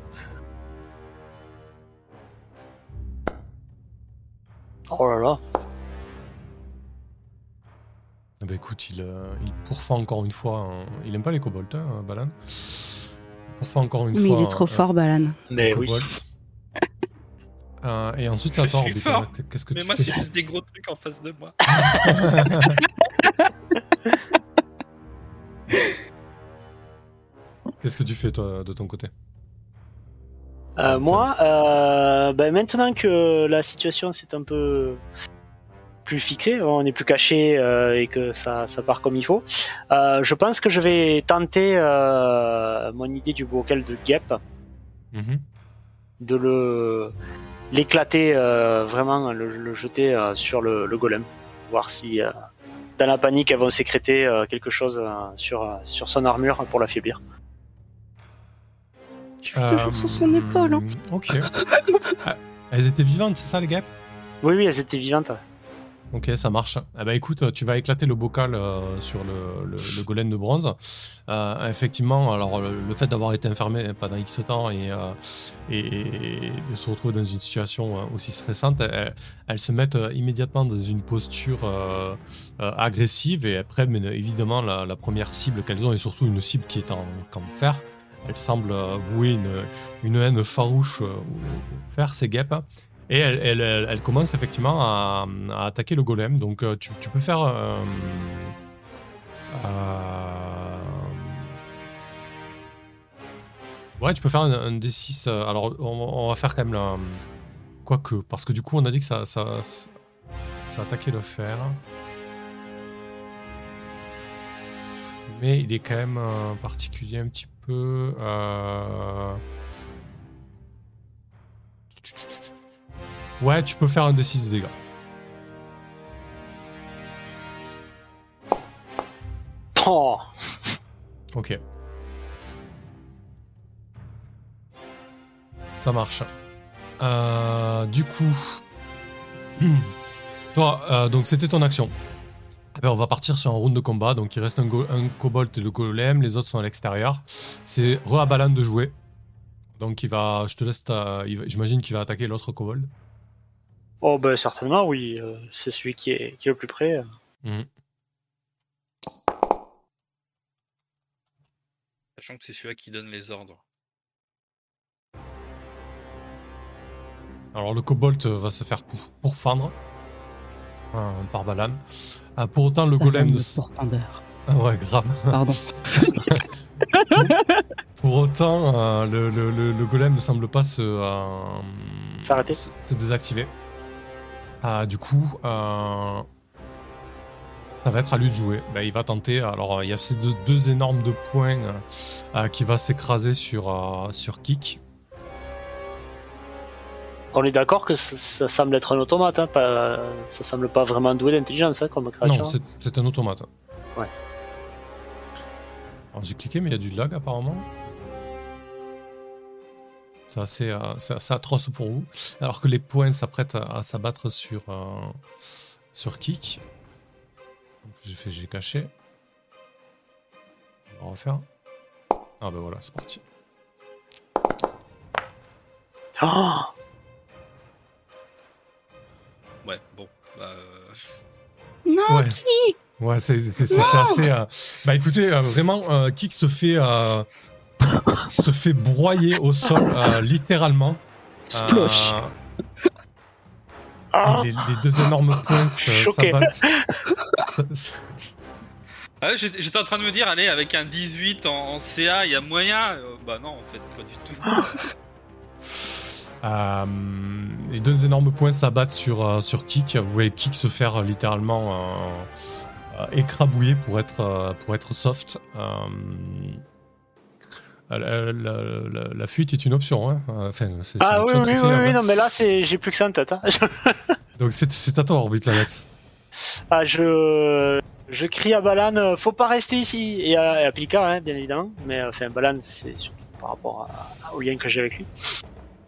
S4: Oh là là.
S1: Eh ben écoute, il, euh, il pourfend encore une fois. un- Il aime pas les kobolds, hein, Balan. Pourfend encore une
S3: Mais
S1: fois.
S3: il est trop
S1: un-
S3: fort, Balan.
S4: Mais oui.
S1: Euh, et ensuite, ça part. Qu'est-ce que
S2: Mais
S1: tu
S2: moi,
S1: fais
S2: c'est juste des gros trucs en face de moi.
S1: Qu'est-ce que tu fais toi de ton côté
S4: Euh, moi, euh, ben, maintenant que la situation s'est un peu plus fixé, on n'est plus caché euh, et que ça, ça part comme il faut. Euh, je pense que je vais tenter euh, mon idée du bocal de guêpe,
S1: Mhm.
S4: de le l'éclater euh, vraiment, le, le jeter euh, sur le, le golem, voir si euh, dans la panique elles vont sécréter euh, quelque chose euh, sur euh, sur son armure pour l'affaiblir.
S3: Je suis toujours sur son épaule. hein.
S1: Ok. Ah, Elles étaient vivantes, c'est ça les guêpes
S4: Oui, oui, elles étaient vivantes.
S1: Ok, ça marche. Eh ben, écoute, tu vas éclater le bocal euh, sur le, le- le golem de bronze. Euh, effectivement, alors le, fait d'avoir été enfermé pendant X temps et, euh, de se retrouver dans une situation aussi stressante, elles, se mettent immédiatement dans une posture agressive et prennent mais, évidemment la, première cible qu'elles ont et surtout une cible qui est en, en fer. Elles semblent vouer une, une haine farouche au fer, ces guêpes. Et elle, commence effectivement à, attaquer le golem. Donc euh, tu, peux faire. euh, euh, Ouais, tu peux faire un, un D6. euh, Alors on, va faire quand même la. Quoique, parce que du coup on a dit que ça, ça, attaquait le fer. Mais il est quand même particulier un petit peu. Ouais, tu peux faire un D6 de dégâts.
S4: Oh,
S1: Ok. Ça marche. Euh, du coup, toi, euh, donc c'était ton action. Eh ben, on va partir sur un round de combat. Donc il reste un, un kobold et le golem, les autres sont à l'extérieur. C'est re à Balan de jouer. Donc il va, je te laisse, ta- j'imagine qu'il va attaquer l'autre kobold.
S4: Oh ben certainement, oui, euh, c'est celui qui est, qui est le plus près.
S1: Mhm.
S2: Sachant que c'est celui-là qui donne les ordres.
S1: Alors le kobold euh, va se faire pour- pourfendre euh, par Balan. Euh, pour autant, le golem. Ah ouais, grave.
S3: Pardon.
S1: Pour autant, euh, le, le- le- le golem ne semble pas se, euh,
S4: S'arrêter.
S1: se, se désactiver. Ah, du coup, euh, ça va être à lui de jouer. Ben, il va tenter. Alors, il y a ces deux, deux énormes de points euh, qui va s'écraser sur, euh, sur Kick.
S4: On est d'accord que ça, ça semble être un automate, hein, pas, ça semble pas vraiment doué d'intelligence hein, comme créature.
S1: Non, c'est- un automate.
S4: Ouais.
S1: J'ai cliqué, mais il y a du lag apparemment. C'est assez, euh, c'est assez atroce pour vous. Alors que les points s'apprêtent à, à s'abattre sur, euh, sur Kick. J'ai fait, j'ai caché. On va refaire. Ah ben voilà, c'est parti.
S4: Oh
S2: Ouais, bon. Bah, euh,
S3: Non,
S1: Ouais. Ouais, c'est assez. euh, Bah écoutez, euh, vraiment, euh, Kick se fait, euh, se fait broyer au sol, euh, littéralement.
S3: Splosh.
S1: Euh,
S4: Ah
S1: et les, les deux énormes points
S4: Choqué.
S1: s'abattent.
S2: Ah, j'étais en train de me dire, allez, avec un 18 en, en CA, il y a moyen. Euh, bah non, en fait, pas du tout.
S1: Euh, les deux énormes points s'abattent sur, euh, sur Kick. Vous voyez Kick se faire euh, littéralement euh, euh, écrabouiller pour être, euh, pour être soft. La, la- la- la fuite est une option. Hein. Enfin, c'est-
S4: Ah oui, oui, oui,
S1: fiable,
S4: oui,
S1: hein.
S4: non, mais là, c'est, j'ai plus que ça en tête. Hein.
S1: Donc c'est c'est à toi, Orbiplanax.
S4: Ah, je, je crie à Balan, euh, faut pas rester ici. Et à, et à Pilka, hein, bien évidemment. Mais euh, enfin, Balan, c'est surtout par rapport à- au lien que j'ai avec lui.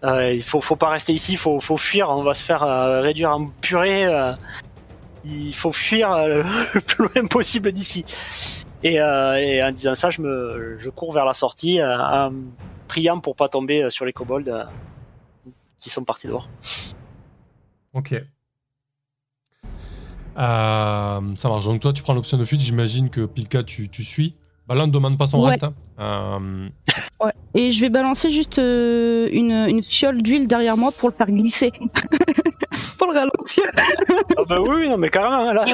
S4: Euh, il faut, faut pas rester ici, faut, faut fuir. On va se faire euh, réduire en purée. euh, il faut fuir euh, le plus loin possible d'ici. Et, euh, et en disant ça, je me, je cours vers la sortie, euh, en priant pour pas tomber euh, sur les kobolds euh, qui sont partis dehors.
S1: Ok. Euh, ça marche. Donc toi, tu prends l'option de fuite. J'imagine que Pilka, tu, tu suis. Bah là, on ne demande pas son
S3: Ouais.
S1: reste. hein. Euh,
S3: Ouais. Et je vais balancer juste euh, une, une fiole d'huile derrière moi pour le faire glisser. pour le ralentir.
S4: Ah bah oui, non, mais carrément, là.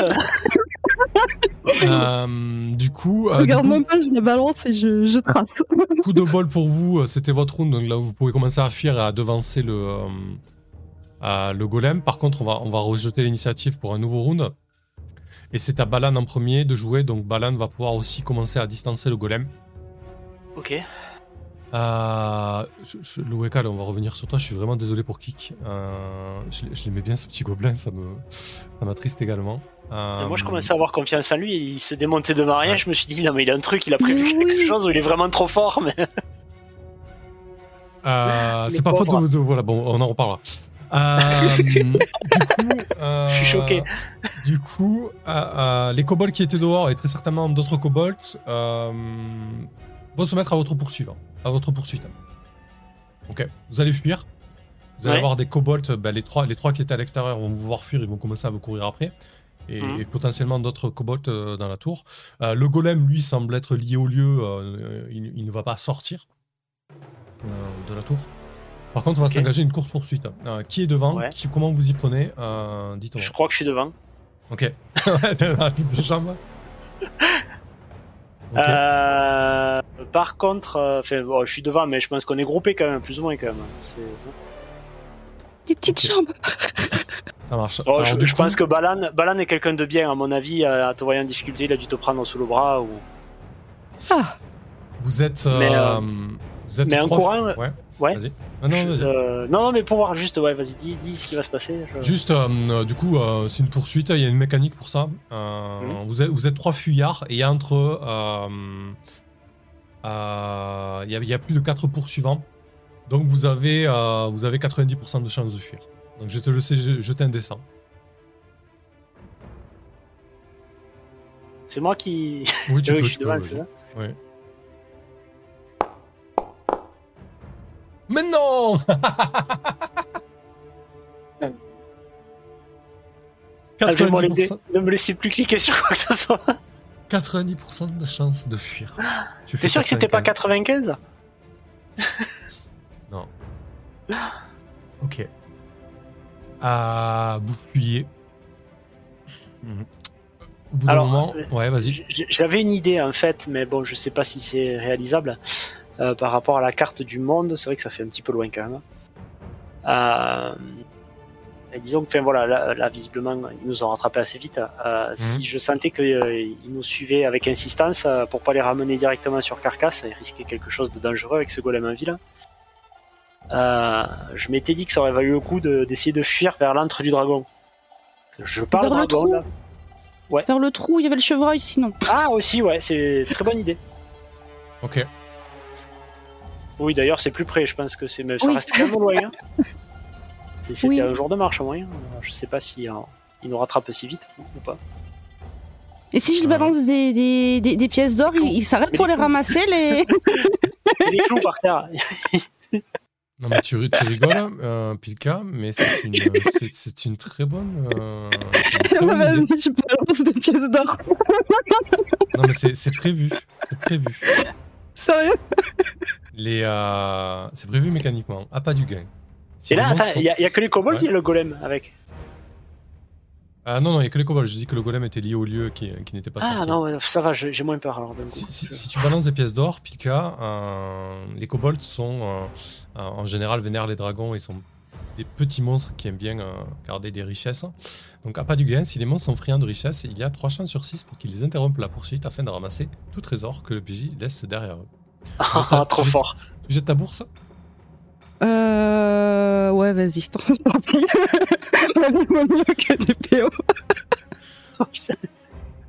S4: euh,
S1: du coup, euh,
S3: Je regarde
S1: du coup,
S3: même pas, je la balance et je, je trace.
S1: coup de bol pour vous. euh, C'était votre round. Donc là, vous pouvez commencer à fuir et à devancer le, euh, euh, le golem. Par contre, on va, on va rejeter l'initiative pour un nouveau round. Et c'est à Balan en premier de jouer, donc Balan va pouvoir aussi commencer à distancer le golem.
S4: Ok.
S1: Euh, Louekal, on va revenir sur toi. Je suis vraiment désolé pour Kik. Euh, je je l'aimais bien ce petit gobelin, ça me, ça m'attriste également. Euh,
S4: Moi, je commençais à avoir confiance en lui. Il se démontait devant rien.
S1: Ouais.
S4: Je me suis dit, non, mais il a un truc, il a prévu quelque chose il est vraiment trop fort. Mais...
S1: Euh, c'est pas faute de, de- Voilà, bon, on en reparlera. Euh, du coup, euh,
S4: Je suis choqué.
S1: Du coup, euh, euh, les kobolds qui étaient dehors et très certainement d'autres kobolds euh, vont se mettre à votre poursuite. À votre poursuite. Ok, vous allez fuir. Vous allez
S4: Ouais.
S1: avoir des kobolds. ben, les trois, les trois qui étaient à l'extérieur vont vous voir fuir. Ils vont commencer à vous courir après. Et,
S4: Mhm.
S1: et potentiellement d'autres kobolds euh, dans la tour. Euh, le golem, lui, semble être lié au lieu. euh, il, il ne va pas sortir de la tour. Par contre, on va s'engager une course poursuite. Qui est devant?
S4: Ouais.
S1: Qui- Comment vous y prenez? Dites-moi.
S4: Je crois que je suis devant.
S1: Ok. T'es dans la jambe.
S4: Euh, par contre, euh, enfin, bon, je suis devant, mais je pense qu'on est groupé quand même, plus ou moins quand même. C'est-
S3: Des petites jambes.
S1: Ça marche.
S4: Oh,
S1: Alors,
S4: je
S1: du
S4: je
S1: coup,
S4: pense que Balan, Balan est quelqu'un de bien, à mon avis. euh, À te voyant en difficulté, il a dû te prendre sous le bras. Ou...
S1: Vous êtes.
S4: Mais,
S1: euh,
S4: euh,
S1: vous êtes
S4: mais en courant,
S1: Ouais.
S4: Ouais.
S1: Vas-y. Ah non, vas-y.
S4: euh, non, non, mais pour voir juste, ouais, vas-y, dis, dis ce qui va se passer. je-
S1: Juste, euh, euh, du coup, euh, c'est une poursuite, il y a une mécanique pour ça. Euh,
S4: Mhm.
S1: vous, êtes, vous êtes trois fuyards et il y a entre. euh, euh, Il y, a- il y a plus de quatre poursuivants. Donc vous avez, euh, vous avez 90% de chances de fuir. Donc je te le sais, je, je.
S4: C'est moi qui.
S1: Oui, tu
S4: oui,
S1: peux.
S4: je suis
S1: tu
S4: devant, c'est ça?
S1: Oui. Mais non
S4: Ah, je vais m'en
S1: 90%,
S4: aider. Ne me laissez plus cliquer sur quoi que ce soit.
S1: 90% de chance de fuir. Tu
S4: T'es sûr que c'était pas
S1: 95.
S4: 95
S1: Non. Ok. Ah, vous fuyez. Au bout d'un
S4: Alors,
S1: moment,
S4: euh,
S1: ouais, vas-y.
S4: J'avais une idée en fait, mais bon, je sais pas si c'est réalisable. Euh, par rapport à la carte du monde, c'est vrai que ça fait un petit peu loin quand même. Euh, et disons que, enfin voilà, là, là, visiblement, ils nous ont rattrapé assez vite. Euh, Si je sentais qu'ils nous suivaient avec insistance euh, pour pas les ramener directement sur Carcasse et risquer quelque chose de dangereux avec ce golem en ville, euh, je m'étais dit que ça aurait valu le coup de- d'essayer de, fuir vers l'antre du dragon. Je parle
S3: Vers le
S4: dragon
S3: trou
S4: là.
S3: Vers le trou, il y avait le chevreuil sinon.
S4: Ah aussi, ouais, c'est très bonne idée.
S1: Ok.
S4: Oui, d'ailleurs, c'est plus près, je pense que c'est. Mais ça
S3: Oui.
S4: reste quand même loin. hein. C'est- C'était
S3: Oui.
S4: un jour de marche moyen. Alors, Je sais pas si euh, il nous rattrape si vite ou pas.
S3: Et si je
S1: Ouais.
S3: balance des, des, des, des pièces d'or, il, il s'arrête pour les
S4: clous.
S3: ramasser les.
S4: Des clous par terre.
S1: Non, mais tu, tu rigoles, euh, Pilka, mais c'est une, c'est, une très bonne. euh, c'est une très bonne idée.
S3: Vas-y, je balance des pièces d'or.
S1: Non, mais c'est, c'est prévu. C'est prévu.
S3: Sérieux?
S1: Les, euh, c'est prévu mécaniquement. Ah, pas du gain.
S4: Et là, il y, a- que les kobolds,
S1: Ouais.
S4: a le golem avec.
S1: Ah non, non, il n'y a que les kobolds. Je dis que le golem était lié au lieu qui, qui n'était pas
S4: Ah
S1: sorti.
S4: non, ouais, ça va, j'ai moins peur alors. coup.
S1: Si, tu balances des pièces d'or, Pika, euh, les kobolds sont euh, en général vénèrent les dragons et sont des petits monstres qui aiment bien garder des richesses. Donc à pas du gain, si les monstres sont friands de richesses, il y a 3 chances sur 6 pour qu'ils interrompent la poursuite afin de ramasser tout trésor que le PJ laisse derrière eux.
S4: Ah, trop fort.
S1: Tu jettes ta bourse
S3: Euh. Ouais, vas-y, tant pis. Vaut mieux que des PO.
S4: Oh, putain.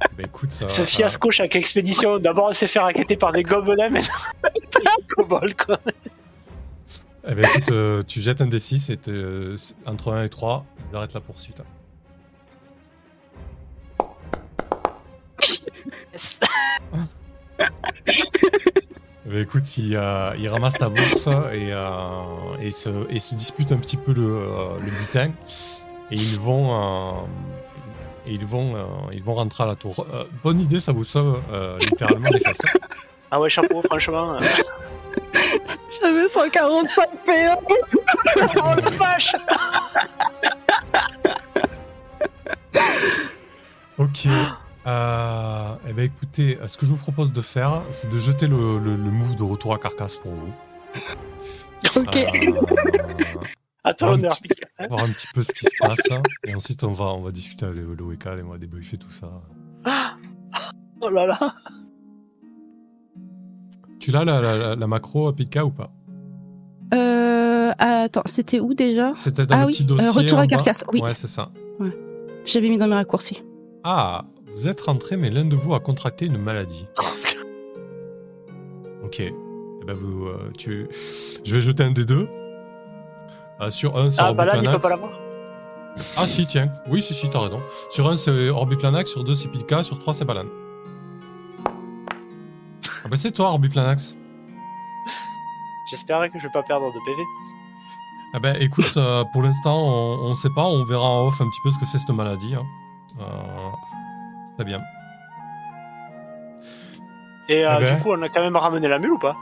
S1: Bah écoute, ça.
S4: Ce fiasco chaque expédition. D'abord, on s'est fait raqueter par des gobelins, mais des kobolds quoi.
S1: Eh ben, écoute, euh, tu jettes un D6 et te- entre 1 et 3, ils arrêtent la poursuite.
S4: Yes.
S1: Eh ben, écoute, si, euh, ils ramassent ta bourse et, euh, et, se, et se disputent un petit peu le, euh, le butin, et ils vont, euh, et ils vont, euh, ils vont rentrer à la tour. Euh, bonne idée, ça vous sauve euh, littéralement les fesses.
S4: Ah ouais, chapeau, franchement. euh.
S3: J'avais 145 PO.
S4: Oh la vache
S1: Ok. Euh, eh ben écoutez, ce que je vous propose de faire, c'est de jeter le, le, le move de retour à carcasse pour vous.
S3: Ok.
S1: Euh,
S4: À toi
S1: Un
S4: l'honneur,
S1: voir un petit peu ce qui se passe. hein. Et ensuite, on va, on va discuter avec le Weka et on va débriefer tout ça.
S4: Oh là là.
S1: Tu l'as la, la, macro Pika ou pas?
S3: Euh, attends, c'était où déjà?
S1: C'était dans
S3: Ah
S1: le
S3: oui,
S1: petit dossier.
S3: euh, retour à
S1: bas
S3: carcasse, oui.
S1: Ouais, c'est ça.
S3: J'avais mis dans mes raccourcis.
S1: Ah, vous êtes rentré, mais l'un de vous a contracté une maladie. ok. Eh ben vous, euh, tu... Je vais jeter un des deux. Euh, sur un, c'est
S4: Ah, bah là, il peut
S1: Orbiplanax.
S4: pas l'avoir.
S1: Ah si, tiens. Oui, si, si, t'as raison. Sur un, c'est Orbiplanax, sur deux, c'est Pilka, sur trois, c'est Balan. Ah bah c'est toi, Orbiplanax.
S4: J'espérais que je vais pas perdre de PV.
S1: Ah ben écoute, euh, pour l'instant, on, on sait pas, on verra en off un petit peu ce que c'est cette maladie. hein. Euh, très bien.
S4: Et euh,
S1: Eh ben.
S4: du coup, on a quand même ramené la mule ou pas?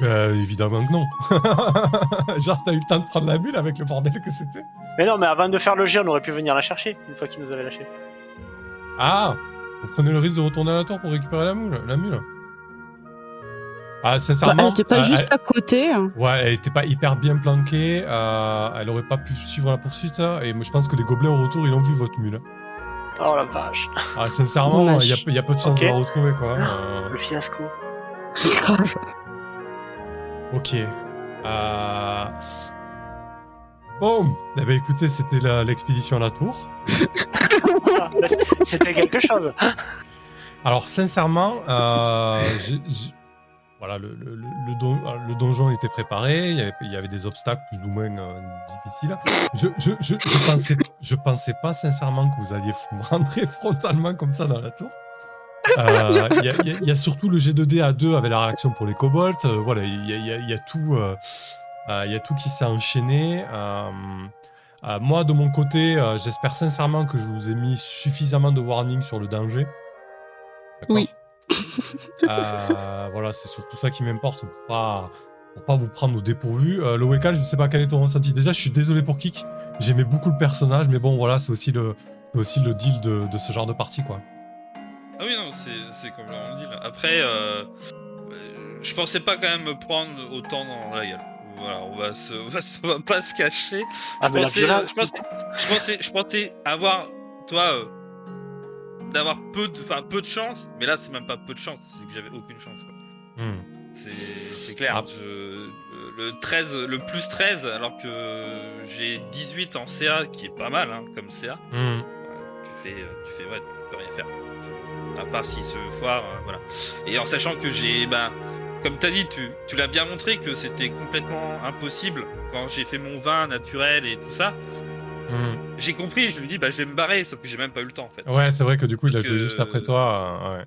S1: Ben évidemment que non. Genre, t'as eu le temps de prendre la bulle avec le bordel que c'était.
S4: Mais non, mais avant de faire le jet, on aurait pu venir la chercher une fois qu'il nous avait lâché.
S1: Ah Vous prenez le risque de retourner à la tour pour récupérer la mule, la mule Ah,
S3: Bah,
S1: sincèrement.
S3: elle était pas
S1: euh,
S3: juste
S1: elle-
S3: à côté. hein.
S1: Ouais, elle était pas hyper bien planquée. euh, elle aurait pas pu suivre la poursuite. hein, et moi, je pense que les gobelins au retour, ils ont vu votre mule.
S4: Oh la vache.
S1: Ah, sincèrement, il y, a- il y a peu de chances
S4: Ok.
S1: de la retrouver, quoi. euh.
S4: Le fiasco.
S3: Grave.
S1: Ok. Euh... Bon, eh ben écoutez, c'était l'expédition à la tour.
S4: Ah, bah, C'était quelque chose.
S1: Alors sincèrement, euh, j'ai- j'ai- voilà, le, le- le- don- le donjon était préparé, il y avait, il y avait des obstacles plus ou moins euh, difficiles. Je, je, je, je pensais, je pensais pas sincèrement que vous alliez rentrer frontalement comme ça dans la tour. Euh, Il y, a- y y surtout le G2D à 2 avec la réaction pour les kobolds. euh, voilà, il y a, y tout, euh, il y a tout qui s'est enchaîné. Moi, de mon côté, j'espère sincèrement que je vous ai mis suffisamment de warning sur le danger.
S3: Oui.
S1: Voilà, c'est surtout ça qui m'importe pour pas, pour pas vous prendre au dépourvu. Euh, le Wekal, je ne sais pas quel est ton ressenti. Déjà, je suis désolé pour Kik. J'aimais beaucoup le personnage, mais bon, voilà, c'est aussi le, c'est aussi le deal de, de ce genre de partie, quoi.
S2: Ah oui, non, c'est c'est complètement le deal. Après, euh, euh, je pensais pas quand même me prendre autant dans la gueule. Voilà, on va, se, on va, se- on va pas se cacher.
S4: Ah,
S2: je, pensais,
S4: violence.
S2: je, pensais, je, pensais, je pensais avoir, toi, euh, d'avoir peu de, enfin, peu de chance, mais là, c'est même pas peu de chance, c'est que j'avais aucune chance. Quoi.
S1: Hmm.
S2: C'est c'est clair.
S1: Ah.
S2: je- le 13, le plus 13, alors que j'ai 18 en CA, qui est pas mal hein, comme CA.
S1: Hmm.
S2: tu fais, euh, tu fais, ouais, tu peux rien faire. À part s'il se foire, euh, voilà. Et en sachant que j'ai, bah, comme t'as dit, tu, tu l'as bien montré que c'était complètement impossible quand j'ai fait mon vin naturel et tout ça.
S1: Hmm.
S2: J'ai compris, je me dis, bah, je vais me barrer, sauf que j'ai même pas eu le temps en fait.
S1: Ouais, c'est vrai que du coup, il a joué juste après toi. euh, ouais.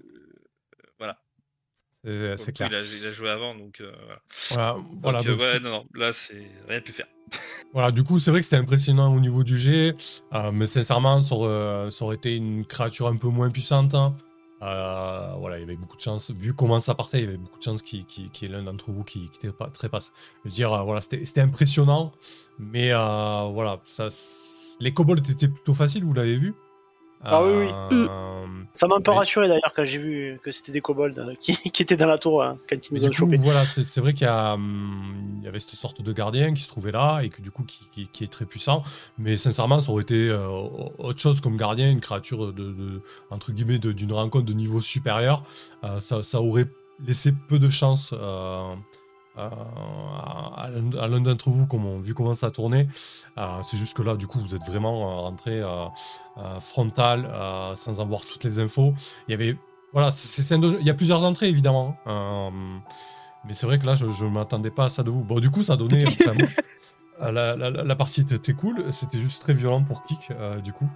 S2: Voilà.
S1: C'est- clair.
S2: Il a, il a joué avant, donc euh, voilà.
S1: Voilà,
S2: Donc, euh,
S1: donc c'est-
S2: ouais, non, non, là, c'est rien pu faire.
S1: Voilà, du coup, c'est vrai que c'était impressionnant au niveau du euh, mais sincèrement, ça aurait, ça aurait été une créature un peu moins puissante. hein. Euh, voilà, il y avait beaucoup de chance, vu comment ça partait, il y avait beaucoup de chance qu'il qui, qui, y ait l'un d'entre vous qui, qui pas très passe. Je veux dire, euh, voilà, c'était c'était impressionnant, mais euh, voilà, ça, les kobolds étaient plutôt faciles, vous l'avez vu?
S4: Ah oui, oui.
S1: Euh,
S4: Ça m'a un peu
S1: Oui.
S4: rassuré d'ailleurs quand j'ai vu que c'était des kobolds euh, qui, qui étaient dans la tour hein, quand ils nous ont chopés.
S1: voilà, c'est vrai qu'il y, hum, il y avait cette sorte de gardien qui se trouvait là et que du coup qui, qui- qui est très puissant. Mais sincèrement, ça aurait été euh, autre chose comme gardien, une créature de, de- entre guillemets de- d'une rencontre de niveau supérieur. Euh, ça, ça aurait laissé peu de chance euh, à, à l'un- d'entre vous, comme on- vu comment ça a tourné. Euh, c'est juste que là, du coup, vous êtes vraiment euh, rentré frontal sans avoir toutes les infos. Il y avait voilà, c'est- il y a plusieurs entrées évidemment. Euh, mais c'est vrai que là, je ne m'attendais pas à ça de vous. Bon, du coup, ça donnait. la, la- la partie était, cool. C'était juste très violent pour Kik, du coup.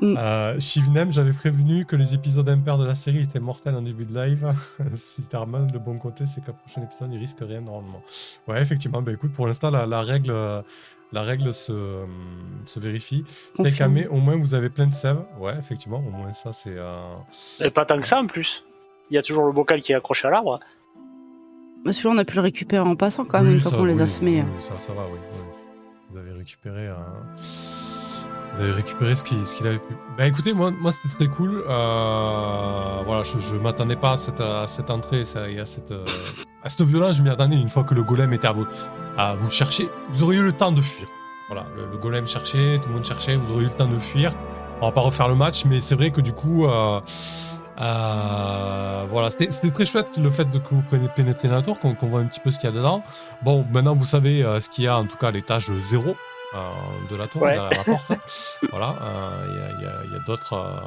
S3: Mm.
S1: Euh, Shivnem, j'avais prévenu que les épisodes impairs de la série étaient mortels en début de live. si Starman, le bon côté, c'est qu'à prochain épisode, il risque rien normalement. Ouais, effectivement. Bah écoute, pour l'instant, la, la règle, euh, la règle se, euh, se vérifie. Tekame, au moins, vous avez plein de sève. Ouais, effectivement, au moins ça, c'est. euh,
S4: Et pas tant que ça en plus. Il y a toujours le bocal qui est accroché à l'arbre.
S3: Mais Celui-là, on a pu le récupérer en passant quand même,
S1: Oui,
S3: une fois qu'on les a semés.
S1: oui, ça, ça va, oui. oui. Vous avez récupéré. euh, Vous avez récupéré ce qu'il avait pu. Bah écoutez, moi, c'était très cool. Euh, Voilà, je, je m'attendais pas à cette, à entrée et à cette, euh, à cette violence. Je m'y attendais une fois que le golem était à, vo- Ah, vous cherchez, vous auriez eu le temps de fuir. Voilà, le, le golem cherchait, tout le monde cherchait, vous auriez eu le temps de fuir. On va pas refaire le match, mais c'est vrai que du coup, euh, voilà, c'était très chouette le fait de, que vous pénétrer dans la tour, qu'on voit un petit peu ce qu'il y a dedans. Bon, maintenant vous savez ce qu'il y a, en tout cas à l'étage 0 euh, de la tour,
S4: Ouais.
S1: derrière la porte. voilà, euh, il y a, d'autres. euh,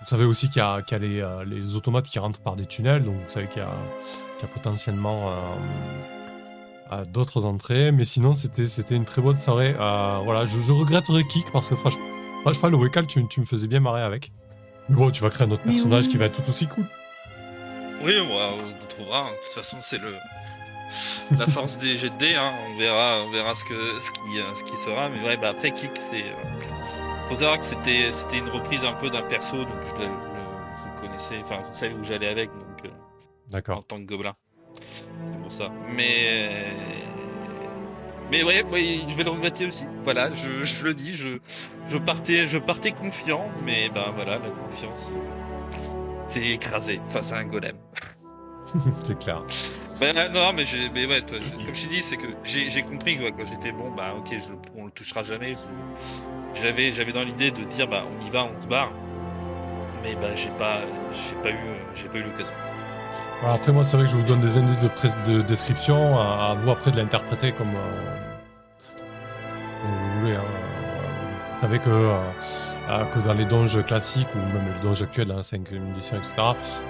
S1: vous savez aussi qu'il y a, qu'il y a les, euh, les automates qui rentrent par des tunnels, donc vous savez qu'il y a, qu'il y a potentiellement euh, euh, d'autres entrées. Mais sinon, c'était c'était une très bonne soirée. Euh, voilà, je, je regretterais Kik parce que franchement, franchement le Wekal, tu, tu me faisais bien marrer avec. Mais bon, tu vas créer un autre personnage
S3: oui.
S1: qui va être tout aussi cool.
S2: Oui, moi, on le trouvera. hein. De toute façon, c'est le la force des jets de dés. Hein. On verra, on verra ce que ce qui euh, ce qui sera. Mais ouais, bah après Kick, c'est euh, faut savoir que c'était c'était une reprise un peu d'un perso, donc je, le- je vous connaissez, enfin vous savez où j'allais avec, donc euh, en tant que gobelin. C'est pour ça. Mais mais ouais, ouais, je vais le regretter aussi. Voilà, je, je le dis, je je partais je partais confiant, mais ben voilà, la confiance c'est écrasé face à un golem.
S1: c'est clair.
S2: Ben euh, non, mais, mais ouais, toi, je- comme je t'ai dit, c'est que j'ai compris quoi, quand j'étais bon, bah ok, je, on le touchera jamais. J'avais j'avais dans l'idée de dire bah on y va, on se barre. Mais bah j'ai pas j'ai pas eu j'ai pas eu l'occasion.
S1: Alors après, moi, c'est vrai que je vous donne des indices de, description, à, à vous après de l'interpréter comme, euh, savez que, euh, euh, que dans les donges classiques, ou même les donges actuels, dans la 5 édition, etc.,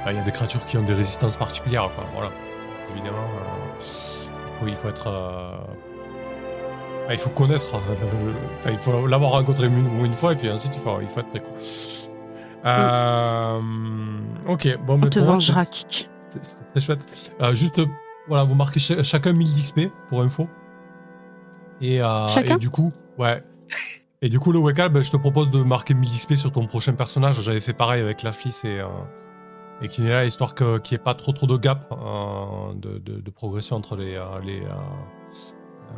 S1: il y a des créatures qui ont des résistances particulières. Quoi. Voilà. Évidemment, euh, il, faut, être. euh, ah, il faut connaître. Enfin, il faut l'avoir rencontré une, une fois, et puis ensuite, il faut, il faut être prêt. Quoi. Euh, ok, bon,
S3: On
S1: mais
S3: te vengera,
S1: c'est-
S3: Kik.
S1: c'est très chouette. Juste, voilà, vous marquez ch- chacun 1000 d'XP pour info. Et,
S3: Chacun
S1: et du coup, ouais. Et du coup, le Wekal, ben, je te propose de marquer 1000 XP sur ton prochain personnage. J'avais fait pareil avec la Fliss et, euh, et Kinela, histoire que- qu'il n'y ait pas trop trop de gap euh, de, de- de progression entre les, euh, les, euh,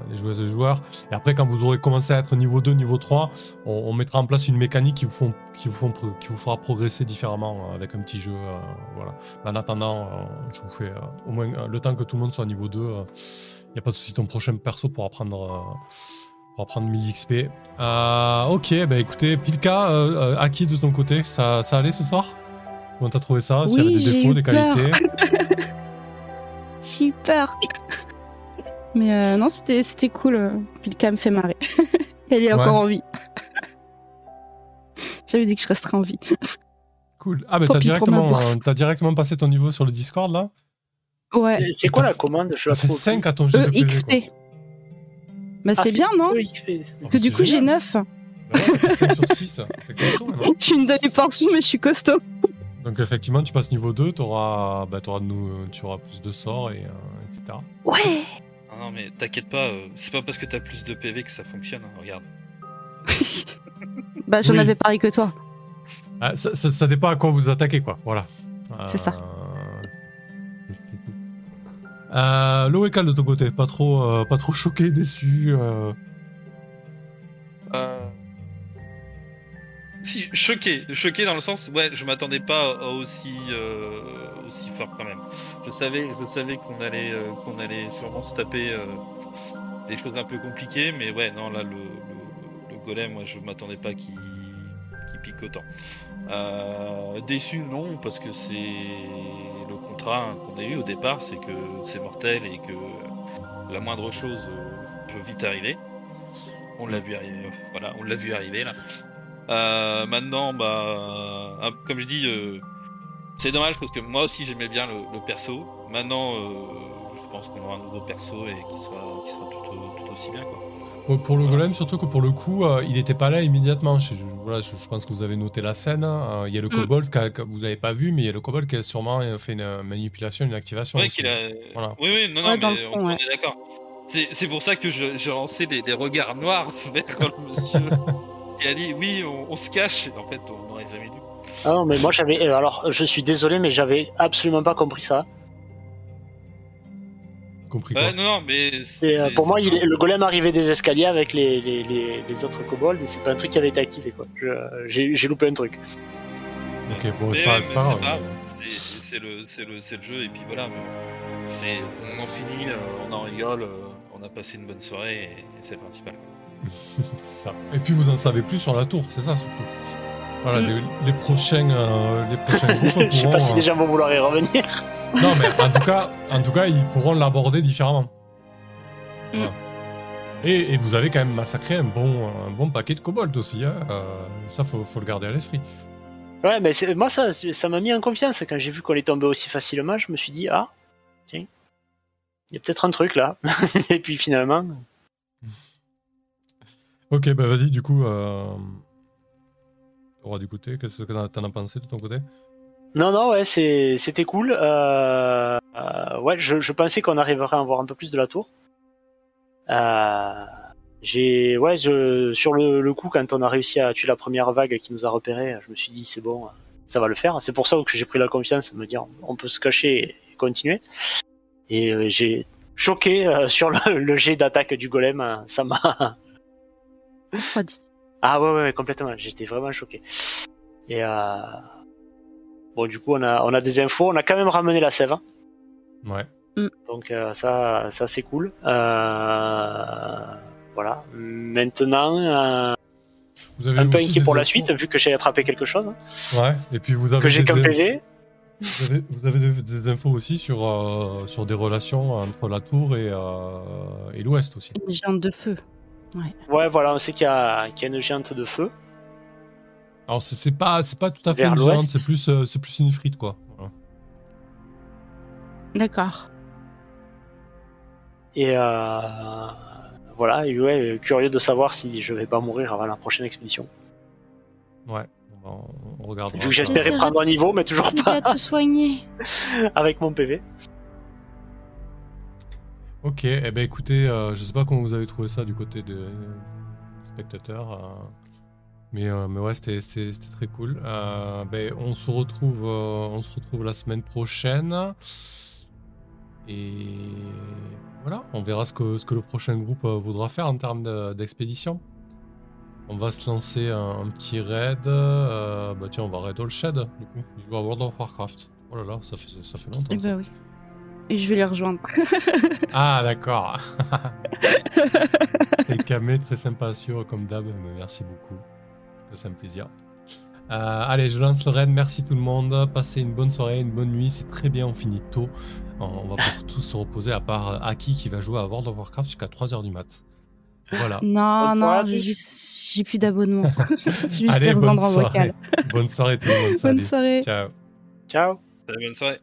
S1: les joueuses et les joueurs. Et après, quand vous aurez commencé à être niveau 2, niveau 3, on, on mettra en place une mécanique qui vous, font, qui vous, font qui vous fera progresser différemment euh, avec un petit jeu. euh, voilà. En attendant, je vous fais au moins le temps que tout le monde soit niveau 2. Il n'y a pas de souci, ton prochain perso pourra prendre, euh, pourra prendre 1000 XP. Euh, ok, bah écoutez, Pilka, euh, euh, Aki de ton côté, ça, ça allait ce soir? Comment t'as trouvé ça? S'il y avait des défauts,
S3: eu
S1: des
S3: peur.
S1: qualités
S3: J'ai eu peur. Mais euh, non, c'était c'était cool. Pilka me fait marrer. Elle est
S1: Ouais.
S3: encore en vie. J'avais dit que je resterais en vie.
S1: Cool. Ah, bah
S3: Tant
S1: t'as directement,
S3: bourse.
S1: t'as directement passé ton niveau sur le Discord là?
S3: Ouais.
S4: Et C'est quoi la commande? Je la
S1: fait
S4: trouve
S1: 5 à ton jeu de PV,
S3: EXP.
S1: quoi.
S3: Bah
S4: Ah,
S3: c'est bien, non
S4: EXP.
S1: Ah,
S3: Que du coup j'ai
S1: génial.
S3: 9.
S1: Bah ouais, t'as fait 5 sur 6. T'es costaud, non
S3: Je suis une demi-portion, mais je suis costaud.
S1: Donc effectivement, tu passes niveau 2, t'auras, bah, t'auras de nou- tu auras plus de sorts, et, euh, etc.
S3: Ouais
S2: Ah non mais t'inquiète pas, euh, c'est pas parce que t'as plus de PV que ça fonctionne. hein, regarde.
S3: Bah j'en
S1: Oui.
S3: avais pareil que toi.
S1: Ah, ça, ça- ça dépend à quoi vous attaquez, quoi. Voilà.
S3: C'est ça.
S1: Euh, L'Oekal de ton côté, pas trop, euh, pas trop choqué, déçu. euh.
S2: Euh... Si, choqué, choqué dans le sens, ouais, je m'attendais pas à aussi aussi fort quand même. Je savais, je savais qu'on allait qu'on allait sûrement se taper des choses un peu compliquées, mais ouais, non là le le, le golem, moi je m'attendais pas qu'il qu'il pique autant. Déçu non parce que c'est contrat qu'on a eu au départ, c'est que c'est mortel et que la moindre chose euh, peut vite arriver. On l'a vu arriver, voilà, on l'a vu arriver là. Euh, maintenant, bah, euh, comme je dis, euh, c'est dommage parce que moi aussi j'aimais bien le, perso. Maintenant, euh, je pense qu'on aura un nouveau perso et qui sera, qui sera tout, tout aussi bien quoi.
S1: Pour, pour le golem, surtout que pour le coup, euh, il n'était pas là immédiatement. Je, je- voilà, je, je pense que vous avez noté la scène. hein. Euh, Il y a le
S3: Mm.
S1: kobold qu'a- que vous n'avez pas vu, mais il y a le kobold qui a sûrement euh, fait une manipulation, une activation.
S2: Ouais,
S1: aussi.
S2: qu'il a...
S1: Voilà.
S2: Oui, oui, non, non,
S3: Ouais,
S2: mais on,
S3: fond,
S2: on
S3: ouais.
S2: est d'accord. C'est c'est pour ça que je- j'ai lancé les, les regards noirs vers le monsieur qui a dit oui, on, on se cache. Et en fait, on n'aurait jamais dû.
S4: Ah non, mais moi j'avais. euh, Alors, je suis désolé, mais j'avais absolument pas compris ça.
S1: Compris quoi
S2: Ouais, non, non, mais
S4: Et, euh, pour moi, il, le golem arrivait des escaliers avec les, les, les, les autres kobolds et c'est pas un truc qui avait été activé quoi. Je- J'ai j'ai loupé un truc.
S1: Ok, bon,
S2: Mais
S1: c'est
S2: ouais,
S1: pas,
S2: mais
S1: c'est pas grave.
S2: C'est- C'est le, c'est le, c'est le jeu et puis voilà. mais C'est, on en finit, euh, on en rigole, euh, on on a passé une bonne soirée et c'est le principal.
S1: c'est ça. Et puis vous en savez plus sur la tour, c'est ça surtout. Voilà,
S3: Mm.
S1: les, les prochains, euh, les prochains groupes
S4: Je sais pas si
S1: euh,
S4: gens vont vouloir y revenir.
S1: Non, mais en tout cas, en tout cas, ils pourront l'aborder différemment.
S3: Mm.
S1: Voilà. Et, et vous avez quand même massacré un bon, un bon paquet de kobolds aussi. Hein. euh, ça, faut, faut le garder à l'esprit.
S4: Ouais, mais moi, ça ça m'a mis en confiance. Quand j'ai vu qu'on est tombé aussi facilement, je me suis dit, ah, tiens, il y a peut-être un truc là. Et puis finalement,
S1: Ok, bah vas-y, du coup, euh... roi du côté, qu'est-ce que t'en as pensé de ton côté?
S4: Non, non, ouais, c'est- c'était cool. Euh, euh, ouais, je, je pensais qu'on arriverait à en voir un peu plus de la tour. Euh, j'ai, ouais, je, sur le, le coup, quand on a réussi à tuer la première vague qui nous a repéré, je me suis dit, c'est bon, ça va le faire. C'est pour ça que j'ai pris la confiance, de me dire, on peut se cacher et continuer. Et euh, j'ai choqué euh, sur le, le jet d'attaque du golem. Ça m'a,
S3: Refroidi.
S4: Ah ouais, ouais, ouais, complètement. J'étais vraiment choqué. Et euh... bon, du coup, on a, on a des infos. On a quand même ramené la sève. hein.
S1: Ouais.
S4: Donc euh, ça, ça c'est cool. Euh... Voilà. Maintenant, euh,
S1: Vous avez
S4: un peu inquiet pour la suite, vu que j'ai attrapé quelque chose.
S1: Ouais, et puis vous avez
S4: Que j'ai qu'un PV.
S1: Vous avez, vous avez des, infos aussi sur, euh, sur des relations entre la tour et, euh, et l'ouest aussi.
S3: Une géante de feu.
S4: Ouais, voilà, on sait qu'il y, a qu'il y a une géante de feu.
S1: Alors c'est pas, c'est pas tout à fait
S4: Vers
S1: une géante, c'est plus, euh, c'est plus une frite quoi. Voilà.
S3: D'accord.
S4: Et euh... voilà, et ouais, curieux de savoir si je vais pas mourir avant la prochaine expédition.
S1: Ouais, on, regardera.
S4: Vu que j'espérais prendre un niveau, mais toujours
S3: Tu vas
S4: pas
S3: te soigner.
S4: avec mon PV.
S1: Ok, eh ben écoutez, euh, je sais pas comment vous avez trouvé ça du côté des spectateurs, euh, mais, euh, mais ouais, c'était très cool. Euh, ben, on se retrouve, on se retrouve la semaine prochaine, et voilà, on verra ce que ce que le prochain groupe voudra faire en termes de- d'expédition. On va se lancer un, un petit raid. bah tiens, on va raid All Shed, du coup. Il joue à World of Warcraft. Oh là là, ça fait, ça fait longtemps.
S3: Eh
S1: ça.
S3: ben oui. Et je vais les rejoindre.
S1: Ah, d'accord. Et Kamé, très sympathieux comme d'hab, mais merci beaucoup. Ça me fait plaisir. Euh, allez, je lance le raid. Merci tout le monde. Passez une bonne soirée, une bonne nuit. C'est très bien, on finit tôt. On va pouvoir tous se reposer, à part Aki qui va jouer à World of Warcraft jusqu'à 3h du mat. Voilà.
S3: Non,
S4: Bonne
S3: non, j'ai juste- plus d'abonnement. je vais juste
S1: Allez,
S3: les
S1: bonne
S3: revendre en vocal.
S1: Bonne soirée tout le monde.
S3: Bonne
S1: Salut.
S3: soirée.
S1: Ciao.
S4: Ciao
S2: Salut, bonne soirée.